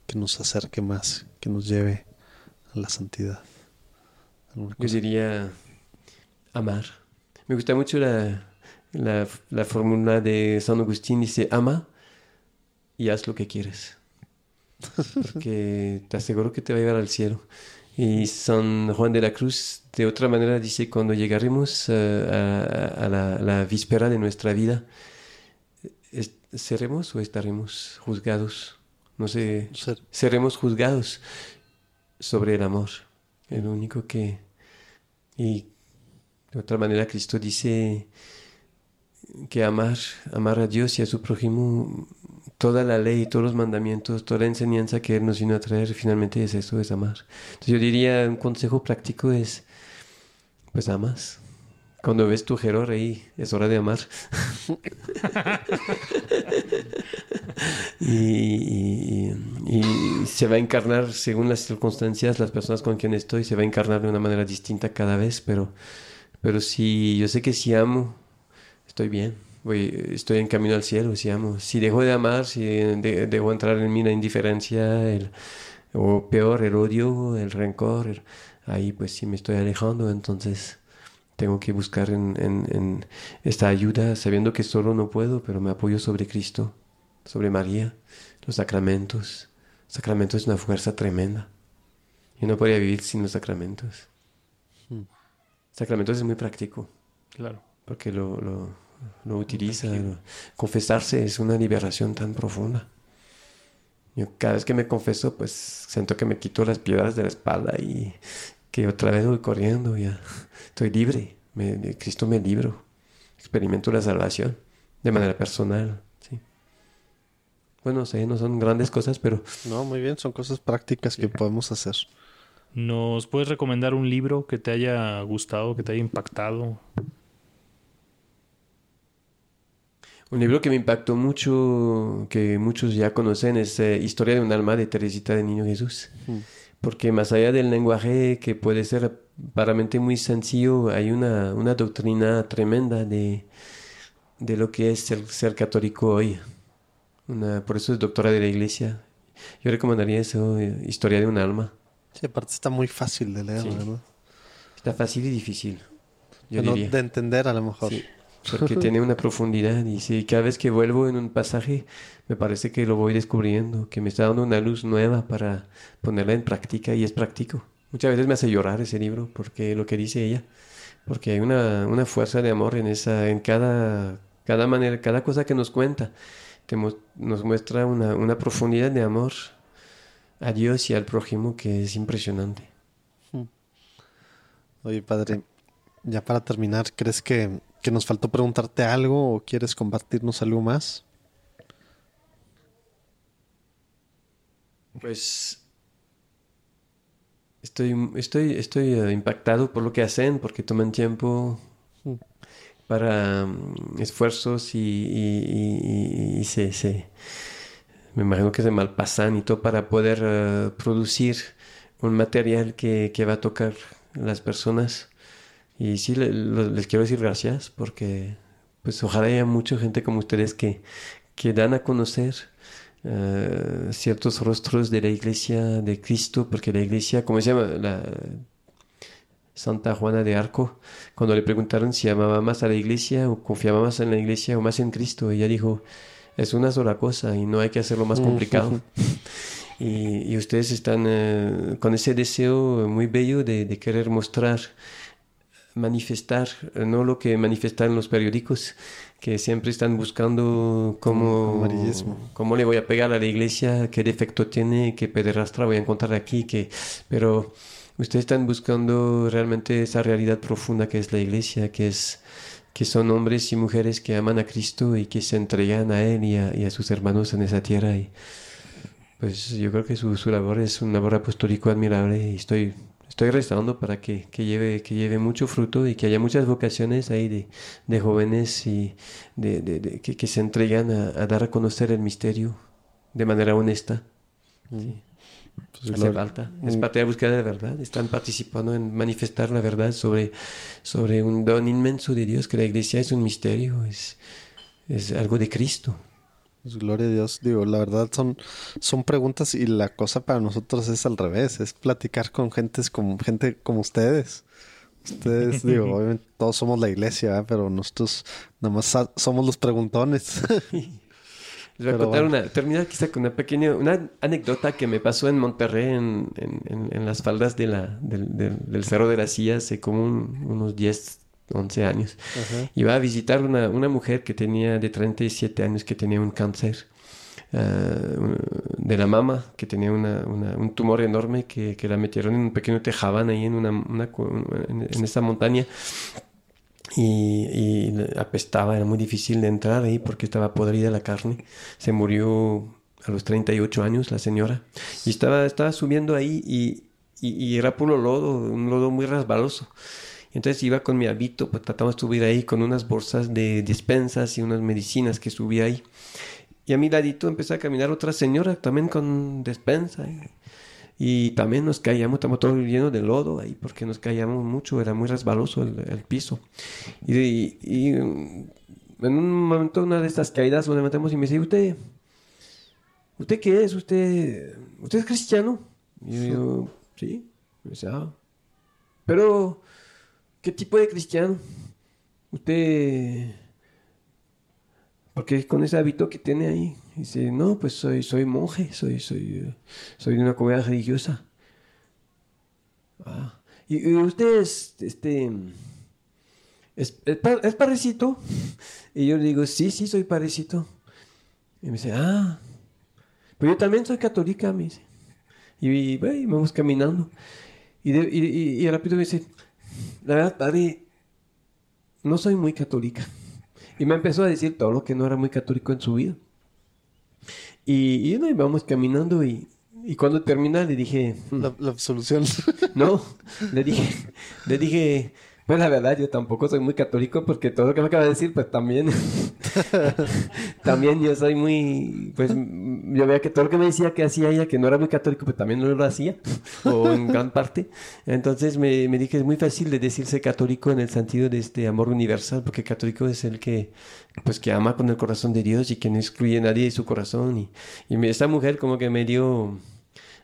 que nos acerque más, que nos lleve a la santidad? ¿Alguna Yo diría amar. Me gusta mucho la, la, la fórmula de San Agustín, dice ama y haz lo que quieres. Porque te aseguro que te va a llevar al cielo. Y San Juan de la Cruz, de otra manera, dice, cuando llegaremos eh, a, a la, la víspera de nuestra vida, ¿seremos o estaremos juzgados? No sé, Ser- seremos juzgados sobre el amor. El único que... Y de otra manera Cristo dice que amar, amar a Dios y a su prójimo, toda la ley, todos los mandamientos, toda la enseñanza que Él nos vino a traer, finalmente es eso, es amar. Entonces yo diría, un consejo práctico es, pues amas. Cuando ves tu error ahí, es hora de amar. <laughs> y, y- y- y se va a encarnar según las circunstancias, las personas con quien estoy, se va a encarnar de una manera distinta cada vez, pero, pero si yo sé que si amo, estoy bien. Voy, estoy en camino al cielo, si amo. Si dejo de amar, si de- dejo entrar en mí la indiferencia, el, o peor, el odio, el rencor, el- ahí pues sí me estoy alejando, entonces tengo que buscar en, en- en esta ayuda, sabiendo que solo no puedo, pero me apoyo sobre Cristo sobre María, los sacramentos. Sacramentos es una fuerza tremenda. Yo no podría vivir sin los sacramentos. Sacramentos es muy práctico, Claro. porque lo, lo, lo utiliza. lo- confesarse es una liberación tan profunda. Yo cada vez que me confeso, pues siento que me quito las piedras de la espalda y que otra vez voy corriendo, ya estoy libre. Me, de Cristo me libro. Experimento la salvación de manera personal. Sí. Bueno, sé, no son grandes cosas, pero No, muy bien, son cosas prácticas que podemos hacer. ¿Nos puedes recomendar un libro que te haya gustado, que te haya impactado? Un libro que me impactó mucho, que muchos ya conocen, es eh, Historia de un alma de Teresita de Niño Jesús. Porque más allá del lenguaje que puede ser aparentemente muy sencillo, hay una, una doctrina tremenda de, de lo que es ser, ser católico hoy. Una, por eso es doctora de la iglesia. Yo recomendaría eso, eh, Historia de un alma. Sí, aparte está muy fácil de leer, Sí. ¿verdad? Está fácil y difícil. Yo diría. de entender a lo mejor. Sí, porque <laughs> tiene una profundidad y cada vez que vuelvo en un pasaje me parece que lo voy descubriendo, que me está dando una luz nueva para ponerla en práctica y es práctico. Muchas veces me hace llorar ese libro porque lo que dice ella, porque hay una, una fuerza de amor en esa, en cada, cada manera, cada cosa que nos cuenta, te mu- nos muestra una, una profundidad de amor a Dios y al prójimo que es impresionante. Oye, padre, ya para terminar, ¿crees que, que nos faltó preguntarte algo o quieres compartirnos algo más? Pues estoy, estoy, estoy eh, impactado por lo que hacen, porque toman tiempo para mm, esfuerzos y, y- y- y se, se- me imagino que se malpasan y todo para poder eh, producir un material que, que va a tocar las personas. Y sí, le- les quiero decir gracias porque pues ojalá haya mucha gente como ustedes que, que dan a conocer eh, ciertos rostros de la iglesia de Cristo, porque la iglesia, ¿cómo se llama? La Santa Juana de Arco, cuando le preguntaron si amaba más a la iglesia o confiaba más en la iglesia o más en Cristo, ella dijo, es una sola cosa y no hay que hacerlo más complicado. <laughs> Y, y ustedes están eh, con ese deseo muy bello de, de querer mostrar, manifestar, eh, no lo que manifestan los periódicos, que siempre están buscando cómo, cómo le voy a pegar a la iglesia, qué defecto tiene, qué pederastra voy a encontrar aquí, que, pero ustedes están buscando realmente esa realidad profunda que es la iglesia, que es que son hombres y mujeres que aman a Cristo y que se entregan a Él y a, y a sus hermanos en esa tierra. Y pues yo creo que su, su labor es un labor apostólico admirable y estoy, estoy rezando para que, que, lleve, que lleve mucho fruto y que haya muchas vocaciones ahí de, de jóvenes y de, de- de- que, que se entregan a, a dar a conocer el misterio de manera honesta. Sí. Pues Hace gloria- falta. Es parte de la búsqueda de la verdad. Están participando en manifestar la verdad sobre, sobre un don inmenso de Dios, que la iglesia es un misterio, es, es algo de Cristo. Pues gloria a Dios, digo, la verdad son, son preguntas y la cosa para nosotros es al revés, es platicar con gentes como gente como ustedes. Ustedes, digo, <laughs> obviamente todos somos la iglesia, ¿verdad? pero nosotros nada más somos los preguntones. <laughs> Les voy a contar bueno. una, terminar quizá con una pequeña, una anécdota que me pasó en Monterrey, en, en- en- en las faldas de la, del, del- del Cerro de la Silla, hace como un- unos 10, 11 años. Iba a visitar una, una mujer que tenía de 37 años, que tenía un cáncer eh, de la mama, que tenía una- una- un tumor enorme, que, que la metieron en un pequeño tejabán ahí en, una, en, en esa montaña. Y, y apestaba, era muy difícil de entrar ahí porque estaba podrida la carne. Se murió a los 38 años la señora. Y estaba, estaba subiendo ahí y, y, y era puro lodo, un lodo muy resbaloso. Entonces iba con mi hábito, pues tratamos de subir ahí con unas bolsas de despensas y unas medicinas que subía ahí. Y a mi ladito empezó a caminar otra señora también con despensa. Y, y también nos caíamos, estamos todos llenos de lodo ahí porque nos caíamos mucho, era muy resbaloso el, el piso. Y, y- y, en un momento, una de estas caídas, nos levantamos y me dice, ¿usted, ¿usted qué es? ¿Usted, usted es cristiano? Y yo sí. Me dice, "Ah, Pero, ¿qué tipo de cristiano? Usted... porque con ese hábito que tiene ahí, dice, no, pues soy, soy monje, soy, soy, soy de una comunidad religiosa. Ah, y, y usted es, este, es, es, pa- es parecito. Y yo le digo, sí, sí, soy parecito. Y me dice, ah, pero yo también soy católica, me dice. Y, vamos caminando. Y, de- y, y- y me dice, la verdad, padre, no soy muy católica. Y me empezó a decir todo lo que no era muy católico en su vida. Y, y no, y vamos caminando y, y cuando termina le dije, "Hmm, La, la absolución. no, <laughs> le dije, le dije, pues la verdad yo tampoco soy muy católico porque todo lo que me acaba de decir, pues también, <laughs> también yo soy muy, pues yo veía que todo lo que me decía que hacía ella, que no era muy católico, pues también no lo hacía, o en gran parte. Entonces me, me dije, es muy fácil de decirse católico en el sentido de este amor universal, porque católico es el que, pues que ama con el corazón de Dios y que no excluye a nadie de su corazón. Y, y esta mujer como que me dio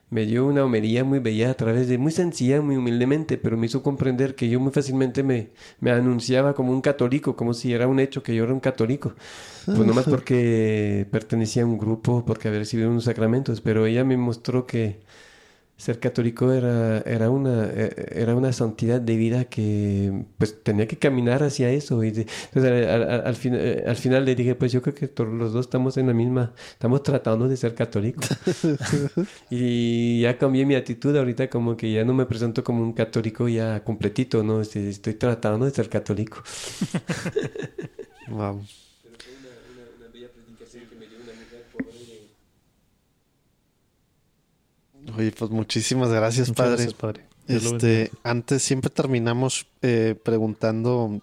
me dio una homería muy bella a través de, muy sencilla, muy humildemente, pero me hizo comprender que yo muy fácilmente me, me anunciaba como un católico, como si era un hecho que yo era un católico. Pues nomás porque pertenecía a un grupo, porque había recibido unos sacramentos, pero ella me mostró que ser católico era, era, una, eh, era una santidad de vida que pues tenía que caminar hacia eso. Y de- entonces al, al- al fin- eh, al final le dije, pues yo creo que todos los dos estamos en la misma, estamos tratando de ser católicos. <laughs> y ya cambié mi actitud ahorita como que ya no me presento como un católico ya completito, ¿no? Este, Estoy tratando de ser católico. <laughs> Wow. Oye, pues muchísimas gracias, Muchas padre. gracias, padre. Dios. Este, antes siempre terminamos eh, preguntando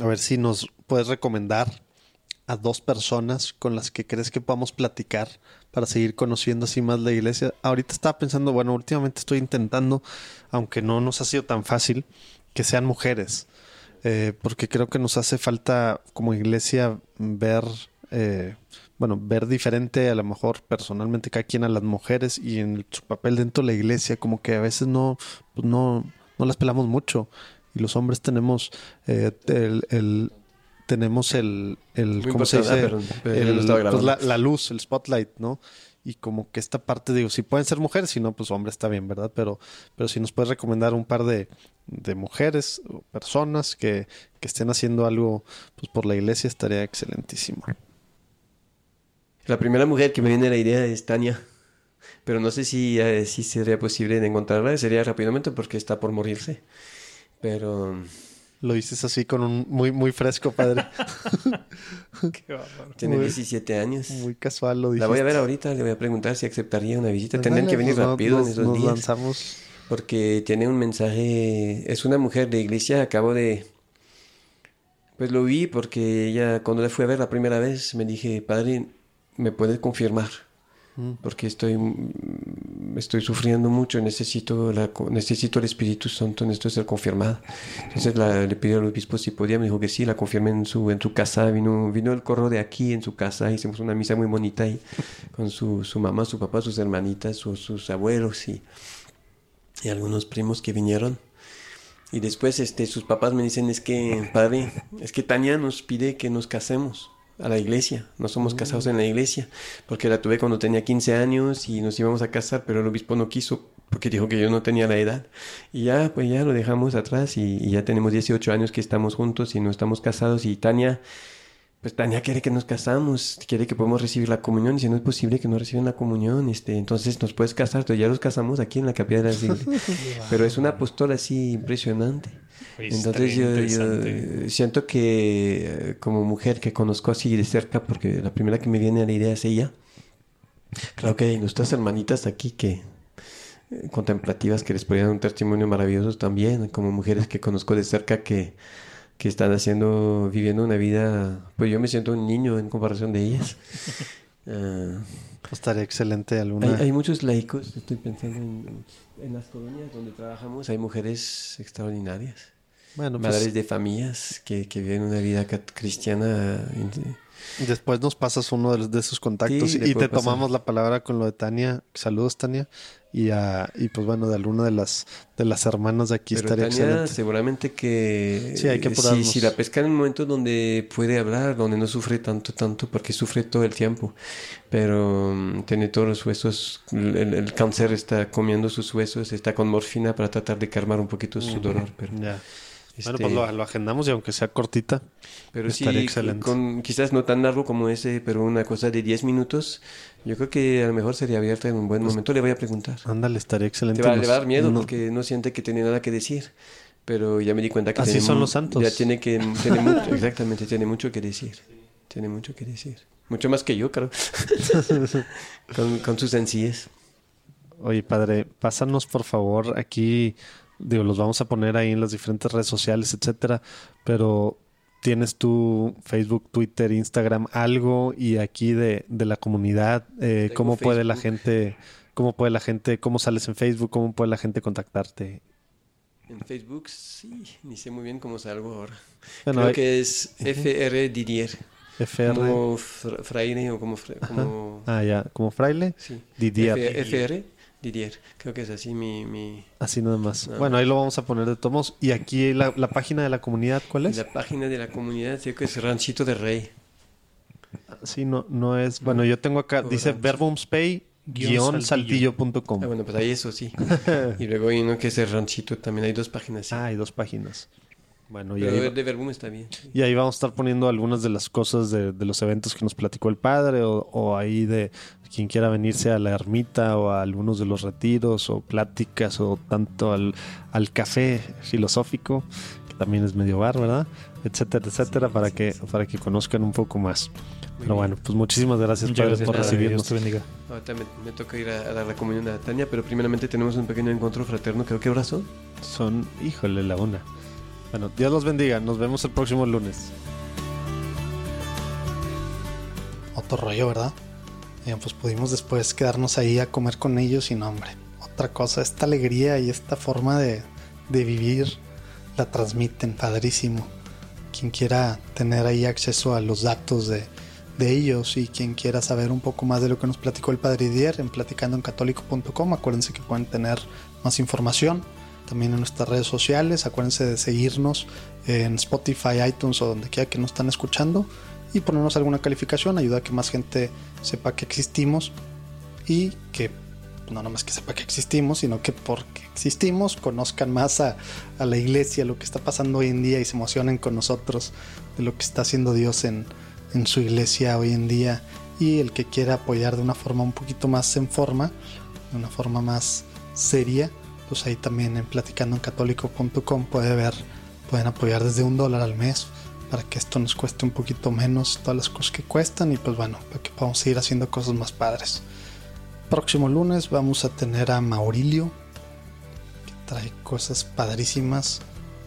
a ver si nos puedes recomendar a dos personas con las que crees que podamos platicar para seguir conociendo así más la iglesia. Ahorita estaba pensando, bueno, últimamente estoy intentando, aunque no nos ha sido tan fácil, que sean mujeres, eh, porque creo que nos hace falta como iglesia ver, eh, bueno, ver diferente a lo mejor personalmente cada quien a las mujeres y en su papel dentro de la iglesia, como que a veces no, pues no, no las pelamos mucho y los hombres tenemos eh, el, el- tenemos el, el Muy ¿cómo se dice? Ah, pero El- pues la luz, el spotlight, ¿no? Y como que esta parte, digo, si pueden ser mujeres, si no, pues hombre está bien, ¿verdad? Pero, pero si nos puedes recomendar un par de, de mujeres o personas que, que estén haciendo algo pues por la iglesia, estaría excelentísimo. La primera mujer que me viene a la idea es Tania. Pero no sé si, eh, si sería posible de encontrarla. Sería rápidamente porque está por morirse. Pero Lo dices así con un muy, muy fresco, padre. <laughs> tiene Muy- 17 años. muy casual lo La dijiste. voy a ver ahorita. Le voy a preguntar si aceptaría una visita. Pues Tendrían dale, que venir pues, no- rápido nos, en esos nos días. lanzamos. Porque tiene un mensaje. Es una mujer de iglesia. Acabo de. Pues lo vi porque ella, cuando la fui a ver la primera vez, me dije, padre, ¿me puede confirmar? Porque estoy, mm, estoy sufriendo mucho, necesito, la, necesito el Espíritu Santo, necesito ser confirmada. Entonces la- le pidió al obispo si podía, me dijo que sí, la confirmé en su, en su casa, vino, vino el corro de aquí en su casa, hicimos una misa muy bonita ahí, con su, su mamá, su papá, sus hermanitas, sus, sus abuelos y, y algunos primos que vinieron. Y después este, sus papás me dicen, es que, padre, es que Tania nos pide que nos casemos a la iglesia. No somos casados en la iglesia, porque la tuve cuando tenía 15 años y nos íbamos a casar, pero el obispo no quiso, porque dijo que yo no tenía la edad. Y ya, pues ya lo dejamos atrás y, y ya tenemos 18 años que estamos juntos y no estamos casados. Y Tania, pues Tania quiere que nos casamos, quiere que podamos recibir la comunión, y si no es posible que no reciban la comunión, este, entonces nos puedes casar, entonces ya los casamos aquí en la capilla de la iglesia. <laughs> Pero es una apóstol así impresionante. Entonces yo, siento que eh, como mujer que conozco así de cerca, porque la primera que me viene a la idea es ella, creo que hay nuestras hermanitas aquí que eh, contemplativas que les podrían dar un testimonio maravilloso también, como mujeres que conozco de cerca que, que están haciendo, viviendo una vida, pues yo me siento un niño en comparación de ellas. <laughs> Ah, Estaría excelente alguna. hay, hay muchos laicos, estoy pensando en, en las colonias donde trabajamos, hay mujeres extraordinarias bueno, pues, madres de familias que, que viven una vida cristiana Después nos pasas uno de, los- de esos contactos Sí, y puedo te pasar. tomamos la palabra con lo de Tania. Saludos, Tania. Y, a- y pues bueno, de alguna de las, de las hermanas de aquí Pero estaría Tania, excelente. seguramente que Sí, hay que si, apurarnos. si la pesca en un momento donde puede hablar, donde no sufre tanto, tanto, porque sufre todo el tiempo, pero mm, tiene todos los huesos, el, el- el cáncer está comiendo sus huesos, está con morfina para tratar de calmar un poquito su dolor, pero, Ya. Bueno, este, pues lo, lo agendamos y aunque sea cortita, pero sí, estaría excelente. con, quizás no tan largo como ese, pero una cosa de 10 minutos, yo creo que a lo mejor sería abierta en un buen momento, le voy a preguntar. ándale, estaría excelente. Te va, Nos- le va a dar miedo no- porque no siente que tiene nada que decir. Pero ya me di cuenta que Así tiene son los santos. Ya tiene que tiene mucho, <laughs> exactamente, tiene mucho que decir. Tiene mucho que decir. Mucho más que yo, claro. <laughs> con, con su sencillez. Oye, padre, pásanos por favor aquí, digo, los vamos a poner ahí en las diferentes redes sociales, etcétera, pero tienes tú Facebook, Twitter, Instagram, algo y aquí de, de la comunidad, eh, cómo puede la gente, cómo puede la gente, cómo sales en Facebook, cómo puede la gente contactarte. En Facebook, sí, ni sé muy bien cómo salgo ahora. Bueno, Creo hay- que es FR Didier. FR, Como fra- fraile o como... fra- como ah ya, como fraile, sí. Didier, F- FR Didier. Creo que es así mi... mi... así nada más. Bueno, ahí lo vamos a poner de tomos y aquí la, la página de la comunidad, ¿cuál y es? La página de la comunidad, creo que es Ranchito de Rey. Sí, no, no es. Bueno, yo tengo acá, dice rancho. verbumspay-saltillo.com. Ah, bueno, pues ahí eso sí. <laughs> y luego hay uno que es el ranchito, también hay dos páginas. sí. Ah, hay dos páginas. Bueno, y Pero ahí, de, está bien. sí. y ahí vamos a estar poniendo algunas de las cosas de, de los eventos que nos platicó el padre, o, o ahí de quien quiera venirse a la ermita, o a algunos de los retiros, o pláticas, o tanto al, al café filosófico, que también es medio bar, ¿verdad? Etcétera, etcétera, para que, para que conozcan un poco más. Pero bueno, pues muchísimas gracias, Muchas padre, gracias, por recibirnos. Dios te bendiga. Ahorita me, me toca ir a, a dar la comunión a Tania, pero primeramente tenemos un pequeño encuentro fraterno. Creo que ahora son. Son, híjole, la una. Bueno, Dios los bendiga. Nos vemos el próximo lunes. Otro rollo, ¿verdad? Eh, pues pudimos después quedarnos ahí a comer con ellos y no, hombre. Otra cosa, esta alegría y esta forma de, de vivir la transmiten, padrísimo. Quien quiera tener ahí acceso a los datos de, de ellos y quien quiera saber un poco más de lo que nos platicó el Padre Didier en platicandoencatólico.com, acuérdense que pueden tener más información también en nuestras redes sociales. Acuérdense de seguirnos en Spotify, iTunes o donde quiera que nos están escuchando y ponernos alguna calificación. Ayuda a que más gente sepa que existimos y que no nomás que sepa que existimos, sino que porque existimos conozcan más a, a la iglesia, lo que está pasando hoy en día y se emocionen con nosotros de lo que está haciendo Dios en, en su iglesia hoy en día. Y el que quiera apoyar de una forma un poquito más en forma, de una forma más seria, pues ahí también en platicandoencatólico.com puede ver, pueden apoyar desde un dólar al mes para que esto nos cueste un poquito menos todas las cosas que cuestan y pues bueno, para que podamos seguir haciendo cosas más padres. Próximo lunes vamos a tener a Maurilio, que trae cosas padrísimas.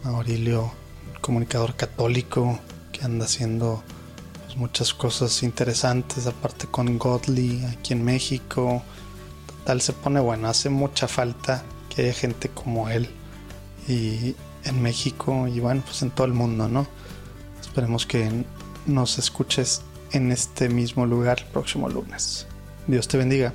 Maurilio, comunicador católico, que anda haciendo pues, muchas cosas interesantes, aparte con Godly aquí en México. Total, se pone bueno, hace mucha falta que haya gente como él y en México y bueno, pues en todo el mundo, ¿no? Esperemos que nos escuches en este mismo lugar el próximo lunes. Dios te bendiga.